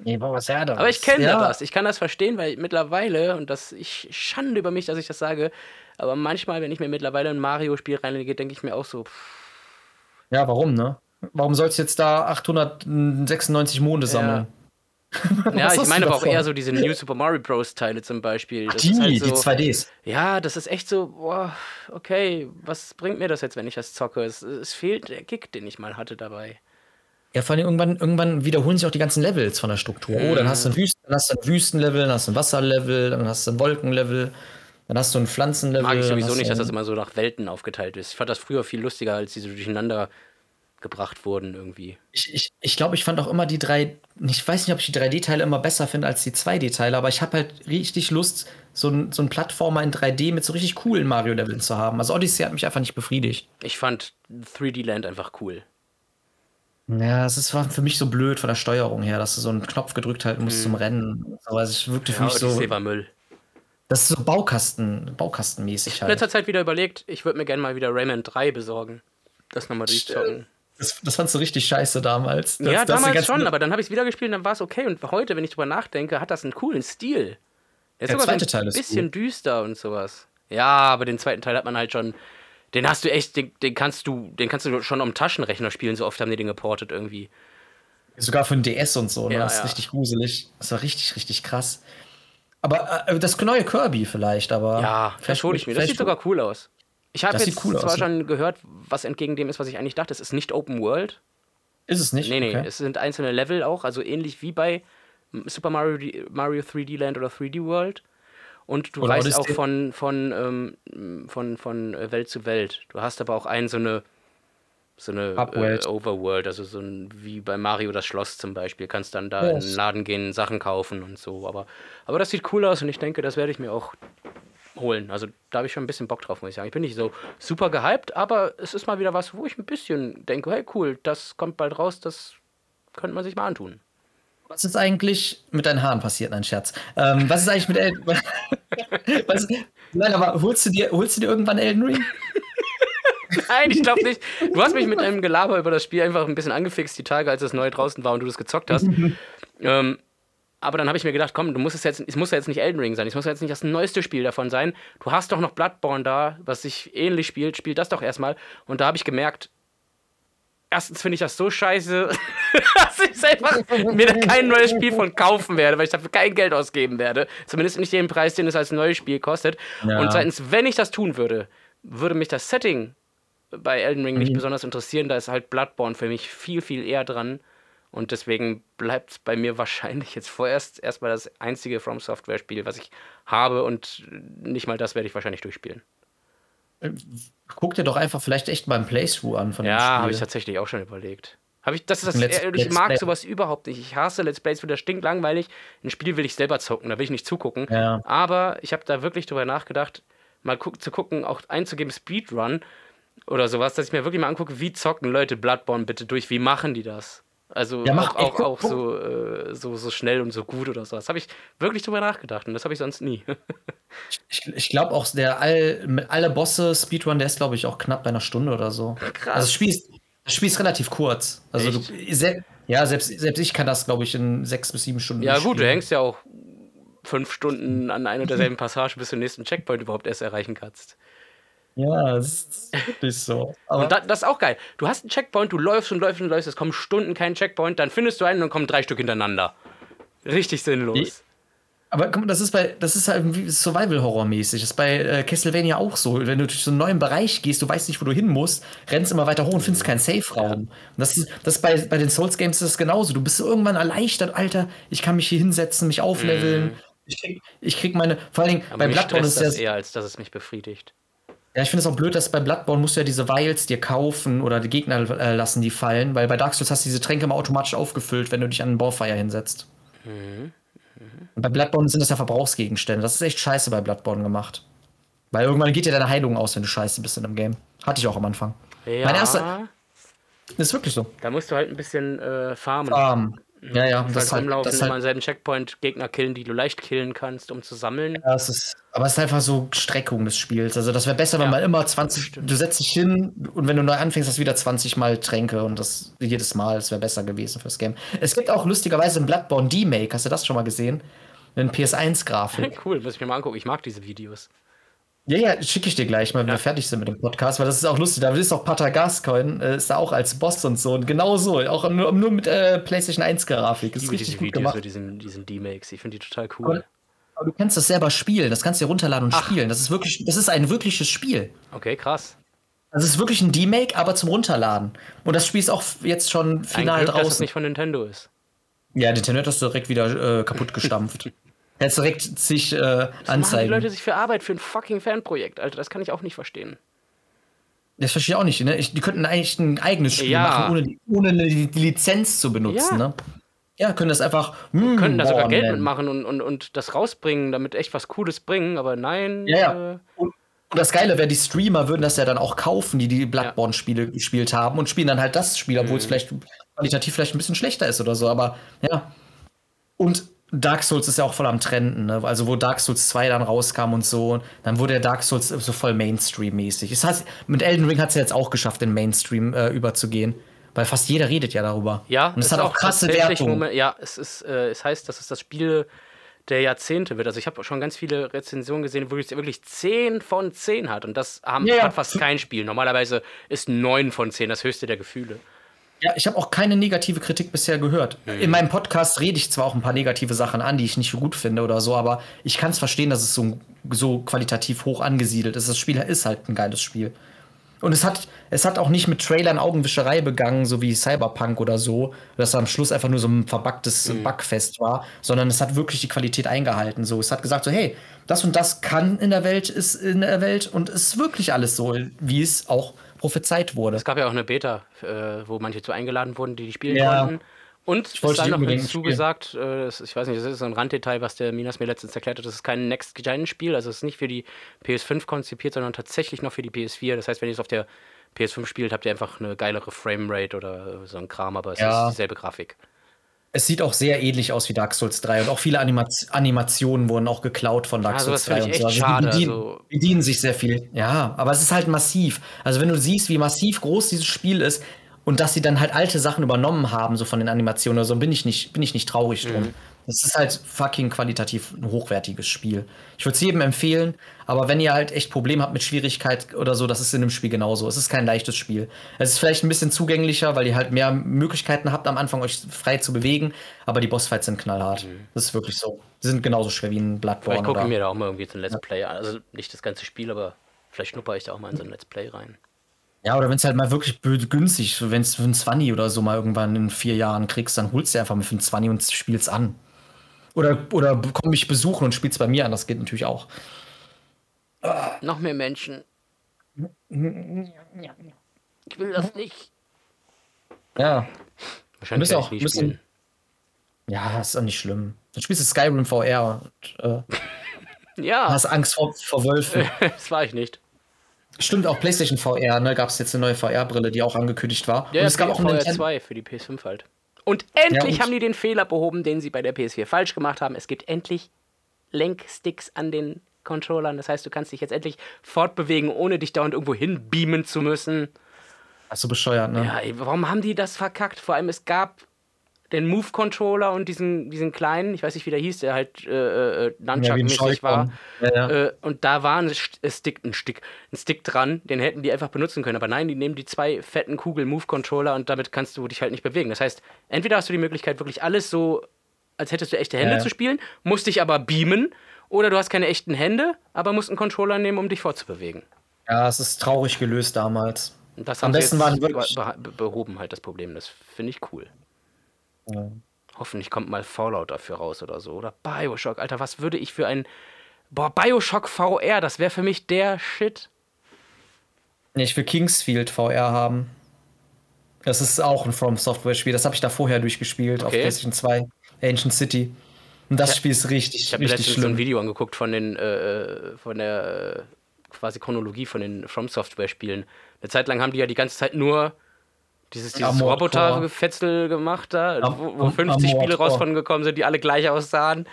Nee, was härteres. Aber ich kenne ja. das. Ich kann das verstehen, weil mittlerweile, und das ich schande über mich, dass ich das sage, aber manchmal, wenn ich mir mittlerweile ein Mario-Spiel reinlege, denke ich mir auch so, pff, Ja, warum, ne? Warum sollst du jetzt da 896 Monde sammeln? Ja, <laughs> Was ich meine aber auch eher so diese New Super Mario Bros. Teile zum Beispiel. Ach, die, halt die so, 2Ds. Ja, das ist echt so, boah, okay, was bringt mir das jetzt, wenn ich das zocke? Es, es fehlt der Kick, den ich mal hatte dabei. Ja, vor allem irgendwann, irgendwann wiederholen sich auch die ganzen Levels von der Struktur. Oh, dann hast du ein, Wüsten, dann hast du ein Wüstenlevel, dann hast du ein Wasserlevel, dann hast du ein Wolkenlevel, dann hast du ein Pflanzenlevel. Mag ich sowieso nicht, dass das immer so nach Welten aufgeteilt ist. Ich fand das früher viel lustiger, als die so durcheinander gebracht wurden irgendwie. Ich, ich, ich glaube, ich fand auch immer die drei. Ich weiß nicht, ob ich die 3D-Teile immer besser finde als die 2D-Teile, aber ich habe halt richtig Lust, so ein, so ein Plattformer in 3D mit so richtig coolen Mario-Leveln zu haben. Also Odyssey hat mich einfach nicht befriedigt. Ich fand 3D Land einfach cool. Ja, es ist, war für mich so blöd von der Steuerung her, dass du so einen Knopf gedrückt halten musst zum Rennen. So, also es wirkte für Mhm. Ja, mich so. Odyssey war Müll. Das ist so Baukasten, Baukastenmäßig Ich habe halt. letzter Zeit wieder überlegt, ich würde mir gerne mal wieder Rayman 3 besorgen. Das nochmal durchzocken. Das, das fandst du richtig scheiße damals. Das, ja, das damals schon, aber dann habe ich es wieder gespielt und dann war es okay. Und heute, wenn ich drüber nachdenke, hat das einen coolen Stil. Der ist Der zweite so Teil ein ist bisschen düster und sowas. Ja, aber den zweiten Teil hat man halt schon. Den hast du echt, den, den kannst du, den kannst du schon am Taschenrechner spielen, so oft haben die den geportet irgendwie. Sogar für den DS und so. Ne? Ja, das ist ja. richtig gruselig. Das war richtig, richtig krass. Aber äh, das neue Kirby vielleicht, aber. Ja, hole ich mir. Das vielleicht- sieht sogar cool aus. Ich habe jetzt cool zwar aus, ja. schon gehört, was entgegen dem ist, was ich eigentlich dachte. Es ist nicht Open World. Ist es nicht? Nee, nee, Okay. es sind einzelne Level auch, also ähnlich wie bei Super Mario, Mario 3D Land oder 3D World. Und du Oder reist auch von, von, ähm, von, von äh, Welt zu Welt. Du hast aber auch einen so eine, so eine äh. Overworld, also so ein, wie bei Mario das Schloss zum Beispiel. Kannst dann da Ja, in den Laden gehen, Sachen kaufen und so. Aber, aber das sieht cool aus und ich denke, das werde ich mir auch holen. Also da habe ich schon ein bisschen Bock drauf, muss ich sagen. Ich bin nicht so super gehypt, aber es ist mal wieder was, wo ich ein bisschen denke, hey cool, das kommt bald raus, das könnte man sich mal antun. Was ist eigentlich mit deinen Haaren passiert? Nein, Scherz. Ähm, was ist eigentlich mit El <laughs> Was, nein, aber holst du, dir, holst du dir irgendwann Elden Ring? <laughs> Nein, ich glaube nicht. Du hast mich mit einem Gelaber über das Spiel einfach ein bisschen angefixt, die Tage, als es neu draußen war und du das gezockt hast. <laughs> ähm, aber dann habe ich mir gedacht, komm, du musst es jetzt, es muss ja jetzt nicht Elden Ring sein, es muss ja jetzt nicht das neueste Spiel davon sein. Du hast doch noch Bloodborne da, was sich ähnlich spielt, spiel das doch erstmal. Und da habe ich gemerkt, erstens finde ich das so scheiße, <laughs> dass ich einfach mir da kein neues Spiel von kaufen werde, weil ich dafür kein Geld ausgeben werde. Zumindest nicht den Preis, den es als neues Spiel kostet. Ja. Und zweitens, wenn ich das tun würde, würde mich das Setting bei Elden Ring nicht mhm. besonders interessieren. Da ist halt Bloodborne für mich viel, viel eher dran. Und deswegen bleibt es bei mir wahrscheinlich jetzt vorerst erstmal das einzige From Software-Spiel, was ich habe. Und nicht mal das werde ich wahrscheinlich durchspielen. Guck dir doch einfach vielleicht echt mal ein Playthrough an von dem Ja, habe ich tatsächlich auch schon überlegt. Hab ich, das ist das, Let's, ich mag Let's sowas überhaupt nicht. Ich hasse Let's Plays, das stinkt langweilig. Ein Spiel will ich selber zocken, da will ich nicht zugucken. Ja. Aber ich habe da wirklich drüber nachgedacht, mal guck, zu gucken, auch einzugeben Speedrun oder sowas, dass ich mir wirklich mal angucke, wie zocken Leute Bloodborne bitte durch, wie machen die das? Also ja, auch, auch, auch so, äh, so, so schnell und so gut oder so. Das habe ich wirklich drüber nachgedacht und das habe ich sonst nie. ich ich glaube auch, der all, mit alle Bosse Speedrun, der ist, glaube ich, auch knapp bei einer Stunde oder so. Krass. Also das Spiel ist, das Spiel ist relativ kurz. Also du, se ja, selbst, selbst ich kann das, glaube ich, in sechs bis sieben Stunden. Ja, gut, spielen. du hängst ja auch fünf Stunden an einer derselben Passage, bis du den nächsten Checkpoint überhaupt erst erreichen kannst. Ja, das ist wirklich so. Aber und da, das ist auch geil. Du hast einen Checkpoint, du läufst und läufst und läufst, es kommen Stunden kein Checkpoint, dann findest du einen und kommen drei Stück hintereinander. Richtig sinnlos. Ich, aber guck mal, das ist bei, das ist halt Survival-Horror-mäßig. Das ist bei äh, Castlevania auch so. Wenn du durch so einen neuen Bereich gehst, du weißt nicht, wo du hin musst, rennst immer weiter hoch und findest keinen Safe-Raum. Und das ist, das bei, bei den Souls-Games ist das genauso. Du bist irgendwann erleichtert, Alter, ich kann mich hier hinsetzen, mich aufleveln. Mm. Ich, krieg, ich krieg meine, vor allen Dingen Aber bei Bloodborne ist das eher, als dass es mich befriedigt. Ja, ich finde es auch blöd, dass bei Bloodborne musst du ja diese Vials dir kaufen oder die Gegner äh, lassen die fallen, weil bei Dark Souls hast du diese Tränke immer automatisch aufgefüllt, wenn du dich an einen Bonfire hinsetzt. Mhm. Mhm. Und bei Bloodborne sind das ja Verbrauchsgegenstände. Das ist echt scheiße bei Bloodborne gemacht. Weil irgendwann geht dir deine Heilung aus, wenn du scheiße bist in einem Game. Hatte ich auch am Anfang. Ja. Mein erster. Ist wirklich so. Da musst du halt ein bisschen äh, farmen. Farmen. Ja, ja. Das halt, rumlaufen, das halt, immer selben Checkpoint Gegner killen, die du leicht killen kannst, um zu sammeln. Ja, es ist, aber es ist einfach so Streckung des Spiels. Also das wäre besser, wenn man immer 20, du setzt dich hin und wenn du neu anfängst, hast du wieder 20 Mal Tränke und das jedes Mal, das wäre besser gewesen fürs Game. Es gibt auch lustigerweise ein Bloodborne D-Make, hast du das schon mal gesehen? Eine PS1-Grafik. <laughs> cool, muss ich mir mal angucken. Ich mag diese Videos. Ja, ja, schicke ich dir gleich mal, wenn ja. wir fertig sind mit dem Podcast, weil das ist auch lustig. Da ist auch Pater Gascoin, äh, ist da auch als Boss und so. Und genau so, auch nur, nur mit äh, PlayStation 1 Grafik. Ist ich richtig diese gut Videos gemacht. diesen, diesen D-Makes. Ich finde die total cool. Aber, aber, du kannst das selber spielen. Das kannst du dir runterladen und Ach. spielen. Das ist wirklich, das ist ein wirkliches Spiel. Okay, krass. Das ist wirklich ein D-Make, aber zum Runterladen. Und das Spiel ist auch jetzt schon final ein Glück, draußen. Dass das nicht von Nintendo ist. Ja, Nintendo hat das direkt wieder äh, kaputt gestampft. <laughs> Jetzt direkt sich äh, anzeigen. Machen die Leute sich für Arbeit für ein fucking Fanprojekt, Alter. Das kann ich auch nicht verstehen. Das verstehe ich auch nicht. Ne? Ich, die könnten eigentlich ein eigenes Spiel ja. machen, ohne, ohne die, die Lizenz zu benutzen. Ja. Ne? Ja, können das einfach. Hm, können da sogar Geld nennen. mitmachen und, und, und das rausbringen, damit echt was Cooles bringen, aber nein. Ja, ja. Äh, und, und, das Geile wäre, die Streamer würden das ja dann auch kaufen, die die Bloodborne-Spiele gespielt haben und spielen dann halt das Spiel, obwohl mhm. es vielleicht qualitativ vielleicht ein bisschen schlechter ist oder so, aber ja. Und Dark Souls ist ja auch voll am Trenden, ne? Also, wo Dark Souls 2 dann rauskam und so, dann wurde der Dark Souls so voll Mainstream-mäßig. Das heißt, mit Elden Ring hat es ja jetzt auch geschafft, in Mainstream äh, überzugehen. Weil fast jeder redet ja darüber. Ja, und es hat auch krasse Wertungen. Ja, es, ist, äh, es heißt, dass es das Spiel der Jahrzehnte wird. Also ich habe schon ganz viele Rezensionen gesehen, wo es wirklich 10 von 10 hat. Und das haben, ja, hat fast kein Spiel. Normalerweise ist 9 von 10 das höchste der Gefühle. Ja, ich habe auch keine negative Kritik bisher gehört. Mhm. In meinem Podcast rede ich zwar auch ein paar negative Sachen an, die ich nicht so gut finde oder so, aber ich kann es verstehen, dass es so, so qualitativ hoch angesiedelt ist. Das Spiel ist halt ein geiles Spiel. Und es hat, es hat auch nicht mit Trailern Augenwischerei begangen, so wie Cyberpunk oder so, dass am Schluss einfach nur so ein verbacktes mhm. Bugfest war, sondern es hat wirklich die Qualität eingehalten. So, es hat gesagt so, hey, das und das kann in der Welt, ist in der Welt und es ist wirklich alles so, wie es auch ist prophezeit wurde. Es gab ja auch eine Beta, äh, wo manche zu eingeladen wurden, die die spielen ja. konnten. Und ich ist dann noch hinzugesagt, äh, ich weiß nicht, das ist so ein Randdetail, was der Minas mir letztens erklärt hat, das ist kein Next-Gen-Spiel, also es ist nicht für die PS5 konzipiert, sondern tatsächlich noch für die PS4. Das heißt, wenn ihr es auf der PS5 spielt, habt ihr einfach eine geilere Framerate oder so ein Kram, aber es ja. ist dieselbe Grafik. Es sieht auch sehr ähnlich aus wie Dark Souls 3 und auch viele Anima Animationen wurden auch geklaut von Dark Ja, Souls sowas 3 finde ich und so. Also schade, die bedienen, also- bedienen sich sehr viel. Ja, aber es ist halt massiv. Also wenn du siehst, wie massiv groß dieses Spiel ist und dass sie dann halt alte Sachen übernommen haben, so von den Animationen oder so, bin ich nicht, bin ich nicht traurig drum. Mhm. Es ist halt fucking qualitativ ein hochwertiges Spiel. Ich würde es jedem empfehlen, aber wenn ihr halt echt Probleme habt mit Schwierigkeit oder so, das ist in dem Spiel genauso. Es ist kein leichtes Spiel. Es ist vielleicht ein bisschen zugänglicher, weil ihr halt mehr Möglichkeiten habt, am Anfang euch frei zu bewegen, aber die Bossfights sind knallhart. Das ist wirklich so. Die sind genauso schwer wie ein Bloodborne. gucke ich Oder mir da auch mal irgendwie so ein Let's Play an. Also nicht das ganze Spiel, aber vielleicht schnupper ich da auch mal in so ein Let's Play rein. ja, oder wenn es halt mal wirklich günstig, wenn es für ein 20 oder so mal irgendwann in vier Jahren kriegst, dann holst du einfach mal für ein 20 und spielst an. Oder, oder komm mich besuchen und spielst bei mir an, das geht natürlich auch. Noch mehr Menschen. Ich will das nicht. Ja, Wahrscheinlich Müssen auch- ich nie müssen- spielen. Ja, ist auch nicht schlimm. Dann spielst du Skyrim VR und äh, Ja, hast Angst vor, vor Wölfen. <laughs> das war ich nicht. Stimmt, auch PlayStation VR, ne? Gab es jetzt eine neue VR-Brille, die auch angekündigt war. Ja, und es gab auch VR Nintendo. 2 für die PS5 halt. Und endlich und- haben die den Fehler behoben, den sie bei der PS4 falsch gemacht haben. Es gibt endlich Lenksticks an den Controllern. Das heißt, du kannst dich jetzt endlich fortbewegen, ohne dich dauernd irgendwo hinbeamen zu müssen. Hast du bescheuert, ne? Ja, ey, warum haben die das verkackt? Vor allem, es gab den Move-Controller und diesen, diesen kleinen, ich weiß nicht, wie der hieß, der halt äh, äh, Ja, Nunchuck-mäßig war. Joy-Con. Ja, ja. Äh, und da war ein äh, Stick, ein Stick, ein Stick dran, den hätten die einfach benutzen können. Aber nein, die nehmen die zwei fetten Kugel-Move-Controller und damit kannst du dich halt nicht bewegen. Das heißt, entweder hast du die Möglichkeit, wirklich alles so, als hättest du echte Hände Ja, ja. zu spielen, musst dich aber beamen, oder du hast keine echten Hände, aber musst einen Controller nehmen, um dich fortzubewegen. ja, es ist traurig gelöst damals. Und das Am haben sie besten jetzt waren wirklich- be be behoben, halt das Problem. Das finde ich cool. Ja. Hoffentlich kommt mal Fallout dafür raus oder so. Oder Bioshock. Alter, was würde ich für ein. Boah, Bioshock VR, das wäre für mich der Shit. Ich will Kingsfield VR haben. Das ist auch ein From Software-Spiel. Das habe ich da vorher durchgespielt auf Okay. PlayStation 2, Ancient City. Und das Ja. Spiel ist richtig, Ich habe mir richtig letztens so ein schlimm. Video angeguckt von den, äh, von der äh, quasi Chronologie von den From Software Spielen. Eine Zeit lang haben die ja die ganze Zeit nur dieses, dieses Roboter-Gefetzel gemacht da, Am- wo, wo am- 50 Armored Spiele raus von gekommen sind, die alle gleich aussahen.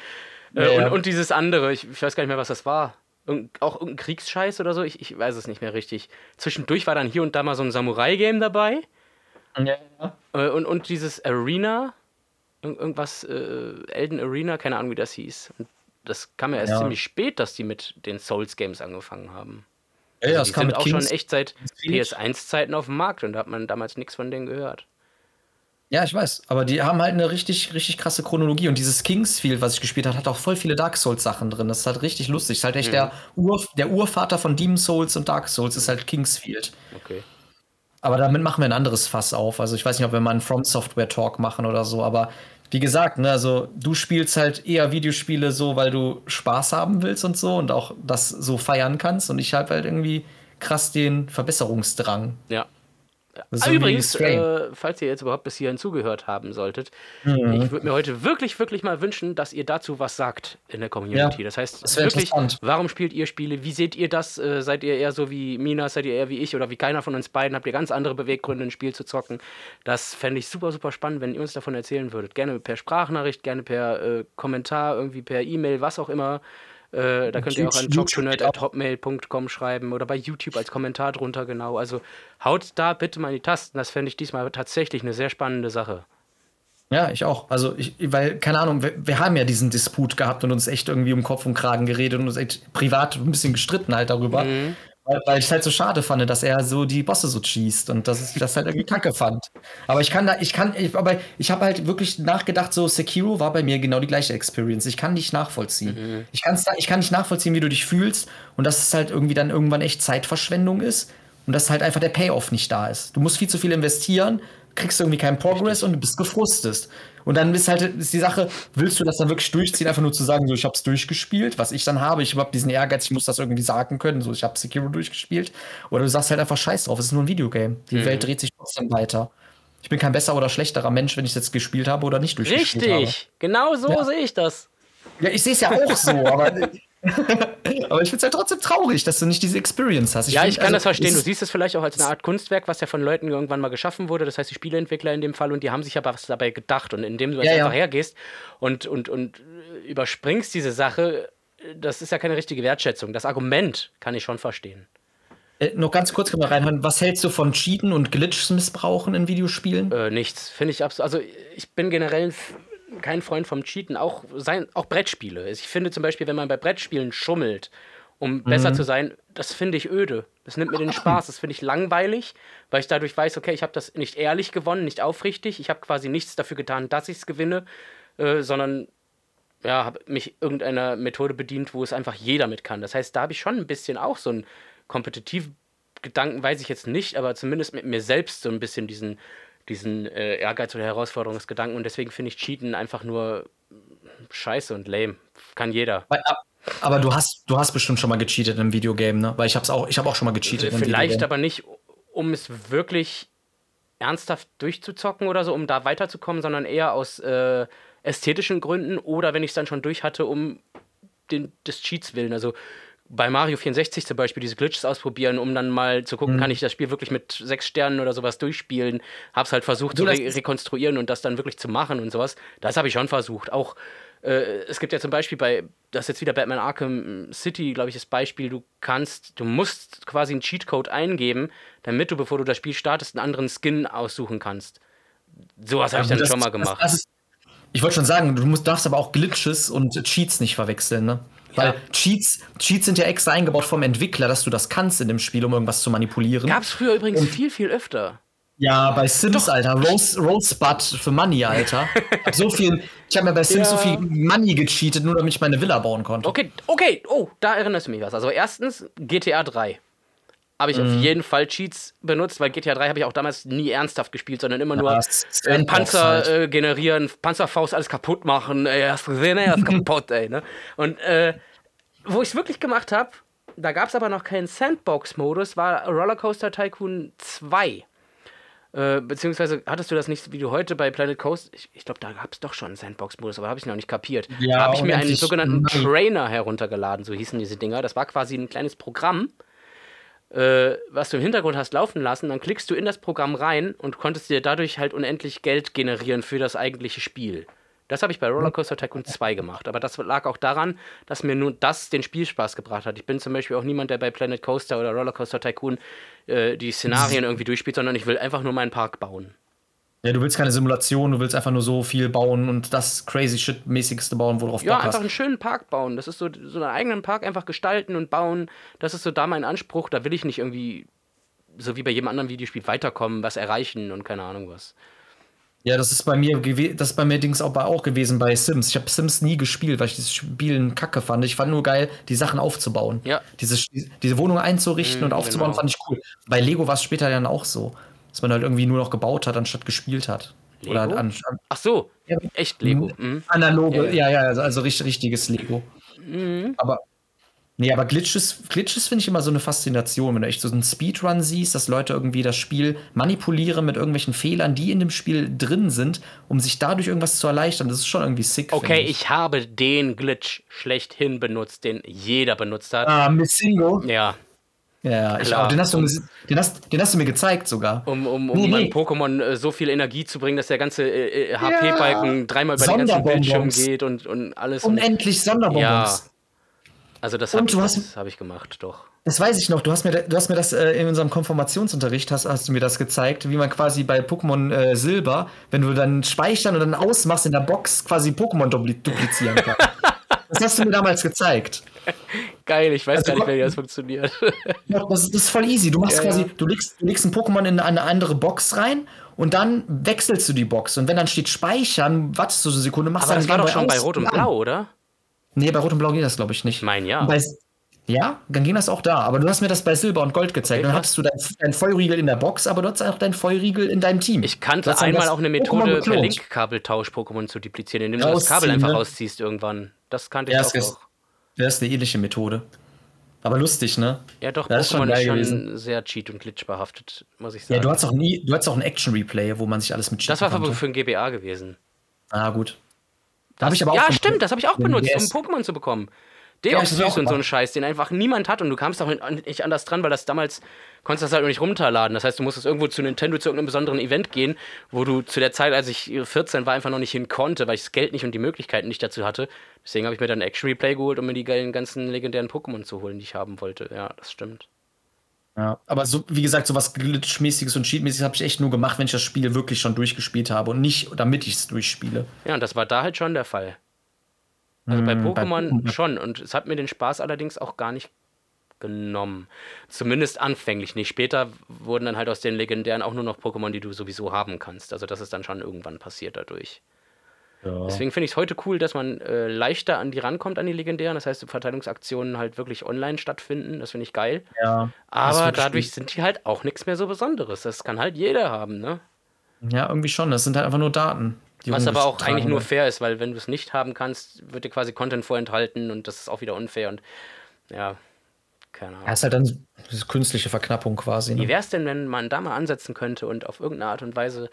Äh, Ja, ja. und, und dieses andere, ich, ich weiß gar nicht mehr, was das war. Irgend, auch irgendein Kriegsscheiß oder so, ich, ich weiß es nicht mehr richtig. Zwischendurch war dann hier und da mal so ein Samurai-Game dabei. Ja, ja. Äh, und, und dieses Arena, irg- irgendwas, äh, Elden Arena, keine Ahnung, wie das hieß. Und das kam ja erst Ja. ziemlich spät, dass die mit den Souls-Games angefangen haben. Ja, ja, Also es die kam sind auch Kings. schon echt seit Kingsfield. PS1-Zeiten auf dem Markt und da hat man damals nichts von denen gehört. Ja, ich weiß. Aber die haben halt eine richtig, richtig krasse Chronologie. Und dieses Kingsfield, was ich gespielt habe, hat auch voll viele Dark Souls-Sachen drin. Das ist halt richtig lustig. ist halt echt der, Ur, der Urvater von Demon Souls und Dark Souls ist halt Kingsfield. Okay. Aber damit machen wir ein anderes Fass auf. Also ich weiß nicht, ob wir mal einen From Software Talk machen oder so, aber wie gesagt, ne, also du spielst halt eher Videospiele so, weil du Spaß haben willst und so und auch das so feiern kannst und ich habe halt irgendwie krass den Verbesserungsdrang. Ja. Ist Ah, übrigens, äh, falls ihr jetzt überhaupt bis hierhin zugehört haben solltet, Mhm. ich würde mir heute wirklich, wirklich mal wünschen, dass ihr dazu was sagt in der Community. Ja, das heißt, das wirklich, warum spielt ihr Spiele? Wie seht ihr das? Äh, seid ihr eher so wie Mina? Seid ihr eher wie ich oder wie keiner von uns beiden? Habt ihr ganz andere Beweggründe, ein Spiel zu zocken? Das fände ich super, super spannend, wenn ihr uns davon erzählen würdet. Gerne per Sprachnachricht, gerne per äh, Kommentar, irgendwie per E-Mail, was auch immer. Äh, da könnt ihr auch an talktonerd.hotmail.com schreiben oder bei YouTube als Kommentar drunter, genau. Also haut da bitte mal in die Tasten. Das fände ich diesmal tatsächlich eine sehr spannende Sache. Ja, ich auch. Also, ich, weil, keine Ahnung, wir, wir haben ja diesen Disput gehabt und uns echt irgendwie um Kopf und Kragen geredet und uns echt privat ein bisschen gestritten halt darüber. Weil, weil ich es halt so schade fand, dass er so die Bosse so cheest und dass ich das halt irgendwie kacke fand. Aber ich kann da, ich kann, ich, aber ich habe halt wirklich nachgedacht, so Sekiro war bei mir genau die gleiche Experience. Ich kann nicht nachvollziehen. Ich, kann's ich kann nicht nachvollziehen, wie du dich fühlst und dass es halt irgendwie dann irgendwann echt Zeitverschwendung ist und dass halt einfach der Payoff nicht da ist. Du musst viel zu viel investieren, kriegst irgendwie keinen Progress und du bist gefrustet. Und dann ist halt ist die Sache, willst du das dann wirklich durchziehen, einfach nur zu sagen, so ich hab's durchgespielt, was ich dann habe, ich habe diesen Ehrgeiz, ich muss das irgendwie sagen können, so ich habe Sekiro durchgespielt. Oder du sagst halt einfach Scheiß drauf, es ist nur ein Videogame. Die Welt dreht sich trotzdem weiter. Ich bin kein besser oder schlechterer Mensch, wenn ich es jetzt gespielt habe oder nicht durchgespielt habe. Richtig, genau so Ja. sehe ich das. Ja, ich sehe es ja auch so, aber <laughs> <laughs> Aber ich finde es halt trotzdem traurig, dass du nicht diese Experience hast. Ich ja, find, ich kann also, das verstehen. Du siehst es vielleicht auch als eine Art Kunstwerk, was ja von Leuten irgendwann mal geschaffen wurde. Das heißt, die Spieleentwickler in dem Fall und die haben sich aber was dabei gedacht. Und indem du ja, einfach ja. hergehst und, und, und überspringst diese Sache, das ist ja keine richtige Wertschätzung. Das Argument kann ich schon verstehen. Äh, noch ganz kurz können wir reinhören. Was hältst du von Cheaten und Glitches missbrauchen in Videospielen? Äh, nichts. Finde ich absolut. Also, ich bin generell kein Freund vom Cheaten, auch, sein, auch Brettspiele. Ich finde zum Beispiel, wenn man bei Brettspielen schummelt, um mhm. besser zu sein, das finde ich öde. Das nimmt mir den Spaß. Das finde ich langweilig, weil ich dadurch weiß, okay, ich habe das nicht ehrlich gewonnen, nicht aufrichtig. Ich habe quasi nichts dafür getan, dass ich es gewinne, äh, sondern ja, habe mich irgendeiner Methode bedient, wo es einfach jeder mit kann. Das heißt, da habe ich schon ein bisschen auch so einen kompetitiven Gedanken, weiß ich jetzt nicht, aber zumindest mit mir selbst so ein bisschen diesen, diesen äh, Ehrgeiz oder Herausforderungsgedanken. Und deswegen finde ich Cheaten einfach nur scheiße und lame. Kann jeder. Aber du hast, du hast bestimmt schon mal gecheatet im Videogame, ne? Weil ich habe auch, ich habe auch schon mal gecheatet. Vielleicht aber nicht, um es wirklich ernsthaft durchzuzocken oder so, um da weiterzukommen, sondern eher aus äh, ästhetischen Gründen oder wenn ich es dann schon durch hatte, um den, des Cheats willen. Also bei Mario 64 zum Beispiel diese Glitches ausprobieren, um dann mal zu gucken, mhm. kann ich das Spiel wirklich mit sechs Sternen oder sowas durchspielen. Hab's halt versucht du, zu re rekonstruieren und das dann wirklich zu machen und sowas. Das habe ich schon versucht. Auch äh, es gibt ja zum Beispiel bei, das ist jetzt wieder Batman Arkham City, glaube ich, das Beispiel, du kannst, du musst quasi einen Cheatcode eingeben, damit du, bevor du das Spiel startest, einen anderen Skin aussuchen kannst. Sowas habe ich dann das, schon mal gemacht. Das, das ich wollte schon sagen, du musst, darfst aber auch Glitches und Cheats nicht verwechseln, ne? Weil ja. Cheats, Cheats sind ja extra eingebaut vom Entwickler, dass du das kannst in dem Spiel, um irgendwas zu manipulieren. Gab's früher übrigens und viel, viel öfter. Ja, bei Sims, Doch. Alter. Rose, Rosebud für Money, Alter. hab so viel, ich habe mir bei Sims ja. so viel Money gecheatet, nur damit ich meine Villa bauen konnte. Okay, okay. Oh, da erinnerst du mich was. Also erstens GTA 3 habe ich mhm. auf jeden Fall Cheats benutzt, weil GTA 3 habe ich auch damals nie ernsthaft gespielt, sondern immer nur äh, Panzer halt. äh, generieren, Panzerfaust alles kaputt machen. Ey, hast du gesehen, ey, ist <laughs> kaputt, ey. Ne? Und äh, wo ich es wirklich gemacht habe, da gab es aber noch keinen Sandbox-Modus, war Rollercoaster Tycoon 2. Äh, beziehungsweise hattest du das nicht, wie du heute bei Planet Coast, ich, ich glaube, da gab es doch schon einen Sandbox-Modus, aber habe ich noch nicht kapiert. Ja, da habe ich mir einen sogenannten Trainer heruntergeladen, so hießen diese Dinger. Das war quasi ein kleines Programm, äh, was du im Hintergrund hast laufen lassen, dann klickst du in das Programm rein und konntest dir dadurch halt unendlich Geld generieren für das eigentliche Spiel. Das habe ich bei Rollercoaster Tycoon 2 gemacht. Aber das lag auch daran, dass mir nur das den Spielspaß gebracht hat. Ich bin zum Beispiel auch niemand, der bei Planet Coaster oder Rollercoaster Tycoon äh, die Szenarien <laughs> irgendwie durchspielt, sondern ich will einfach nur meinen Park bauen. Ja, du willst keine Simulation, du willst einfach nur so viel bauen und das crazy shit mäßigste bauen, worauf du Ja, einfach hast. einen schönen Park bauen. Das ist so, so einen eigenen Park einfach gestalten und bauen. Das ist so da mein Anspruch. Da will ich nicht irgendwie, so wie bei jedem anderen Videospiel, weiterkommen, was erreichen und keine Ahnung was. Ja, das ist bei mir das ist bei mir Dings auch, auch gewesen bei Sims. Ich habe Sims nie gespielt, weil ich dieses Spielen kacke fand. Ich fand nur geil, die Sachen aufzubauen. Ja. Diese, diese Wohnung einzurichten mhm, und aufzubauen, genau. fand ich cool. Bei Lego war es später dann auch so dass man halt irgendwie nur noch gebaut hat, anstatt gespielt hat. Lego? Oder an, an, Ach so, ja, echt Lego. Mhm. Analoge, ja, ja, also, also richtig, richtiges Lego. Mhm. Aber Nee, aber Glitches, Glitches finde ich immer so eine Faszination, wenn du echt so einen Speedrun siehst, dass Leute irgendwie das Spiel manipulieren mit irgendwelchen Fehlern, die in dem Spiel drin sind, um sich dadurch irgendwas zu erleichtern. Das ist schon irgendwie sick. Okay, ich. ich. habe den Glitch schlechthin benutzt, den jeder benutzt hat. Ah, Missingo? Ja. Ja, ich auch. Den hast, du, den, hast, den hast du mir gezeigt sogar. Um, um, um nee, meinem Pokémon äh, so viel Energie zu bringen, dass der ganze äh, HP-Balken ja. dreimal über den ganzen Bildschirm geht und, und alles. Unendlich Sonderbonbons. Ja. Also das habe ich, hab ich gemacht, doch. Das weiß ich noch. Du hast mir, du hast mir das äh, in unserem Konformationsunterricht hast, hast du mir das gezeigt, wie man quasi bei Pokémon äh, Silber, wenn du dann speichern und dann ausmachst in der Box, quasi Pokémon duplizieren kann. <laughs> das hast du mir damals gezeigt. Geil, ich weiß also, gar nicht, wie das funktioniert. Das, das, ist voll easy. Du machst ja, quasi, du legst, du legst ein Pokémon in eine andere Box rein und dann wechselst du die Box. Und wenn dann steht Speichern, wartest du so eine Sekunde, machst Aber das war doch schon bei Rot und Blau, oder? Nee, bei Rot und Blau geht das, glaube ich, nicht. Mein ja. Bei, ja, dann ging das auch da. Aber du hast mir das bei Silber und Gold gezeigt. Okay, dann hattest du deinen dein Feuerriegel in der Box, aber du hattest auch deinen Feuerriegel in deinem Team. Ich kannte einmal auch eine Methode, per Link-Kabeltausch Pokémon zu duplizieren, indem du das Kabel einfach ne? rausziehst irgendwann. Das kannte ich ja, auch noch. Das ist eine ähnliche Methode. Aber lustig, ne? Ja, doch, das Pokémon ist schon, ist schon sehr cheat- und glitch-behaftet, muss ich sagen. Ja, du hast auch nie, du hast auch ein Action-Replay, wo man sich alles mit cheaten Das war konnte. für ein GBA gewesen. Ah, gut. Da habe ich aber auch ja, stimmt, das habe ich auch benutzt, um Pokémon zu bekommen. Deoxys ja, und so ein Scheiß, den einfach niemand hat und du kamst auch nicht anders dran, weil das damals konntest das halt noch nicht runterladen. Das heißt, du musstest irgendwo zu Nintendo zu irgendeinem besonderen Event gehen, wo du zu der Zeit, als ich 14 war, einfach noch nicht hin konnte, weil ich das Geld nicht und die Möglichkeiten nicht dazu hatte. Deswegen habe ich mir dann Action Replay geholt, um mir die geilen ganzen legendären Pokémon zu holen, die ich haben wollte. Ja, das stimmt. Ja, aber so, wie gesagt, so was Glitchmäßiges und Cheatmäßiges habe ich echt nur gemacht, wenn ich das Spiel wirklich schon durchgespielt habe und nicht, damit ich es durchspiele. Ja, und das war da halt schon der Fall. Also bei hm, Pokémon schon. Und es hat mir den Spaß allerdings auch gar nicht genommen. Zumindest anfänglich nicht. Später wurden dann halt aus den legendären auch nur noch Pokémon, die du sowieso haben kannst. Also das ist dann schon irgendwann passiert dadurch. Ja. Deswegen finde ich es heute cool, dass man äh, leichter an die rankommt, an die legendären. Das heißt, Verteilungsaktionen halt wirklich online stattfinden. Das finde ich geil. Ja, Aber dadurch sind die halt auch nichts mehr so Besonderes. Das kann halt jeder haben, ne? Ja, irgendwie schon. Das sind halt einfach nur Daten. Was aber auch eigentlich nur fair ist, weil wenn du es nicht haben kannst, wird dir quasi Content vorenthalten und das ist auch wieder unfair und ja, keine Ahnung. Ja, ist halt dann diese künstliche Verknappung quasi. Ne? Wie wäre es denn, wenn man da mal ansetzen könnte und auf irgendeine Art und Weise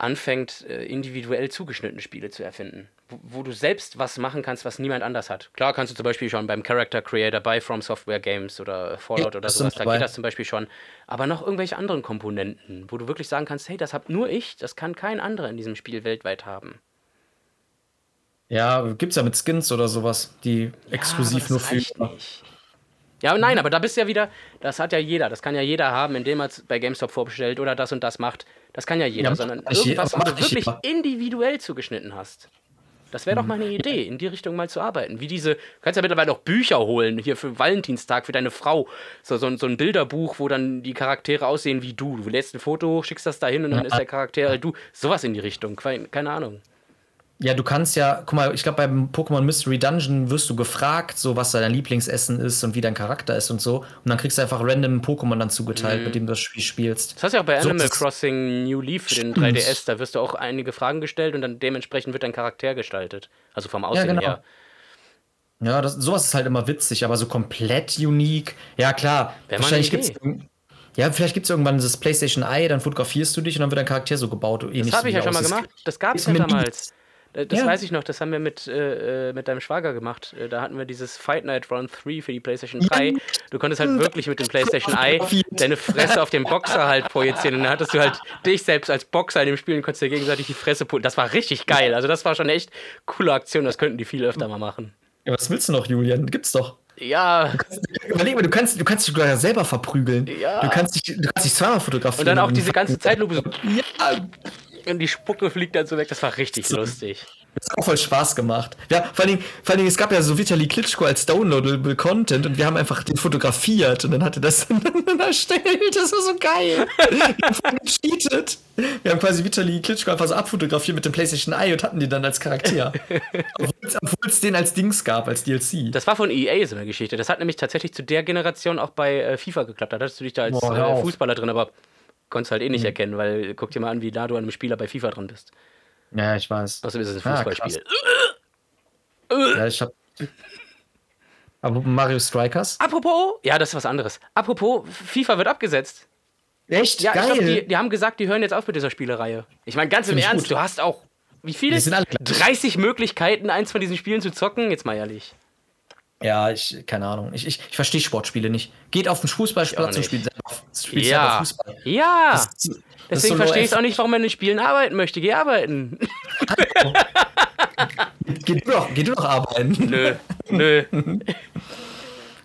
anfängt, äh, individuell zugeschnittene Spiele zu erfinden, wo, wo, du selbst was machen kannst, was niemand anders hat. Klar kannst du zum Beispiel schon beim Character Creator bei From Software Games oder Fallout ja, oder sowas, da geht das zum Beispiel schon. Aber noch irgendwelche anderen Komponenten, wo du wirklich sagen kannst, hey, das hab nur ich, das kann kein anderer in diesem Spiel weltweit haben. Ja, gibt's ja mit Skins oder sowas, die ja, exklusiv nur für. Nicht. Ja, nein, aber da bist du ja wieder, das hat ja jeder, das kann ja jeder haben, indem er es bei GameStop vorbestellt oder das und das macht. Das kann ja jeder, ja, sondern irgendwas, was du wirklich jeder. individuell zugeschnitten hast. Das wäre doch mal eine hm. Idee, in die Richtung mal zu arbeiten. Wie diese, du kannst ja mittlerweile auch Bücher holen, hier für Valentinstag, für deine Frau. So, so, so ein Bilderbuch, wo dann die Charaktere aussehen wie du. Du lädst ein Foto hoch, schickst das dahin und dann ist der Charakter halt du. Sowas in die Richtung, keine Ahnung. Ja, du kannst ja, guck mal, ich glaube, beim Pokémon Mystery Dungeon wirst du gefragt, so was dein Lieblingsessen ist und wie dein Charakter ist und so. Und dann kriegst du einfach random Pokémon dann zugeteilt, mhm. mit dem du das Spiel spielst. Das hast du ja auch bei Animal so, Crossing New Leaf für den 3DS, da wirst du auch einige Fragen gestellt und dann dementsprechend wird dein Charakter gestaltet. Also vom Aussehen ja, genau. her. Ja, das, sowas ist halt immer witzig, aber so komplett unique. Ja, klar. Wär wahrscheinlich gibt es. Ja, vielleicht gibt es irgendwann das PlayStation Eye, dann fotografierst du dich und dann wird dein Charakter so gebaut. Das habe ich ja schon mal gemacht. Das gab es ja damals. Äh, das ja. weiß ich noch, das haben wir mit, äh, äh, mit deinem Schwager gemacht. Äh, da hatten wir dieses Fight Night Run 3 für die PlayStation 3. Du konntest halt wirklich mit dem PlayStation Eye deine Fresse auf den Boxer halt projizieren. Und dann hattest du halt dich selbst als Boxer in dem Spiel und konntest dir gegenseitig die Fresse pullen. Das war richtig geil. Also, das war schon eine echt coole Aktion. Das könnten die viel öfter mal machen. Ja, was willst du noch, Julian? Gibt's doch. Ja. Überleg mal, du kannst, du kannst dich sogar selber verprügeln. Ja. Du kannst dich, du kannst dich zweimal fotografieren. Und dann auch diese ganze Zeitlupe so. Ja. Und die Spucke fliegt dann so weg. Das war richtig so. lustig. Das hat auch voll Spaß gemacht. Ja, vor allen, Dingen, vor allen Dingen, es gab ja so Vitali Klitschko als downloadable Content und wir haben einfach den fotografiert und dann hat er das <laughs> dann erstellt. Das war so geil. wir haben voll gecheatet. Wir haben quasi Vitali Klitschko einfach so abfotografiert mit dem PlayStation Eye und hatten die dann als Charakter. <laughs> Obwohl es den als Dings gab, als DLC. Das war von EA so eine Geschichte. Das hat nämlich tatsächlich zu der Generation auch bei äh, FIFA geklappt. Da hattest du dich da als Boah, äh, Fußballer drin, aber konntest halt eh nicht mhm. erkennen, weil guck dir mal an, wie nah du an einem Spieler bei FIFA drin bist. Ja, ich weiß. Außerdem ist es ein Fußballspiel. Ja, ja, ich hab. Aber Mario Strikers? Apropos, ja, das ist was anderes. Apropos, FIFA wird abgesetzt. Echt? Ja, Geil. ich glaub, die, die, haben gesagt, die hören jetzt auf mit dieser Spielereihe. Ich meine, ganz im Ernst, gut. du hast auch, wie viele? 30 Möglichkeiten, eins von diesen Spielen zu zocken? Jetzt mal ehrlich. Ja, ich, keine Ahnung. Ich, ich, ich verstehe Sportspiele nicht. Geht auf den Fußballplatz und spielt selber, spielt ja. selber Fußball. Ja. Das, Deswegen so verstehe ich auch nicht, warum man in Spielen arbeiten möchte. Geh arbeiten. geh, du doch, geh du doch arbeiten. Nö, nö. <laughs>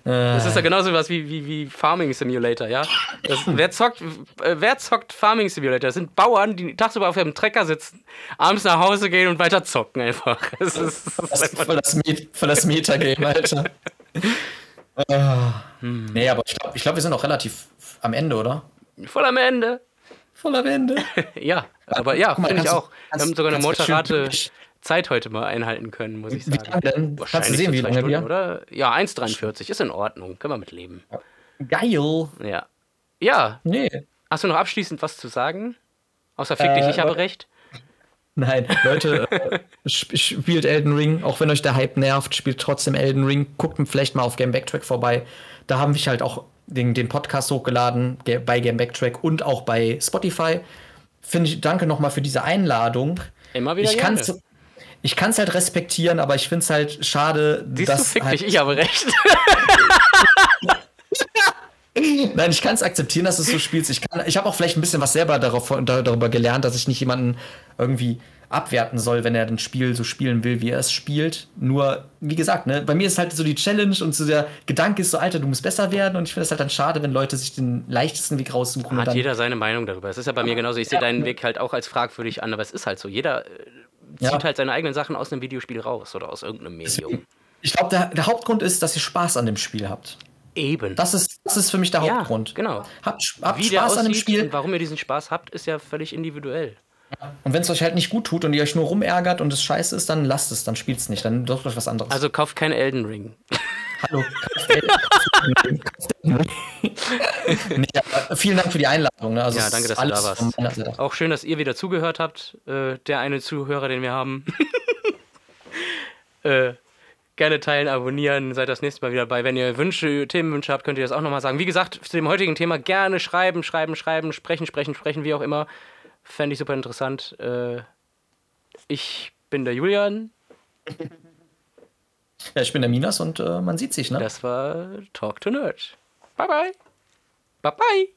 Das ist ja genauso was wie, wie, wie Farming Simulator, ja? Das, wer, zockt, äh, wer zockt Farming Simulator? Das sind Bauern, die tagsüber auf ihrem Trecker sitzen, abends nach Hause gehen und weiter zocken einfach. <laughs> Das ist, das ist voll, das voll das Metagame, Alter. uh, <laughs> hm. Nee, aber ich glaube, ich glaub, wir sind auch relativ am Ende, oder? Voll am Ende. Voll am Ende. <laughs> ja, aber ja, finde ich auch. Wir haben sogar eine moderate Zeit heute mal einhalten können, muss ich sagen. Wie denn? Kannst du sehen, wie lange wir? Oder? Ja, 1,43 ist in Ordnung. Können wir mit leben. Geil. Ja. Ja. Nee. Hast du noch abschließend was zu sagen? Außer fick äh, dich, ich habe recht. Nein, Leute, <laughs> äh, spielt Elden Ring, auch wenn euch der Hype nervt, spielt trotzdem Elden Ring. Guckt vielleicht mal auf Game Backtrack vorbei. Da haben wir halt auch den, den Podcast hochgeladen bei Game Backtrack und auch bei Spotify. Finde ich, danke nochmal für diese Einladung. Immer wieder ich gerne ich kann es halt respektieren, aber ich finde es halt schade, Siehst dass du, fick halt, dich, ich habe recht. <laughs> Nein, ich kann es akzeptieren, dass du es so spielst. Ich, kann- ich habe auch vielleicht ein bisschen was selber darauf, da- darüber gelernt, dass ich nicht jemanden irgendwie abwerten soll, wenn er ein Spiel so spielen will, wie er es spielt. Nur, wie gesagt, ne, bei mir ist halt so die Challenge und so der Gedanke ist so, Alter, du musst besser werden. Und ich finde es halt dann schade, wenn Leute sich den leichtesten Weg raussuchen. und Hat dann, jeder seine Meinung darüber. Es ist ja bei mir genauso. Ich sehe deinen Weg halt auch als fragwürdig an, aber es ist halt so. Jeder äh, zieht Ja. halt seine eigenen Sachen aus einem Videospiel raus oder aus irgendeinem Medium. Ich glaube, der, der Hauptgrund ist, dass ihr Spaß an dem Spiel habt. Eben. Das ist, das ist für mich der Ja, Hauptgrund. genau. Habt, habt Wie Spaß an dem Spiel. und warum ihr diesen Spaß habt, ist ja völlig individuell. Und wenn es euch halt nicht gut tut und ihr euch nur rumärgert und es scheiße ist, dann lasst es, dann spielt's nicht. Dann sucht euch was anderes. Also kauft kein Elden Ring. Hallo. <laughs> nee, vielen Dank für die Einladung. Ne? Also Ja, es danke, dass du da warst. Auch schön, dass ihr wieder zugehört habt. Äh, der eine Zuhörer, den wir haben. <laughs> äh, gerne teilen, abonnieren. Seid das nächste Mal wieder dabei. Wenn ihr Wünsche, Themenwünsche habt, könnt ihr das auch nochmal sagen. Wie gesagt, zu dem heutigen Thema gerne schreiben, schreiben, schreiben, sprechen, sprechen, sprechen, wie auch immer. Fände ich super interessant. Äh, ich bin der Julian. Ja, ich bin der Minas und äh, man sieht sich, ne? Das war Talk to Nerd. Bye, bye. Bye, bye.